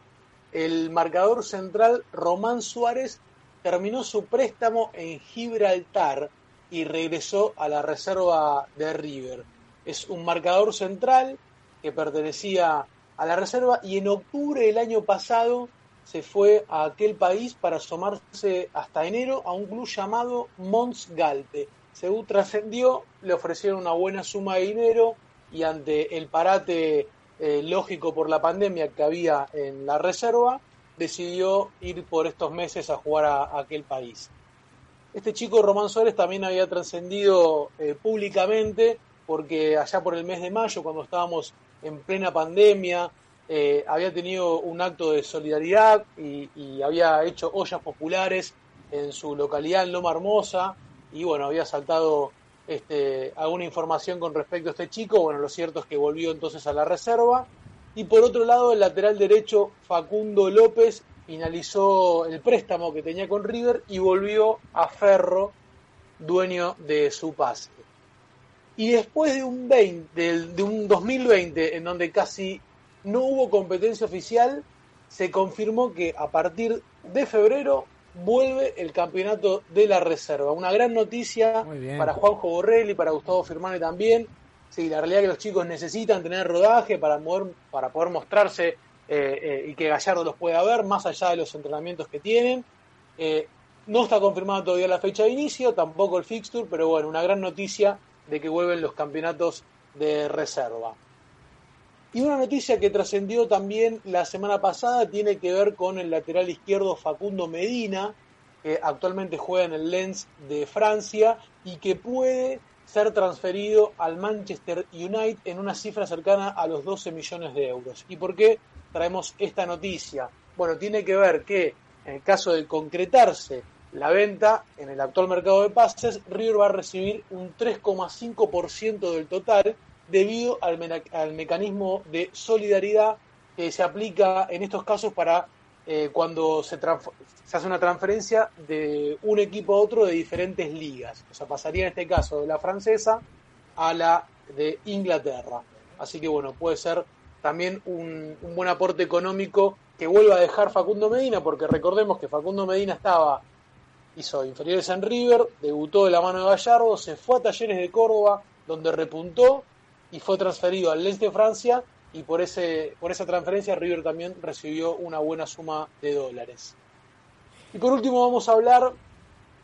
el marcador central Román Suárez terminó su préstamo en Gibraltar y regresó a la reserva de River. Es un marcador central que pertenecía a la reserva y en octubre del año pasado se fue a aquel país para asomarse hasta enero a un club llamado Mons Galpe. según trascendió, le ofrecieron una buena suma de dinero y ante el parate eh, lógico por la pandemia que había en la reserva, decidió ir por estos meses a jugar a, aquel país. Este chico Román Suárez también había trascendido eh, públicamente porque allá por el mes de mayo, cuando estábamos en plena pandemia, eh, había tenido un acto de solidaridad y, había hecho ollas populares en su localidad en Loma Hermosa y bueno, había saltado este, alguna información con respecto a este chico. Bueno, lo cierto es que volvió entonces a la reserva. Y por otro lado, el lateral derecho Facundo López finalizó el préstamo que tenía con River y volvió a Ferro, dueño de su pase. Y después de un, 20, de un 2020 en donde casi no hubo competencia oficial, se confirmó que a partir de febrero vuelve el campeonato de la reserva. Una gran noticia para Juanjo Borrelli, para Gustavo Firmane también. Sí, la realidad es que los chicos necesitan tener rodaje para, para poder mostrarse eh, eh, y que Gallardo los pueda ver, más allá de los entrenamientos que tienen. Eh, no está confirmada todavía la fecha de inicio, tampoco el fixture, pero bueno, una gran noticia de que vuelven los campeonatos de reserva. Y una noticia que trascendió también la semana pasada tiene que ver con el lateral izquierdo Facundo Medina, que actualmente juega en el Lens de Francia y que puede ser transferido al Manchester United en una cifra cercana a los 12 millones de euros. ¿Y por qué traemos esta noticia? Bueno, tiene que ver que en el caso de concretarse la venta en el actual mercado de pases, River va a recibir un 3,5% del total debido al, mecanismo de solidaridad que se aplica en estos casos para eh, cuando se, se, hace una transferencia de un equipo a otro de diferentes ligas. O sea, pasaría en este caso de la francesa a la de Inglaterra. Así que bueno, puede ser también un, un buen aporte económico que vuelva a dejar Facundo Medina, porque recordemos que Facundo Medina estaba, hizo inferiores en River, debutó de la mano de Gallardo, se fue a Talleres de Córdoba, donde repuntó y fue transferido al Lens de Francia y por, ese, por esa transferencia River también recibió una buena suma de dólares. Y por último vamos a hablar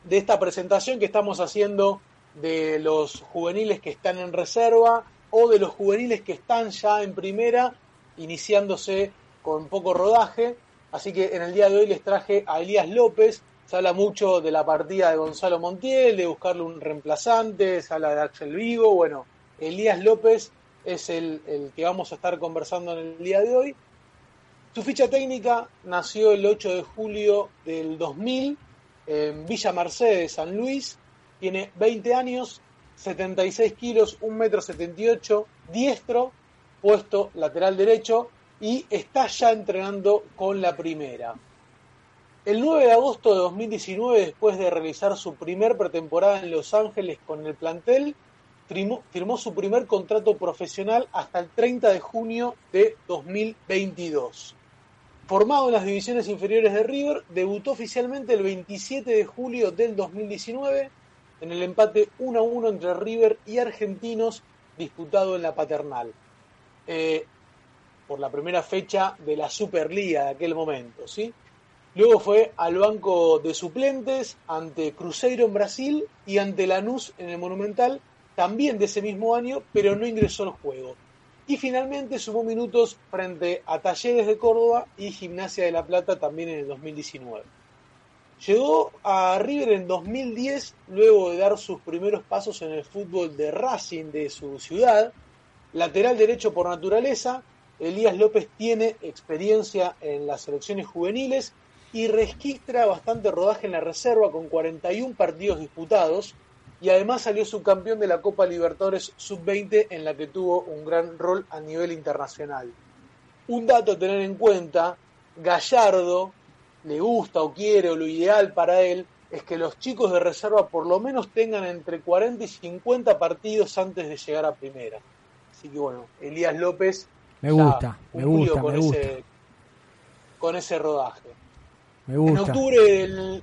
de esta presentación que estamos haciendo de los juveniles que están en reserva o de los juveniles que están ya en primera, iniciándose con poco rodaje. Así que en el día de hoy les traje a Elías López. Se habla mucho de la partida de Gonzalo Montiel, de buscarle un reemplazante, se habla de Axel Vigo. Bueno, Elías López es el, que vamos a estar conversando en el día de hoy. Su ficha técnica nació el 8 de julio del 2000 en Villa Mercedes, San Luis. Tiene 20 años, 76 kilos, 1,78 metro 78, diestro, puesto lateral derecho y está ya entrenando con la primera. El 9 de agosto de 2019, después de realizar su primer pretemporada en Los Ángeles con el plantel, firmó, su primer contrato profesional hasta el 30 de junio de 2022. Formado en las divisiones inferiores de River, debutó oficialmente el 27 de julio del 2019 en el empate 1 a 1 entre River y Argentinos disputado en la Paternal. Eh, por la primera fecha de la Superliga de aquel momento, ¿sí? Luego fue al banco de suplentes ante Cruzeiro en Brasil y ante Lanús en el Monumental también de ese mismo año, pero no ingresó al juego. Y finalmente sumó minutos frente a Talleres de Córdoba y Gimnasia de La Plata también en el 2019. Llegó a River en 2010 luego de dar sus primeros pasos en el fútbol de Racing de su ciudad. Lateral derecho por naturaleza, Elías López tiene experiencia en las selecciones juveniles y registra bastante rodaje en la reserva con 41 partidos disputados, y además salió subcampeón de la Copa Libertadores Sub-20 en la que tuvo un gran rol a nivel internacional. Un dato a tener en cuenta, Gallardo le gusta o quiere o lo ideal para él es que los chicos de reserva por lo menos tengan entre 40 y 50 partidos antes de llegar a primera. Así que bueno, Elías López me gusta, me gusta, con, ese, con ese rodaje. Me gusta. En octubre del,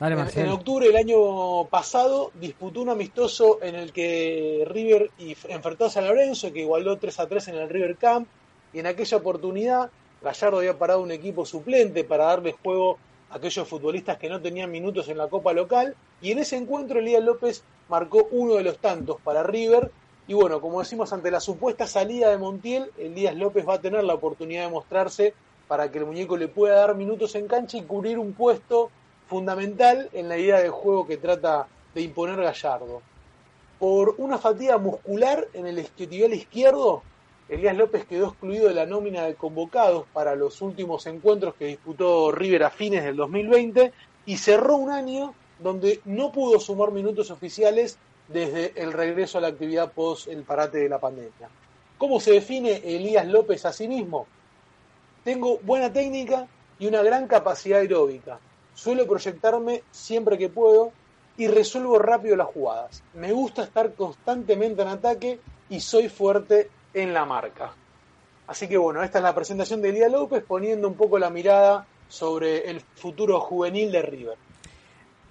en, octubre del año pasado disputó un amistoso en el que River enfrentó a San Lorenzo, que igualó 3 a 3 en el River Camp, y en aquella oportunidad Gallardo había parado un equipo suplente para darle juego aquellos futbolistas que no tenían minutos en la Copa local. Y en ese encuentro Elías López marcó uno de los tantos para River. Y bueno, como decimos, ante la supuesta salida de Montiel, Elías López va a tener la oportunidad de mostrarse para que el muñeco le pueda dar minutos en cancha y cubrir un puesto fundamental en la idea de juego que trata de imponer Gallardo. Por una fatiga muscular en el isquiotibial izquierdo, Elías López quedó excluido de la nómina de convocados para los últimos encuentros que disputó River a fines del 2020 y cerró un año donde no pudo sumar minutos oficiales desde el regreso a la actividad post el parate de la pandemia. ¿Cómo se define Elías López a sí mismo? Tengo buena técnica y una gran capacidad aeróbica. Suelo proyectarme siempre que puedo y resuelvo rápido las jugadas. Me gusta estar constantemente en ataque y soy fuerte en la marca. Así que bueno, esta es la presentación de Elías López poniendo un poco la mirada sobre el futuro juvenil de River.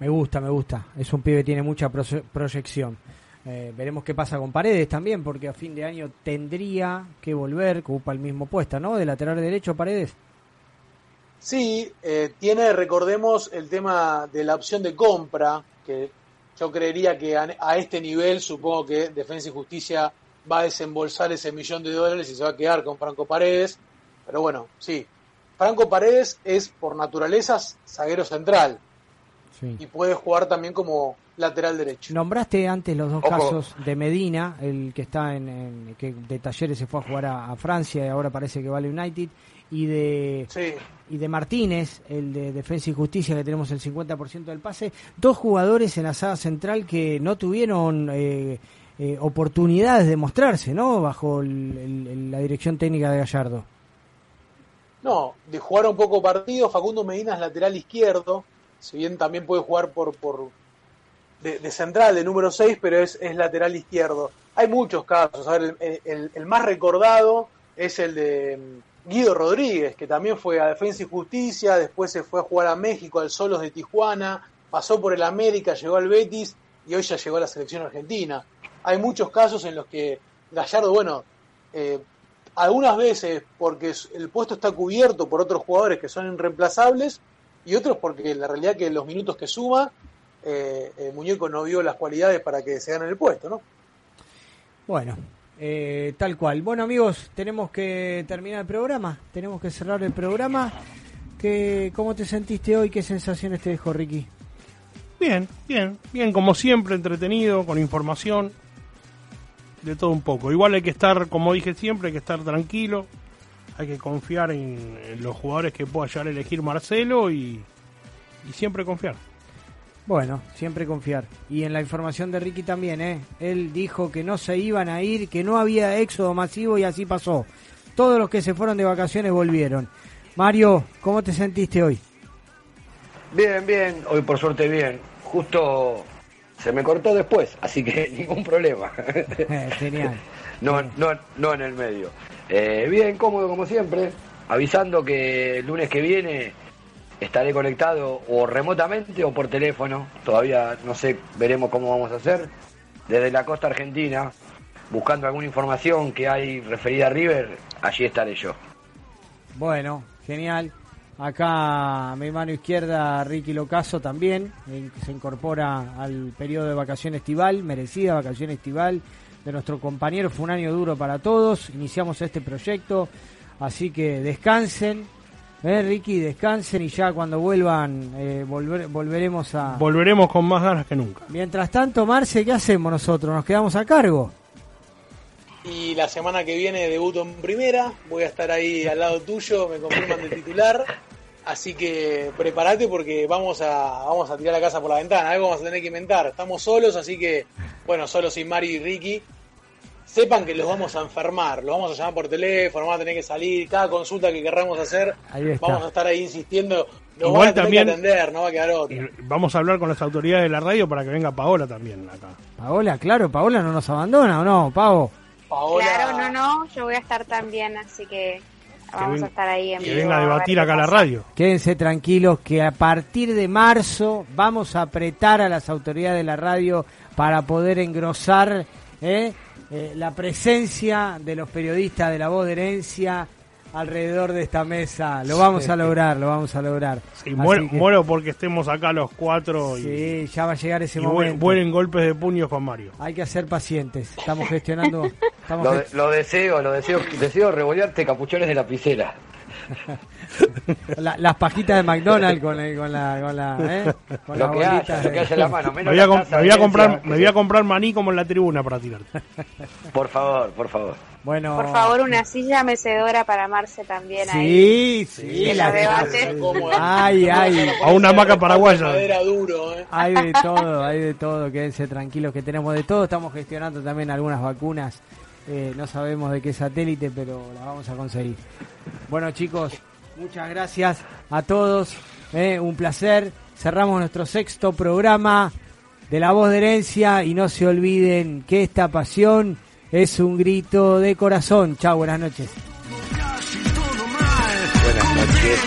Me gusta, me gusta. Es un pibe que tiene mucha proyección. Eh, veremos qué pasa con Paredes también, porque a fin de año tendría que volver, ocupa el mismo puesto, ¿no? De lateral derecho, Paredes. Sí, eh, tiene, recordemos, el tema de la opción de compra, que yo creería que a este nivel, supongo que Defensa y Justicia va a desembolsar ese millón de dólares y se va a quedar con Franco Paredes. Pero bueno, sí. Franco Paredes es por naturaleza zaguero central. Y puede jugar también como lateral derecho. Nombraste antes los dos casos de Medina, el que está en, que de Talleres se fue a jugar a, Francia y ahora parece que vale United, y de y de Martínez, el de Defensa y Justicia que tenemos el 50% del pase, dos jugadores en la saga central que no tuvieron eh, eh, oportunidades de mostrarse, ¿no? Bajo la dirección técnica de Gallardo. No, de jugar un poco partido, Facundo Medina es lateral izquierdo, si bien también puede jugar por, por de, central, de número 6, pero es, es, lateral izquierdo. Hay muchos casos, a ver, el, el, más recordado es el de mm, Guido Rodríguez, que también fue a Defensa y Justicia, después se fue a jugar a México, al Solos de Tijuana, pasó por el América, llegó al Betis y hoy ya llegó a la selección argentina hay muchos casos en los que Gallardo, bueno, eh, algunas veces porque el puesto está cubierto por otros jugadores que son irreemplazables y otros porque la realidad que los minutos que suma, eh, el muñeco no vio las cualidades para que se gane el puesto, ¿no? Bueno, eh, tal cual. Bueno amigos, tenemos que terminar el programa, tenemos que cerrar el programa. ¿Qué, ¿Cómo te sentiste hoy? ¿Qué sensaciones te dejó Ricky? Bien, bien, bien, como siempre, entretenido, con información de todo un poco. Igual hay que estar, como dije siempre, hay que estar tranquilo, hay que confiar en, los jugadores que pueda llegar a elegir Marcelo y, siempre confiar. Bueno, siempre confiar. Y en la información de Ricky también, ¿eh? Él dijo que no se iban a ir, que no había éxodo masivo y así pasó. Todos los que se fueron de vacaciones volvieron. Mario, ¿cómo te sentiste hoy? Bien, bien, hoy por suerte bien. Justo se me cortó después, así que ningún problema. Eh, genial. no, no, no en el medio. Eh, bien, cómodo como siempre, avisando que el lunes que viene estaré conectado o remotamente o por teléfono, todavía no sé, veremos cómo vamos a hacer, desde la costa argentina, buscando alguna información que hay referida a River, allí estaré yo. Bueno, genial. Acá a mi mano izquierda Ricky Locaso también, se incorpora al periodo de vacación estival, merecida vacación estival de nuestro compañero. Fue un año duro para todos, iniciamos este proyecto, así que descansen, ¿eh, Ricky, descansen y ya cuando vuelvan eh, volveremos a... Volveremos con más ganas que nunca. Mientras tanto, Marce, ¿qué hacemos nosotros? ¿Nos quedamos a cargo? Y la semana que viene debuto en primera, voy a estar ahí al lado tuyo, me confirman de titular. Así que prepárate porque vamos a, vamos a tirar la casa por la ventana, algo vamos a tener que inventar. Estamos solos, así que, bueno, solo sin Mario y Ricky. Sepan que los vamos a enfermar, los vamos a llamar por teléfono, vamos a tener que salir, cada consulta que querramos hacer, vamos a estar ahí insistiendo. Nos Igual a también, que atender, no va a quedar otro. Vamos a hablar con las autoridades de la radio para que venga Paola también acá. Paola, claro, Paola no nos abandona, ¿o no, Pavo? Claro, no, no, yo voy a estar también, así que vamos a estar ahí en Que venga a debatir acá a la radio. Quédense tranquilos que a partir de marzo vamos a apretar a las autoridades de la radio para poder engrosar ¿eh? Eh, la presencia de los periodistas de la voz de herencia alrededor de esta mesa. Lo vamos a lograr, lo vamos a lograr. Sí, muero, porque estemos acá los cuatro. Y, sí, ya va a llegar ese momento. Vuelen golpes de puño Juan Mario. Hay que ser pacientes. Estamos gestionando. lo, deseo, lo deseo. Deseo revolearte capuchones de lapicera. las pajitas de McDonald's con, con la con la, ¿eh? con lo, que haya, lo que haya en la mano. me, voy a, comprar me voy a comprar maní como en la tribuna para tirar. Por favor, por favor. Bueno. Por favor, una silla mecedora para Marce también sí, ahí. Sí, sí. La Ay, ay. A una maca paraguaya. Duro, ¿eh? Hay de todo, hay de todo. Quédense tranquilos que tenemos de todo. Estamos gestionando también algunas vacunas. Eh, no sabemos de qué satélite, pero las vamos a conseguir. Bueno, chicos, muchas gracias a todos. Eh, un placer. Cerramos nuestro sexto programa de La Voz de Herencia y no se olviden que esta pasión es un grito de corazón. Chao, buenas noches. Buenas noches.